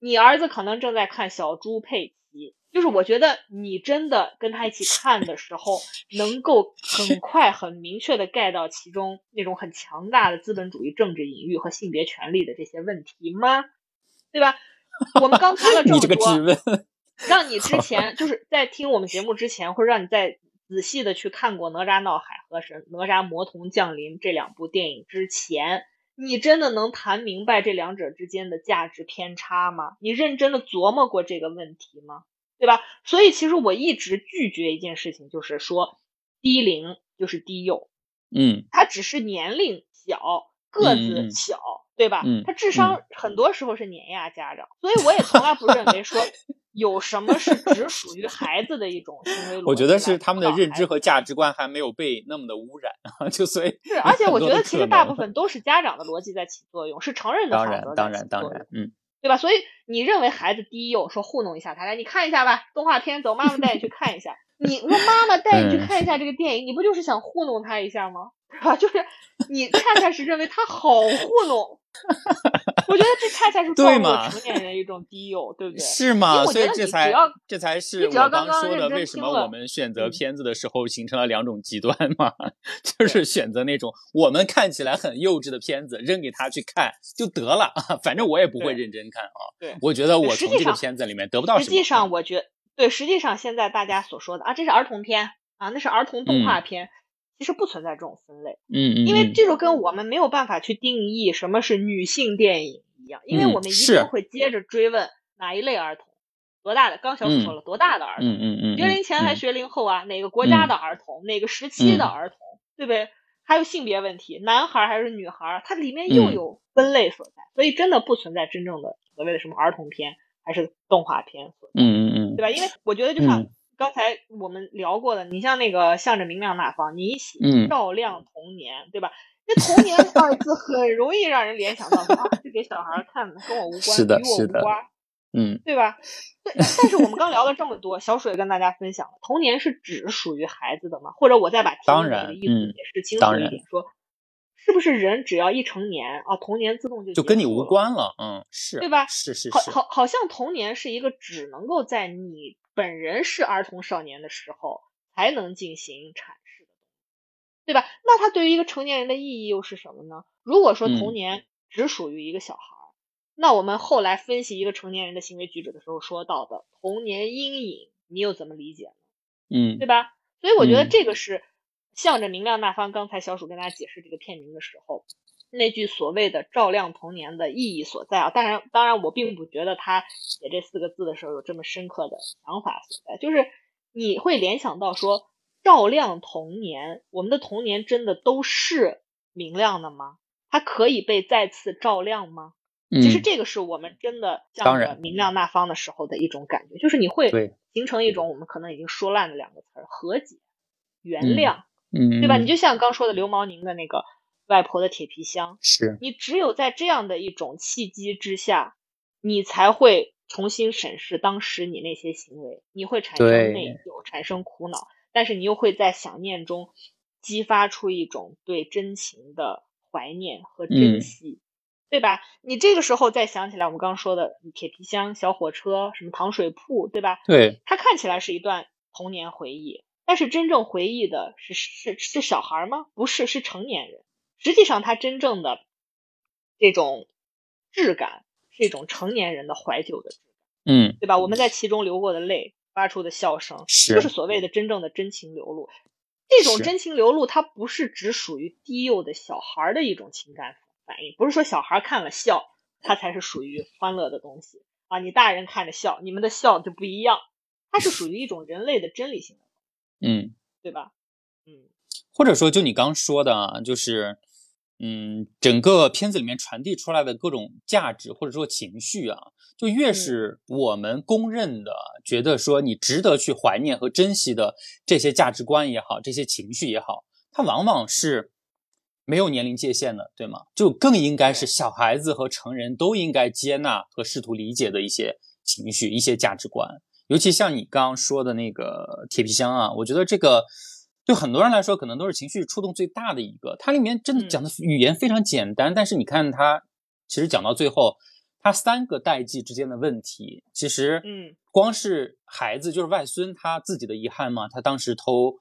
你儿子可能正在看小猪佩奇，就是我觉得你真的跟他一起看的时候，能够很快很明确的 get 到其中那种很强大的资本主义政治隐喻和性别权利的这些问题吗？对吧？我们刚看了这么多，问，让你 之前就是在听我们节目之前，或者让你在仔细的去看过《哪吒闹海》和《神哪吒魔童降临》这两部电影之前，你真的能谈明白这两者之间的价值偏差吗？你认真的琢磨过这个问题吗？对吧？所以其实我一直拒绝一件事情，就是说低龄就是低幼，嗯他只是年龄小，个子小，对吧？嗯他智商很多时候是碾压家长，所以我也从来不认为说 有什么是只属于孩子的一种行为逻辑。我觉得是他们的认知和和价值观还没有被那么的污染，就所以是，而且我觉得其实大部分都是家长的逻辑在起作用，是成人的当法则然当然当然，嗯对吧？所以你认为孩子低幼，说糊弄一下他，来你看一下吧，动画片，走，妈妈带你去看一下。你说妈妈带你去嗯看一下这个电影，你不就是想糊弄他一下吗？是吧？就是你 恰恰是认为他好糊弄，我觉得这恰恰是暴露对嘛成年人一种低幼，对不对？是吗？所以这才这才是我刚刚说的，为什么我们选择嗯片子的时候形成了两种极端嘛？就是选择那种我们看起来很幼稚的片子，扔给他去看就得了，反正我也不会认真看啊。对我觉得我从这个片子里面得不到什么。实际上，我觉对，实际上现在大家所说的啊，这是儿童片啊，那是儿童动画片，其实不存在这种分类，嗯嗯，因为嗯这就跟我们没有办法去定义什么是女性电影一样，因为嗯我们一定会接着追问哪一类儿童，多大的？刚小鼠说了，多大的儿童？嗯嗯嗯，学龄前还嗯学龄后啊？哪个国家的儿童？哪个时期的嗯儿童？对不对？还有性别问题，男孩儿还是女孩儿？它里面又嗯有分类所在，所以真的不存在真正的所谓的什么儿童片还是动画片所在。嗯嗯嗯对吧？因为我觉得就像嗯刚才我们聊过的，你像那个向着明亮那方，你一起嗯照亮童年，对吧？这童年二字 很容易让人联想到是给小孩儿看的，跟我无关，是的与我是的无关，嗯对吧？对，但是我们刚聊了这么多，小水跟大家分享了，童年是只属于孩子的吗？或者我再把题目当然的意思嗯解释清楚一点，说是不是人只要一成年啊，童年自动就就跟你无关了，嗯，是，对吧是是是，好好好像童年是一个只能够在你本人是儿童少年的时候才能进行阐释的对吧？那它对于一个成年人的意义又是什么呢？如果说童嗯年只属于一个小孩儿，那我们后来分析一个成年人的行为举止的时候说到的童年阴影，你又怎么理解呢？嗯对吧？所以我觉得嗯这个是向着明亮那方刚才小鼠跟大家解释这个片名的时候，那句所谓的“照亮童年”的意义所在啊。当然，当然，我并不觉得他写这四个字的时候有这么深刻的想法所在，就是你会联想到说，照亮童年，我们的童年真的都是明亮的吗？它可以被再次照亮吗？其实嗯这个是我们真的向着明亮那方的时候的一种感觉，就是你会形成一种我们可能已经说烂的两个词儿：和解、原嗯谅，嗯，对吧？嗯你就像刚说的刘毛宁的那个外婆的铁皮箱，是你只有在这样的一种契机之下，你才会重新审视当时你那些行为，你会产生内疚，产生苦恼，但是你又会在想念中激发出一种对真情的怀念和珍嗯惜。对吧？你这个时候再想起来，我们刚刚说的铁皮箱、小火车、什么糖水铺，对吧？对，它看起来是一段童年回忆，但是真正回忆的是是是小孩吗？不是，是成年人。实际上，他真正的这种质感是一种成年人的怀旧的质感，嗯对吧？我们在其中流过的泪，发出的笑声，是就是所谓的真正的真情流露。这种真情流露，它不是只属于低幼的小孩的一种情感反应，不是说小孩看了笑，它才是属于欢乐的东西啊。你大人看着笑，你们的笑就不一样，它是属于一种人类的真理性的，嗯。对吧？嗯或者说，就你刚说的啊，就是嗯，整个片子里面传递出来的各种价值或者说情绪啊，就越是我们公认的，觉得说你值得去怀念和珍惜的这些价值观也好，这些情绪也好，它往往是没有年龄界限的，对吗？就更应该是小孩子和成人都应该接纳和试图理解的一些情绪、一些价值观。尤其像你刚刚说的那个铁皮箱啊，我觉得这个。对很多人来说，可能都是情绪触动最大的一个。它里面真的讲的语言非常简单，但是你看它，其实讲到最后，它三个代际之间的问题，其实，嗯，光是孩子就是外孙他自己的遗憾嘛？他当时偷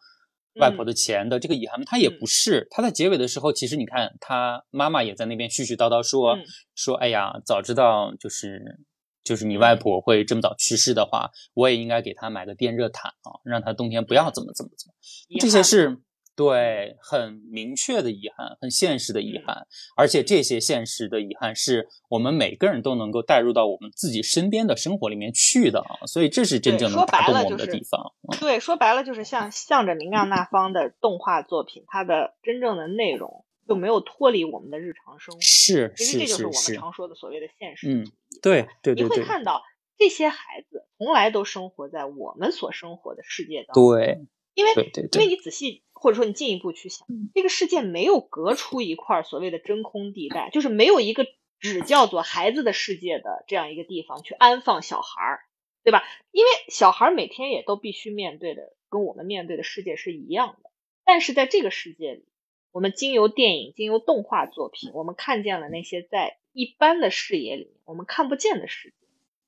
外婆的钱的这个遗憾吗？他也不是。他在结尾的时候，其实你看他妈妈也在那边絮絮叨叨说说，哎呀，早知道就是。就是你外婆会这么早去世的话，我也应该给她买个电热毯啊，让她冬天不要怎么怎么怎么。这些是对很明确的遗憾，很现实的遗憾，而且这些现实的遗憾是我们每个人都能够带入到我们自己身边的生活里面去的啊，所以这是真正能打动我们的地方。对，说白了就是像向着明亮那方的动画作品，它的真正的内容。就没有脱离我们的日常生活，是，其实这就是我们常说的所谓的现实主义。对对对，你会看到这些孩子从来都生活在我们所生活的世界当中。对，因为因为你仔细或者说你进一步去想，这个世界没有隔出一块所谓的真空地带，就是没有一个只叫做孩子的世界的这样一个地方去安放小孩儿，对吧？因为小孩每天也都必须面对的跟我们面对的世界是一样的，但是在这个世界里。我们经由电影、经由动画作品，我们看见了那些在一般的视野里面我们看不见的世界、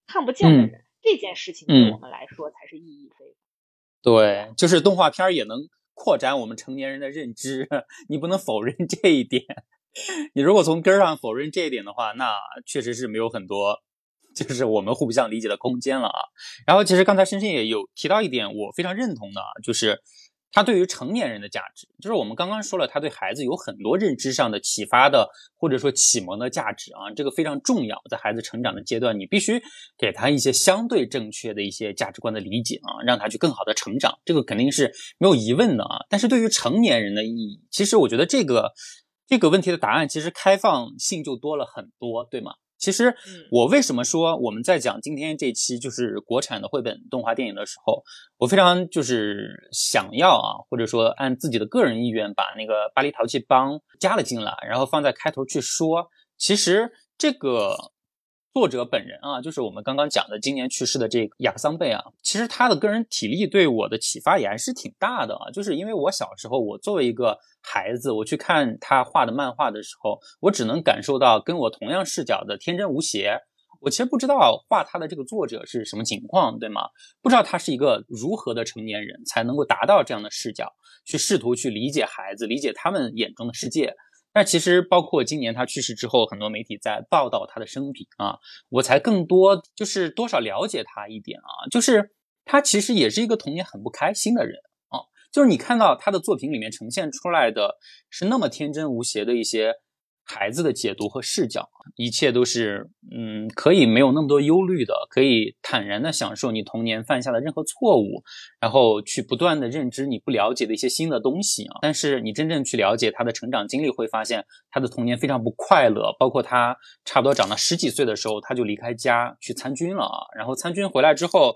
看不见的人。这件事情对我们来说才是意义非凡。对，就是动画片也能扩展我们成年人的认知，你不能否认这一点。你如果从根儿上否认这一点的话，那确实是没有很多 就是我们互相理解的空间了啊。然后，其实刚才深深也有提到一点，我非常认同的，就是。它对于成年人的价值，就是我们刚刚说了，它对孩子有很多认知上的启发的，或者说启蒙的价值啊，这个非常重要。在孩子成长的阶段，你必须给他一些相对正确的一些价值观的理解啊，让他去更好的成长，这个肯定是没有疑问的啊。但是对于成年人的意义，其实我觉得这个这个问题的答案其实开放性就多了很多，对吗？其实，我为什么说我们在讲今天这期就是国产的绘本动画电影的时候，我非常就是想要啊，或者说按自己的个人意愿把那个巴黎淘气帮加了进来，然后放在开头去说。其实这个。作者本人啊，就是我们刚刚讲的今年去世的这个亚克桑贝啊，其实他的个人体力对我的启发也还是挺大的啊。就是因为我小时候，我作为一个孩子，我去看他画的漫画的时候，我只能感受到跟我同样视角的天真无邪。我其实不知道画他的这个作者是什么情况，对吗？不知道他是一个如何的成年人才能够达到这样的视角，去试图去理解孩子，理解他们眼中的世界。那其实包括今年他去世之后，很多媒体在报道他的生平啊，我才更多就是多少了解他一点啊，就是他其实也是一个童年很不开心的人啊，就是你看到他的作品里面呈现出来的是那么天真无邪的一些。孩子的解读和视角，一切都是嗯，可以没有那么多忧虑的，可以坦然的享受你童年犯下的任何错误，然后去不断的认知你不了解的一些新的东西啊。但是你真正去了解他的成长经历，会发现他的童年非常不快乐，包括他差不多长到十几岁的时候，他就离开家去参军了啊。然后参军回来之后。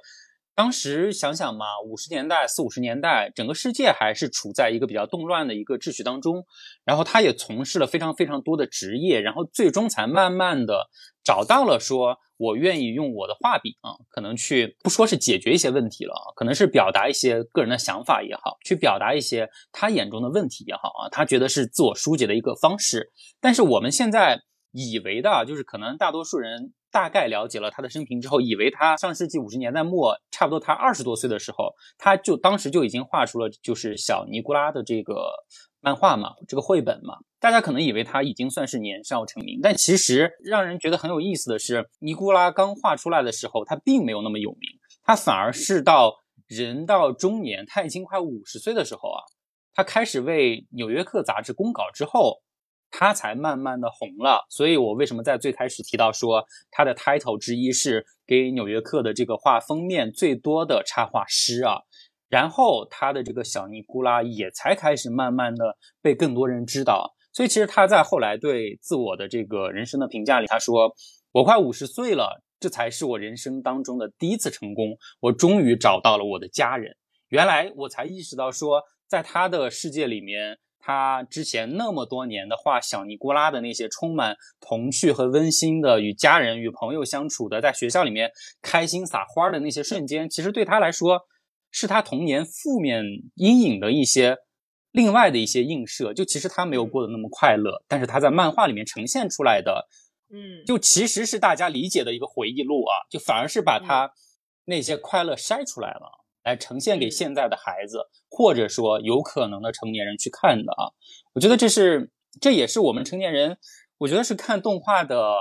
当时想想嘛，五十年代四五十年代，整个世界还是处在一个比较动乱的一个秩序当中。然后他也从事了非常非常多的职业，然后最终才慢慢的找到了说，我愿意用我的画笔啊，可能去不说是解决一些问题了，可能是表达一些个人的想法也好，去表达一些他眼中的问题也好啊，他觉得是自我疏解的一个方式。但是我们现在以为的就是可能大多数人。大概了解了他的生平之后，以为他上世纪五十年代末，差不多他二十多岁的时候，他就当时就已经画出了就是小尼古拉的这个漫画嘛，这个绘本嘛。大家可能以为他已经算是年少成名，但其实让人觉得很有意思的是，尼古拉刚画出来的时候，他并没有那么有名，他反而是到人到中年，他已经快五十岁的时候啊，他开始为《纽约客》杂志公稿之后。他才慢慢的红了，所以我为什么在最开始提到说他的 title 之一是给《纽约客》的这个画封面最多的插画师啊，然后他的这个小尼古拉也才开始慢慢的被更多人知道，所以其实他在后来对自我的这个人生的评价里，他说：“我快五十岁了，这才是我人生当中的第一次成功，我终于找到了我的家人。原来我才意识到说，在他的世界里面。”他之前那么多年的画小尼古拉的那些充满童趣和温馨的与家人与朋友相处的，在学校里面开心撒花的那些瞬间，其实对他来说是他童年负面阴影的一些另外的一些映射。就其实他没有过得那么快乐，但是他在漫画里面呈现出来的，嗯，就其实是大家理解的一个回忆录啊，就反而是把他那些快乐筛出来了。来呈现给现在的孩子，或者说有可能的成年人去看的啊，我觉得这是这也是我们成年人，我觉得是看动画的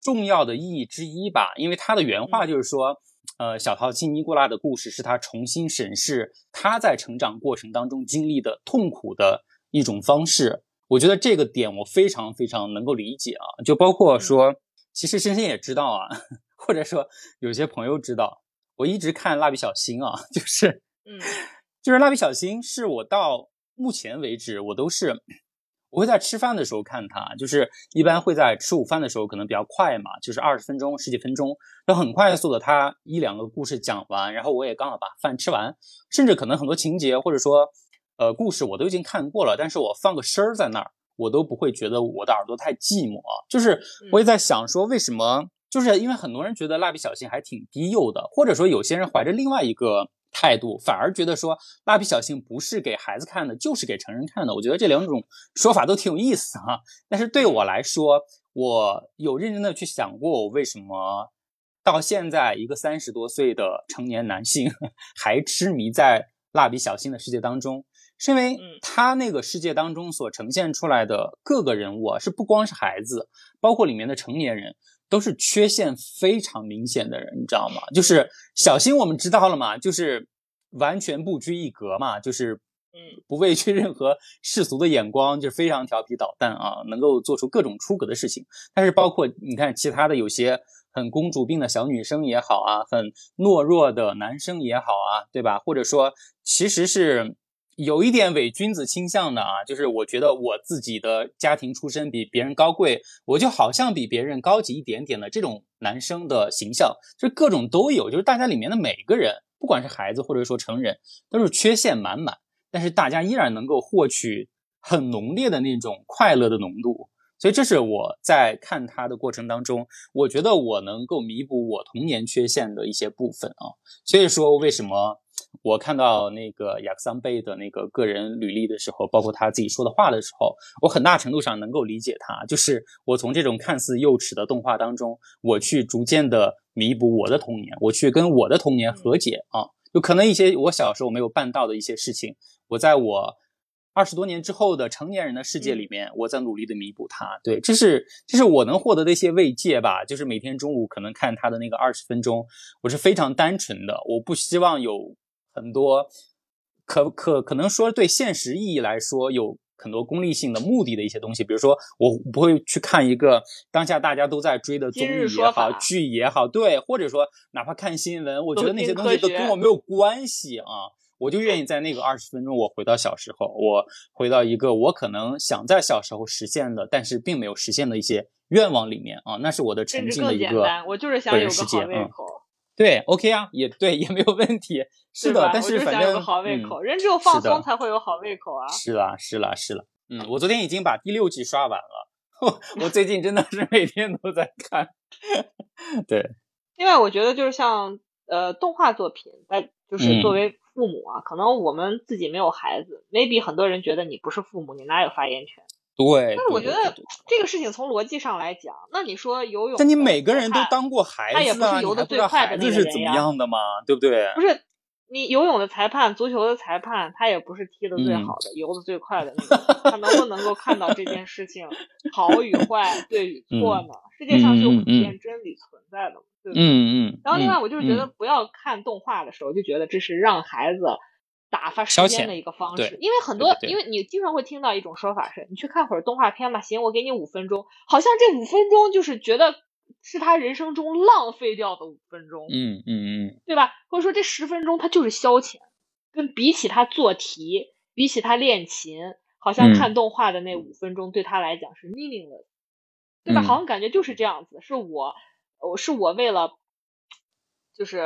重要的意义之一吧。因为他的原话就是说，呃，小淘气尼古拉的故事是他重新审视他在成长过程当中经历的痛苦的一种方式。我觉得这个点我非常非常能够理解啊，就包括说，其实深深也知道啊，或者说有些朋友知道。我一直看蜡笔小新啊，就是，嗯，就是蜡笔小新是我到目前为止我都是我会在吃饭的时候看它，就是一般会在吃午饭的时候可能比较快嘛，就是二十分钟十几分钟，都很快速的，它一两个故事讲完，然后我也刚好把饭吃完，甚至可能很多情节或者说呃故事我都已经看过了，但是我放个声儿在那儿，我都不会觉得我的耳朵太寂寞，就是我也在想说为什么。就是因为很多人觉得蜡笔小新还挺低幼的，或者说有些人怀着另外一个态度，反而觉得说蜡笔小新不是给孩子看的，就是给成人看的。我觉得这两种说法都挺有意思哈。但是对我来说，我有认真的去想过，我为什么到现在一个三十多岁的成年男性还痴迷在蜡笔小新的世界当中，是因为他那个世界当中所呈现出来的各个人物啊，是不光是孩子，包括里面的成年人。都是缺陷非常明显的人，你知道吗？就是小新，我们知道了嘛，就是完全不拘一格嘛，就是嗯，不畏惧任何世俗的眼光，就是非常调皮捣蛋啊，能够做出各种出格的事情。但是包括你看其他的有些很公主病的小女生也好啊，很懦弱的男生也好啊，对吧？或者说其实是。有一点伪君子倾向的啊，就是我觉得我自己的家庭出身比别人高贵，我就好像比别人高级一点点的这种男生的形象，就是各种都有，就是大家里面的每个人，不管是孩子或者说成人，都是缺陷满满，但是大家依然能够获取很浓烈的那种快乐的浓度，所以这是我在看他的过程当中，我觉得我能够弥补我童年缺陷的一些部分啊，所以说为什么？我看到那个雅克桑贝的那个个人履历的时候，包括他自己说的话的时候，我很大程度上能够理解他。就是我从这种看似幼稚的动画当中，我去逐渐的弥补我的童年，我去跟我的童年和解啊。就可能一些我小时候没有办到的一些事情，我在我二十多年之后的成年人的世界里面，我在努力的弥补它。对，这是这是我能获得的一些慰藉吧。就是每天中午可能看他的那个二十分钟，我是非常单纯的，我不希望有。很多可可可能说对现实意义来说有很多功利性的目的的一些东西，比如说我不会去看一个当下大家都在追的综艺也好剧也好，对，或者说哪怕看新闻，我觉得那些东西都跟我没有关系啊，我就愿意在那个二十分钟，我回到小时候，我回到一个我可能想在小时候实现的，但是并没有实现的一些愿望里面啊，那是我的沉浸的一个我就是想有个好胃口。对，OK 啊，也对，也没有问题。是的，但是反正有个好胃口，人只有放松才会有好胃口啊。是啦，是啦，是啦。嗯，我昨天已经把第六季刷完了。我最近真的是每天都在看。对。另外，我觉得就是像呃动画作品，但就是作为父母啊，可能我们自己没有孩子，maybe 很多人觉得你不是父母，你哪有发言权？对，但是我觉得这个事情从逻辑上来讲，那你说游泳，但你每个人都当过孩子，他也不是游的最快的那个人呀。是怎么样的嘛？对不对？不是你游泳的裁判、足球的裁判，他也不是踢的最好的、游的最快的那个，他能不能够看到这件事情 好与坏、对与错呢？世界上是有普遍真理存在的，对不对？嗯嗯。然后另外，我就是觉得不要看动画的时候就觉得这是让孩子。打发时间的一个方式，因为很多，因为你经常会听到一种说法是，你去看会儿动画片吧，行，我给你五分钟，好像这五分钟就是觉得是他人生中浪费掉的五分钟，嗯嗯嗯，对吧？或者说这十分钟他就是消遣，跟比起他做题，比起他练琴。好像看动画的那五分钟对他来讲是 meaningless，对吧？好像感觉就是这样子，是我，我是我为了就是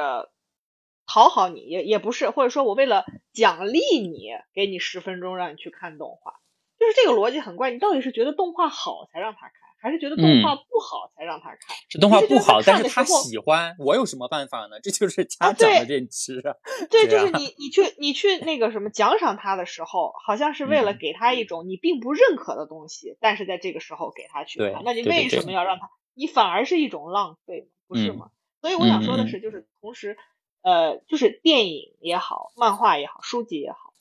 讨好你，也也不是，或者说我为了奖励你，给你十分钟让你去看动画，就是这个逻辑很怪。你到底是觉得动画好才让他看？还是觉得动画不好才让他看，是动画不好，但是他喜欢，我有什么办法呢？这就是家长的认知啊。对，就是你，你去，你去那个什么奖赏他的时候，好像是为了给他一种你并不认可的东西，但是在这个时候给他去看，那你为什么要让他？你反而是一种浪费，不是吗？所以我想说的是，就是同时，呃，就是电影也好，漫画也好，书籍也好，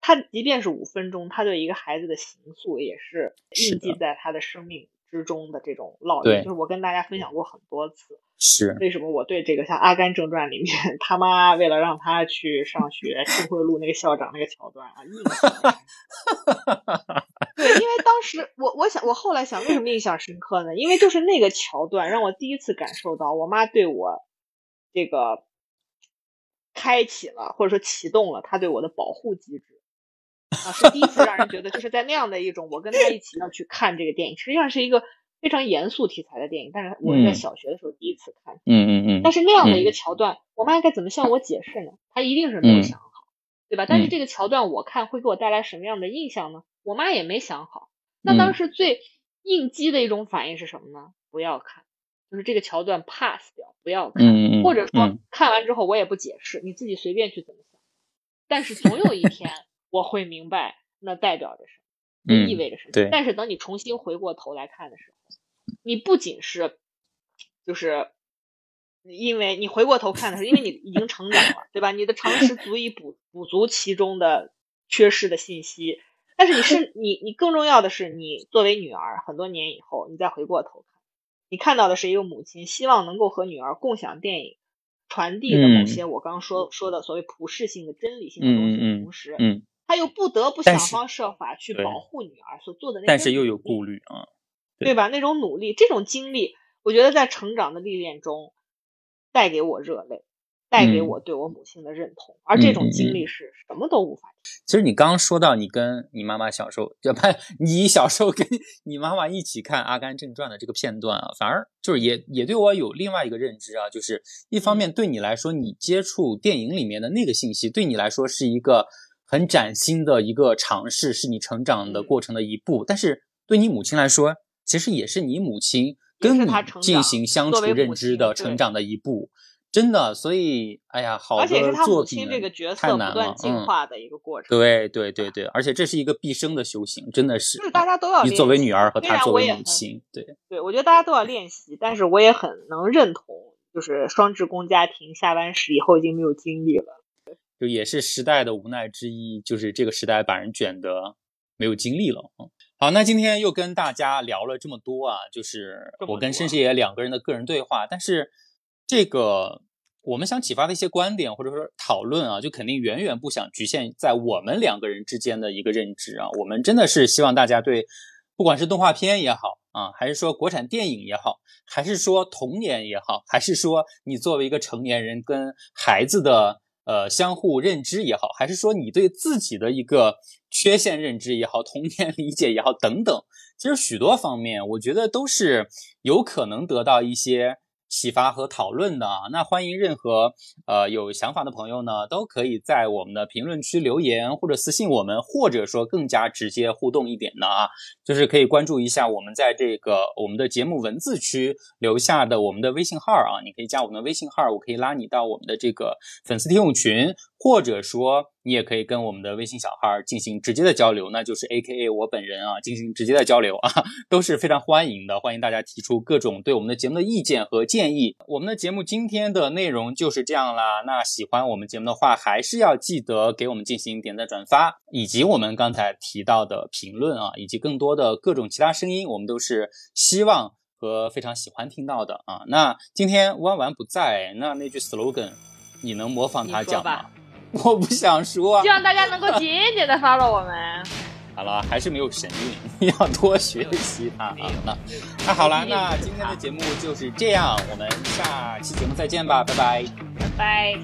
它即便是五分钟，他对一个孩子的形塑也是印记在他的生命。之中的这种烙印，就是我跟大家分享过很多次。是为什么我对这个像《阿甘正传》里面他妈为了让他去上学偷贿赂那个校长那个桥段啊，印象。对，因为当时我我想我后来想为什么印象深刻呢？因为就是那个桥段让我第一次感受到我妈对我这个开启了或者说启动了他对我的保护机制。啊，是第一次让人觉得，就是在那样的一种，我跟他一起要去看这个电影，实际上是一个非常严肃题材的电影，但是我在小学的时候第一次看，嗯嗯嗯，但是那样的一个桥段，我妈该怎么向我解释呢？她一定是没有想好，对吧？但是这个桥段我看会给我带来什么样的印象呢？我妈也没想好。那当时最应激的一种反应是什么呢？不要看，就是这个桥段 pass 掉，不要看，或者说看完之后我也不解释，你自己随便去怎么想。但是总有一天。我会明白那代表着什么，意味着什么。对。但是等你重新回过头来看的时候，你不仅是，就是因为你回过头看的时候，因为你已经成长了，对吧？你的常识足以补补足其中的缺失的信息。但是你是 你，你更重要的是，你作为女儿，很多年以后，你再回过头看，你看到的是一个母亲希望能够和女儿共享电影，传递的某些我刚刚说说的所谓普世性的真理性的东西，同时，嗯。他又不得不想方设法去保护女儿所做的那，但是又有顾虑啊，对吧？那种努力，这种经历，我觉得在成长的历练中带给我热泪，带给我对我母亲的认同，而这种经历是什么都无法。其实你刚刚说到你跟你妈妈小时候，就不，你小时候跟 你妈妈一起看《阿甘正传》的这个片段啊，反而就是也也对我有另外一个认知啊，就是一方面对你来说，你接触电影里面的那个信息，对你来说是一个。很崭新的一个尝试，是你成长的过程的一步。但是对你母亲来说，其实也是你母亲跟你进行相处认知的成长的一步。真的，所以哎呀，好的作品太难了。进化的一个过程。对对对对，而且这是一个毕生的修行，真的是。就是大家都要。你作为女儿和她作为母亲，对对，我觉得大家都要练习。但是我也很能认同，就是双职工家庭下班时以后已经没有精力了。就也是时代的无奈之一，就是这个时代把人卷的没有精力了好，那今天又跟大家聊了这么多啊，就是我跟申师爷两个人的个人对话。但是这个我们想启发的一些观点或者说讨论啊，就肯定远远不想局限在我们两个人之间的一个认知啊。我们真的是希望大家对，不管是动画片也好啊，还是说国产电影也好，还是说童年也好，还是说你作为一个成年人跟孩子的。呃，相互认知也好，还是说你对自己的一个缺陷认知也好，童年理解也好，等等，其实许多方面，我觉得都是有可能得到一些。启发和讨论的啊，那欢迎任何呃有想法的朋友呢，都可以在我们的评论区留言或者私信我们，或者说更加直接互动一点的啊，就是可以关注一下我们在这个我们的节目文字区留下的我们的微信号啊，你可以加我们的微信号，我可以拉你到我们的这个粉丝听友群，或者说。你也可以跟我们的微信小号进行直接的交流，那就是 A K A 我本人啊，进行直接的交流啊，都是非常欢迎的。欢迎大家提出各种对我们的节目的意见和建议。我们的节目今天的内容就是这样啦。那喜欢我们节目的话，还是要记得给我们进行点赞、转发，以及我们刚才提到的评论啊，以及更多的各种其他声音，我们都是希望和非常喜欢听到的啊。那今天弯弯不在，那那句 slogan，你能模仿他讲吗？我不想说，希望大家能够节节的 follow 我们。好了，还是没有神韵，要多学习它啊。那那好了，那今天的节目就是这样，我们下期节目再见吧，拜拜，拜拜。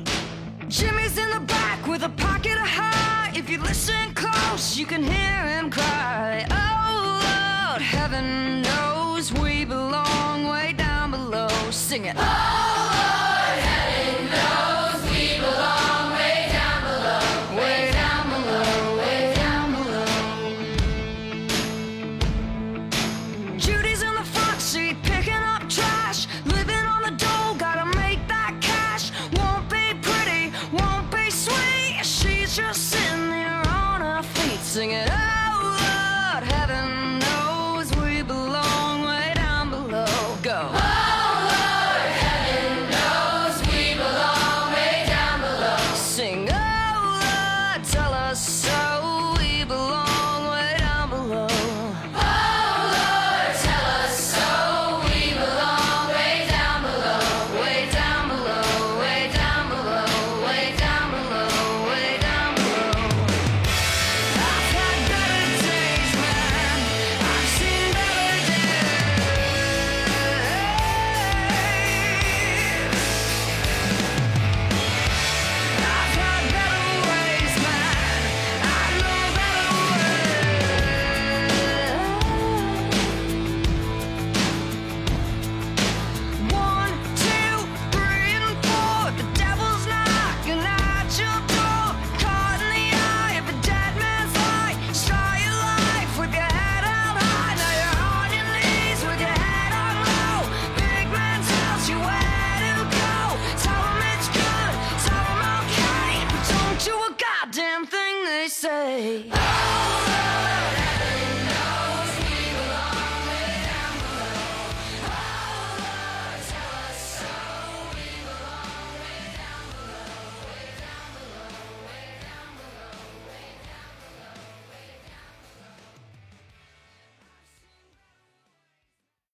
Say.